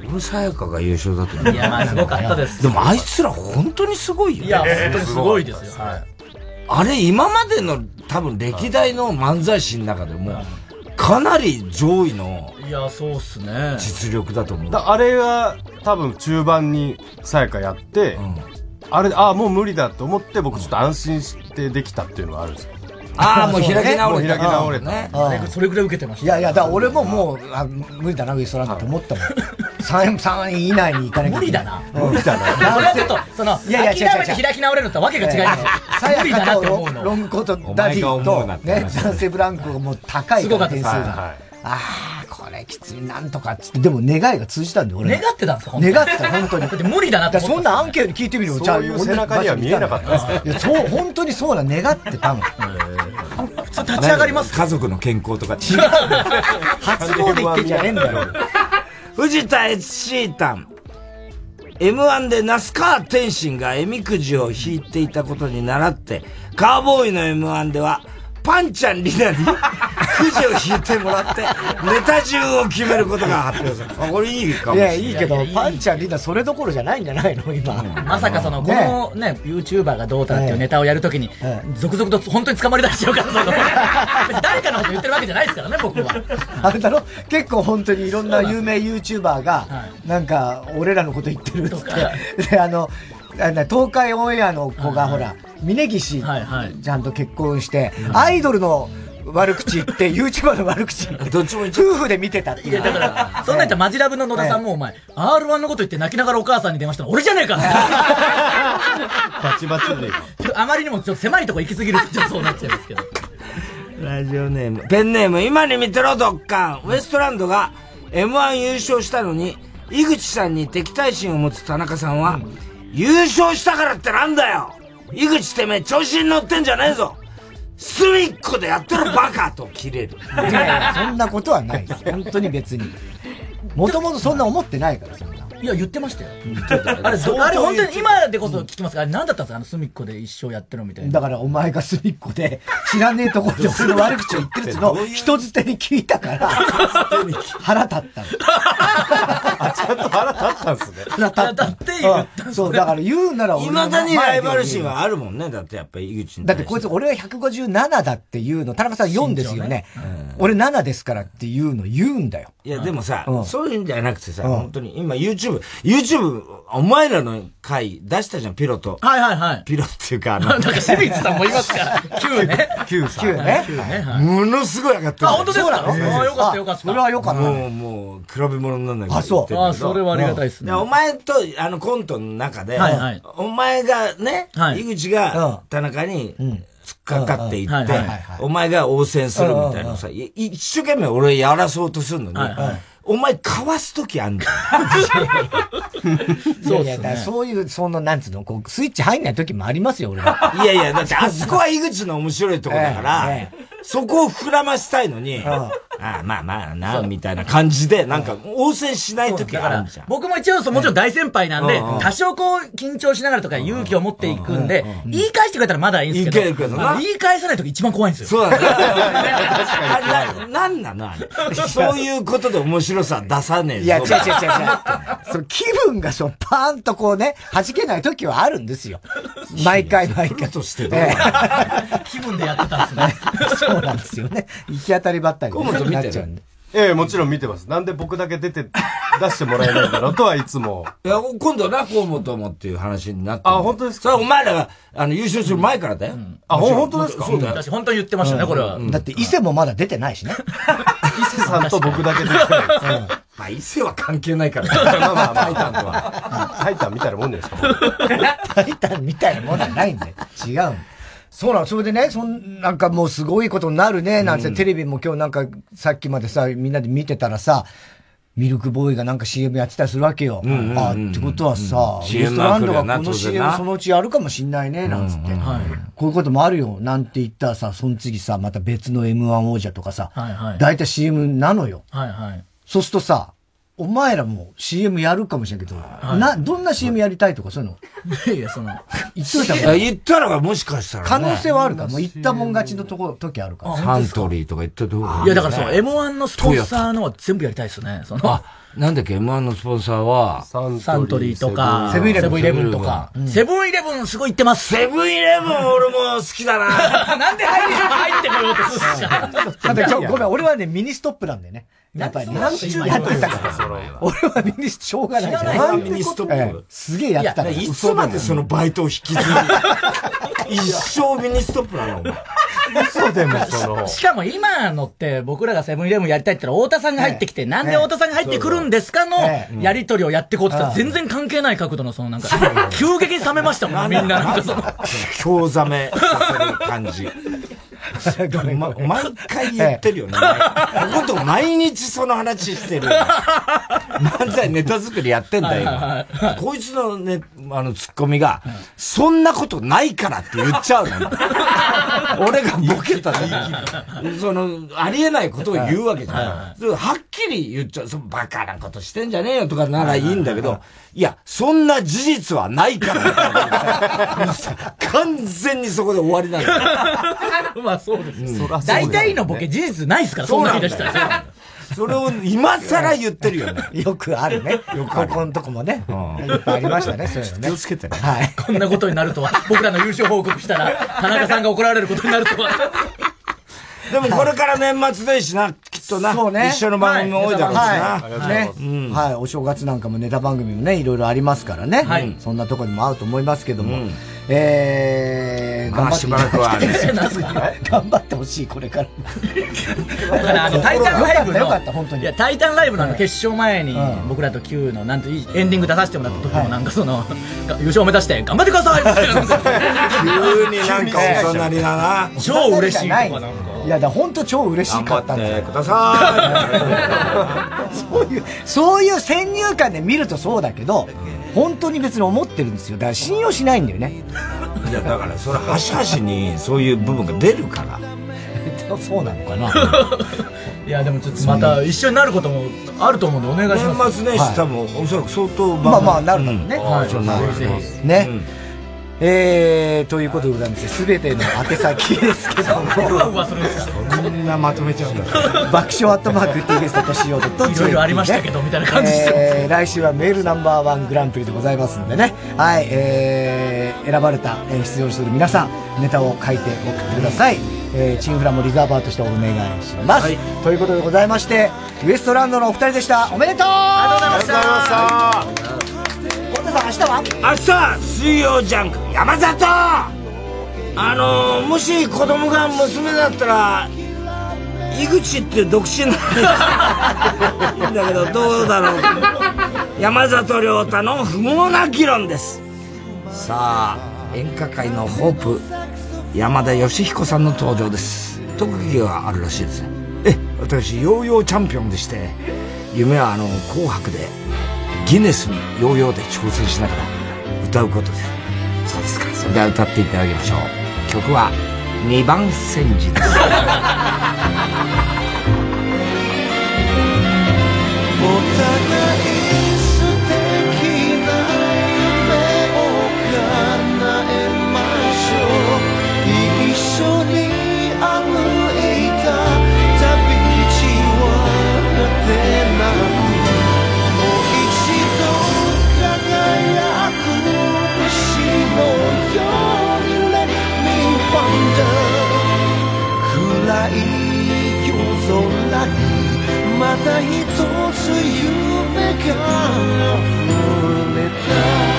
俺、さやかが優勝だと思う。いやまあすごかったですでもあいつら本当にすごいよね。いや、本当にすごいですよ。はい。あれ、今までの多分歴代の漫才師の中でも、かなり上位のいや、そうっすね。実力だと思う。だあれが多分中盤にさやかやって、あれでああもう無理だと思って僕ちょっと安心してできたっていうのはあるんですよああもう開き直れた。開き直れた。それぐらい受けてました。いやいや、だから俺ももう、あ無理だな、ウエストランドって思ったもん。3, 3位以内に行かなきゃ無理だな。無理だな。それはちょっと、その、いやいや諦めて開き直れるのとわけが違います無理だなかとって思うの。ロングコートダディと、ね男性ブランコがもう高い点数が。ああ、これきつい、なんとかっつって、でも願いが通じたんだよ、俺。願ってたんですか本当に？願ってた、本当に。だって無理だなってそんなアンケート聞いてみるよ、そういう背中には見えなかったですかいや、そう、本当にそうな、願ってたの。普通立ち上がります？家族の健康とか違う。初詣行ってんじゃねえんだよ。藤田悦シータン。M1 で那須川天心がえみくじを引いていたことに倣って、カーボーイの M1 では、パンちゃんリナにくじを引いてもらって、ネタ順を決めることが発表された。あ、これいいかもいや、しれない。いいけど、パンちゃんリーダーそれどころじゃないんじゃないの？今。まさかその、このね、YouTuber がどうたらっていうネタをやるときに、続々と本当に捕まり出しちゃうから、誰かのこと言ってるわけじゃないですからね、僕は。あれだろ？結構本当にいろんな有名 YouTuber が、なんか、俺らのこと言ってるっつって。で、あの、あの東海オンエアの子がほら、峯岸ちゃんと結婚して、アイドルの悪口言って、YouTuber の悪口言って、どっちも夫婦で見てたっていう。いや、だから、そんなん言ったらマジラブの野田さんもお前、R1 のこと言って泣きながらお母さんに電話したの俺じゃねえかバチバチで。あまりにもちょっと狭いとこ行き過ぎるとちょっとそうなっちゃいますけど。ラジオネーム。ペンネーム、今に見てろ、ドッカン。ウエストランドが M1 優勝したのに、井口さんに敵対心を持つ田中さんは、優勝したからってなんだよ井口てめえ調子に乗ってんじゃねえぞ隅っこでやってるバカと切れる。いやいや、そんなことはないです。本当に別に。もともとそんな思ってないから、そんな。いや、言ってましたよ。ああれ、どあれ本当に今でこそ聞きますが、あれ何だったんですか？あの隅っこで一生やってるみたいな。だからお前が隅っこで、知らねえところで 俺の悪口を言ってるっつうのを人づてに聞いたから、腹立ったの。ちゃんと腹立ったんすね。腹立った。って言ったそう、だから言うなら俺いのまだにライバル心はあるもんね。だってやっぱり井口。だってこいつ俺は157だって言うの、田中さん4ですよね。俺7ですからっていうの言うんだよ。いや、でもさ、うんそういうんじゃなくてさ、うん本当に、今 YouTube、YouTube、お前らの回出したじゃん、ピロと。はいはいはい。ピロっていうか、あの、なんか清水さんもいますから。Q ね。Q さん。ね。9ね。はい。ものすごい上がってる。あ本当ですか？そうなの？あよかったよかった。それはよかったもう、もう、比べ物にならないあそう。あそれはありがたいっすね。でお前と、あの、コントの中で、お前がね、はい。井口が田中に、突っかかっていってお前が応戦するみたいなのさ、い一生懸命俺やらそうとするのにお前かわすときあんだよ。そういやいや、だそういう、その、なんつうの、こう、スイッチ入んない時もありますよ、俺は。いやいや、だってあそこは井口の面白いとこだから、ええそこを膨らましたいのに、ああまあまあな、みたいな感じで、なんか応戦しない時があるじゃん。僕も一応もちろん大先輩なんで多少こう緊張しながらとか勇気を持っていくんで、言い返してくれたらまだいいんですけど、いけるけど言い返さない時一番怖いんですよ。そうなんだよ。あれ な、なんなのあれ？そういうことで面白さ出さねえぞいや、違う違う違う違う。その気分がそう、パーンとこうね、弾けない時はあるんですよ。毎回毎回。としてどうえ 気分でやってたんですね。え そうなんですよね。行き当たりばったりになっちゃうんで。ええ、もちろん見てます。なんで僕だけ出て、出してもらえないんだろうとはいつも。いや、今度な、河本もっていう話になって。あ本当ですか？それはお前らが、あの、優勝する前からだよ。あ、ほん本当ですか？そうだよ。私本当に言ってましたね、これは。だって伊勢もまだ出てないしね。伊勢さんと僕だけ出てない。まあ、伊勢は関係ないから。まあまあまあタイタンとは。タイタンみたいなもんですかタイタンみたいなものはないんで。違うんそうなの。それでね、そん、なんかもうすごいことになるね、なんて、テレビも今日なんかさっきまでさ、みんなで見てたらさ、ミルクボーイがなんか CM やってたりするわけよ。んうんうんあってことはさ、うんウエストランドがこの CM なそのうちやるかもしんないね、なんつって。こういうこともあるよ、なんて言ったらさ、その次さ、また別の M1 王者とかさ、はいはい。大体 CM なのよ。はいはい。そうするとさ、お前らも CM やるかもしれんけど、な、どんな CM やりたいとかそういうの？いやいや、その、言っといた方がいい。言ったらもしかしたらね。可能性はあるから、もう言ったもん勝ちのとこ、時あるから。サントリーとか言ってどういやだからそう、M1 のスポンサーのは全部やりたいですね。その、あ、なんだっけ、M1 のスポンサーは、サントリーとか、セブンイレブンとか。セブンイレブンすごい言ってます。セブンイレブン俺も好きだな。なんで入り入ってこようとするんだ って今日ごめん、俺はね、ミニストップなんだよね。やっぱりね。やってたから。俺はミニスト、しょうがないじゃん。なんでミニストップええすげえやってたから。いつまでそのバイトを引き継ぎ一生ミニストップなの？お前嘘でもその。しかも今のって僕らがセブンイレブンやりたいって言ったら太田さんが入ってきて、なんで太田さんが入ってくるんですかのえやりとりをやってこうって言ったら全然関係ない角度のそのなんか、急激に冷めましたもん、みんな。なんかその、興ざめさせる感じ。ま、毎回言ってるよね。ほんと毎日その話してる。漫才ネタ作りやってんだよ、今。こいつのね、あの、ツッコミが、そんなことないからって言っちゃうの。俺がボケた時に、その、ありえないことを言うわけじゃん。それはっきり言っちゃう。そのバカなことしてんじゃねえよとかならいいんだけど、いや、そんな事実はないから完全にそこで終わりなんだよ。まあそうですうんよ。大体のボケ事実ないですから、そんな言い出したら。それを今更言ってるよね。よくあるね。ここのとこもね。いっぱいありましたね、そういうのね。気をつけてね。はい。こんなことになるとは、僕らの優勝報告したら、田中さんが怒られることになるとは。でもこれから年末年始な、きっとな、そうね。一緒の番組も多いだろうしな。はい。ね。はい。お正月なんかもネタ番組もね、いろいろありますからね。はいそんなとこにも合うと思いますけども。えー、頑張って。まあしばらくは 頑張ってほしい、これから。だからあの、タイタンライブの、よかったよかった本当に。いや、タイタンライブの決勝前に、僕らと Q の、なんて、エンディング出させてもらった時も、なんかその、優勝を目指して、頑張ってくださいって急になんか大人りだな。超嬉しい。いや、だ本当超嬉しかったんだよ。くださそういう、そういう先入観で見るとそうだけど、本当に別に思ってるんですよ。だから信用しないんだよね。い。いや、だからそれ、端々にそういう部分が出るから。そうなのかな。いや、でもちょっとまた一緒になることもあると思うんで、お願いします。年末年始多分、おそらく相当まあまあ、なるだろうね。はいそうなるぜひね。えー、ということでございまして、すべての宛先ですけども。こんなまとめちゃうんだ。爆笑アットマーク TBS としようといろいろありましたけどみたいな感じでえー来週はメールナンバーワングランプリでございますんでね。はい、えー、選ばれた、えー出場する皆さん、ネタを書いて送ってください。えー、チンフラもリザーバーとしてお願いします。ということでございまして、ウエストランドのお二人でした。おめでとうありがとうございました。さん、明日は？明日、水曜ジャンク、山里あのー、もし子供が娘だったら、井口っていう独身なんだだけど、どうだろう？山里亮太の不毛な議論です。さあ、演歌界のホープ、山田義彦さんの登場です。特技があるらしいですね。え、私、ヨーヨーチャンピオンでして、夢はあの、紅白で、ギネスにヨーヨーで挑戦しながら歌うことです。そうですか。それでは歌っていただきましょう。曲は、二番煎じです。空にまた一つ夢が溢れた。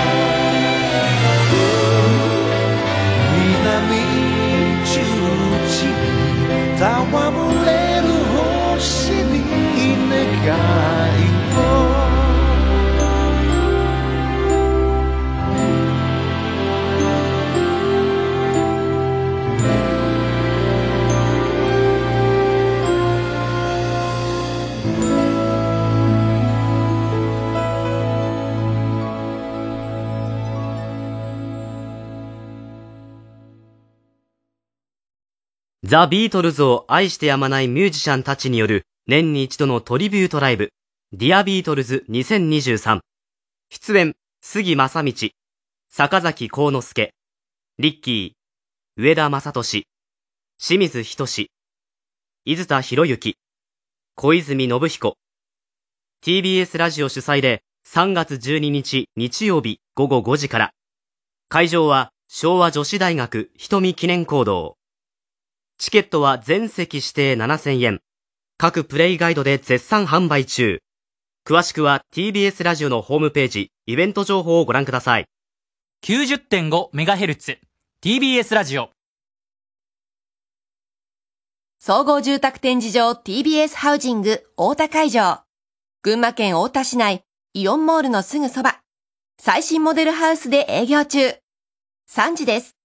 ザ・ビートルズを愛してやまないミュージシャンたちによる年に一度のトリビュートライブ、ディアビートルズ2023。出演、杉真理、坂崎幸之助、リッキー、上田雅利、清水仁伊豆田洋之、小泉信彦。TBS ラジオ主催で3月12日日曜日午後5時から。会場は昭和女子大学瞳記念講堂。チケットは全席指定7000円。各プレイガイドで絶賛販売中。詳しくは TBS ラジオのホームページ、イベント情報をご覧ください。90.5MHz TBS ラジオ総合住宅展示場 TBS ハウジング大田会場。群馬県大田市内イオンモールのすぐそば。最新モデルハウスで営業中。3時です。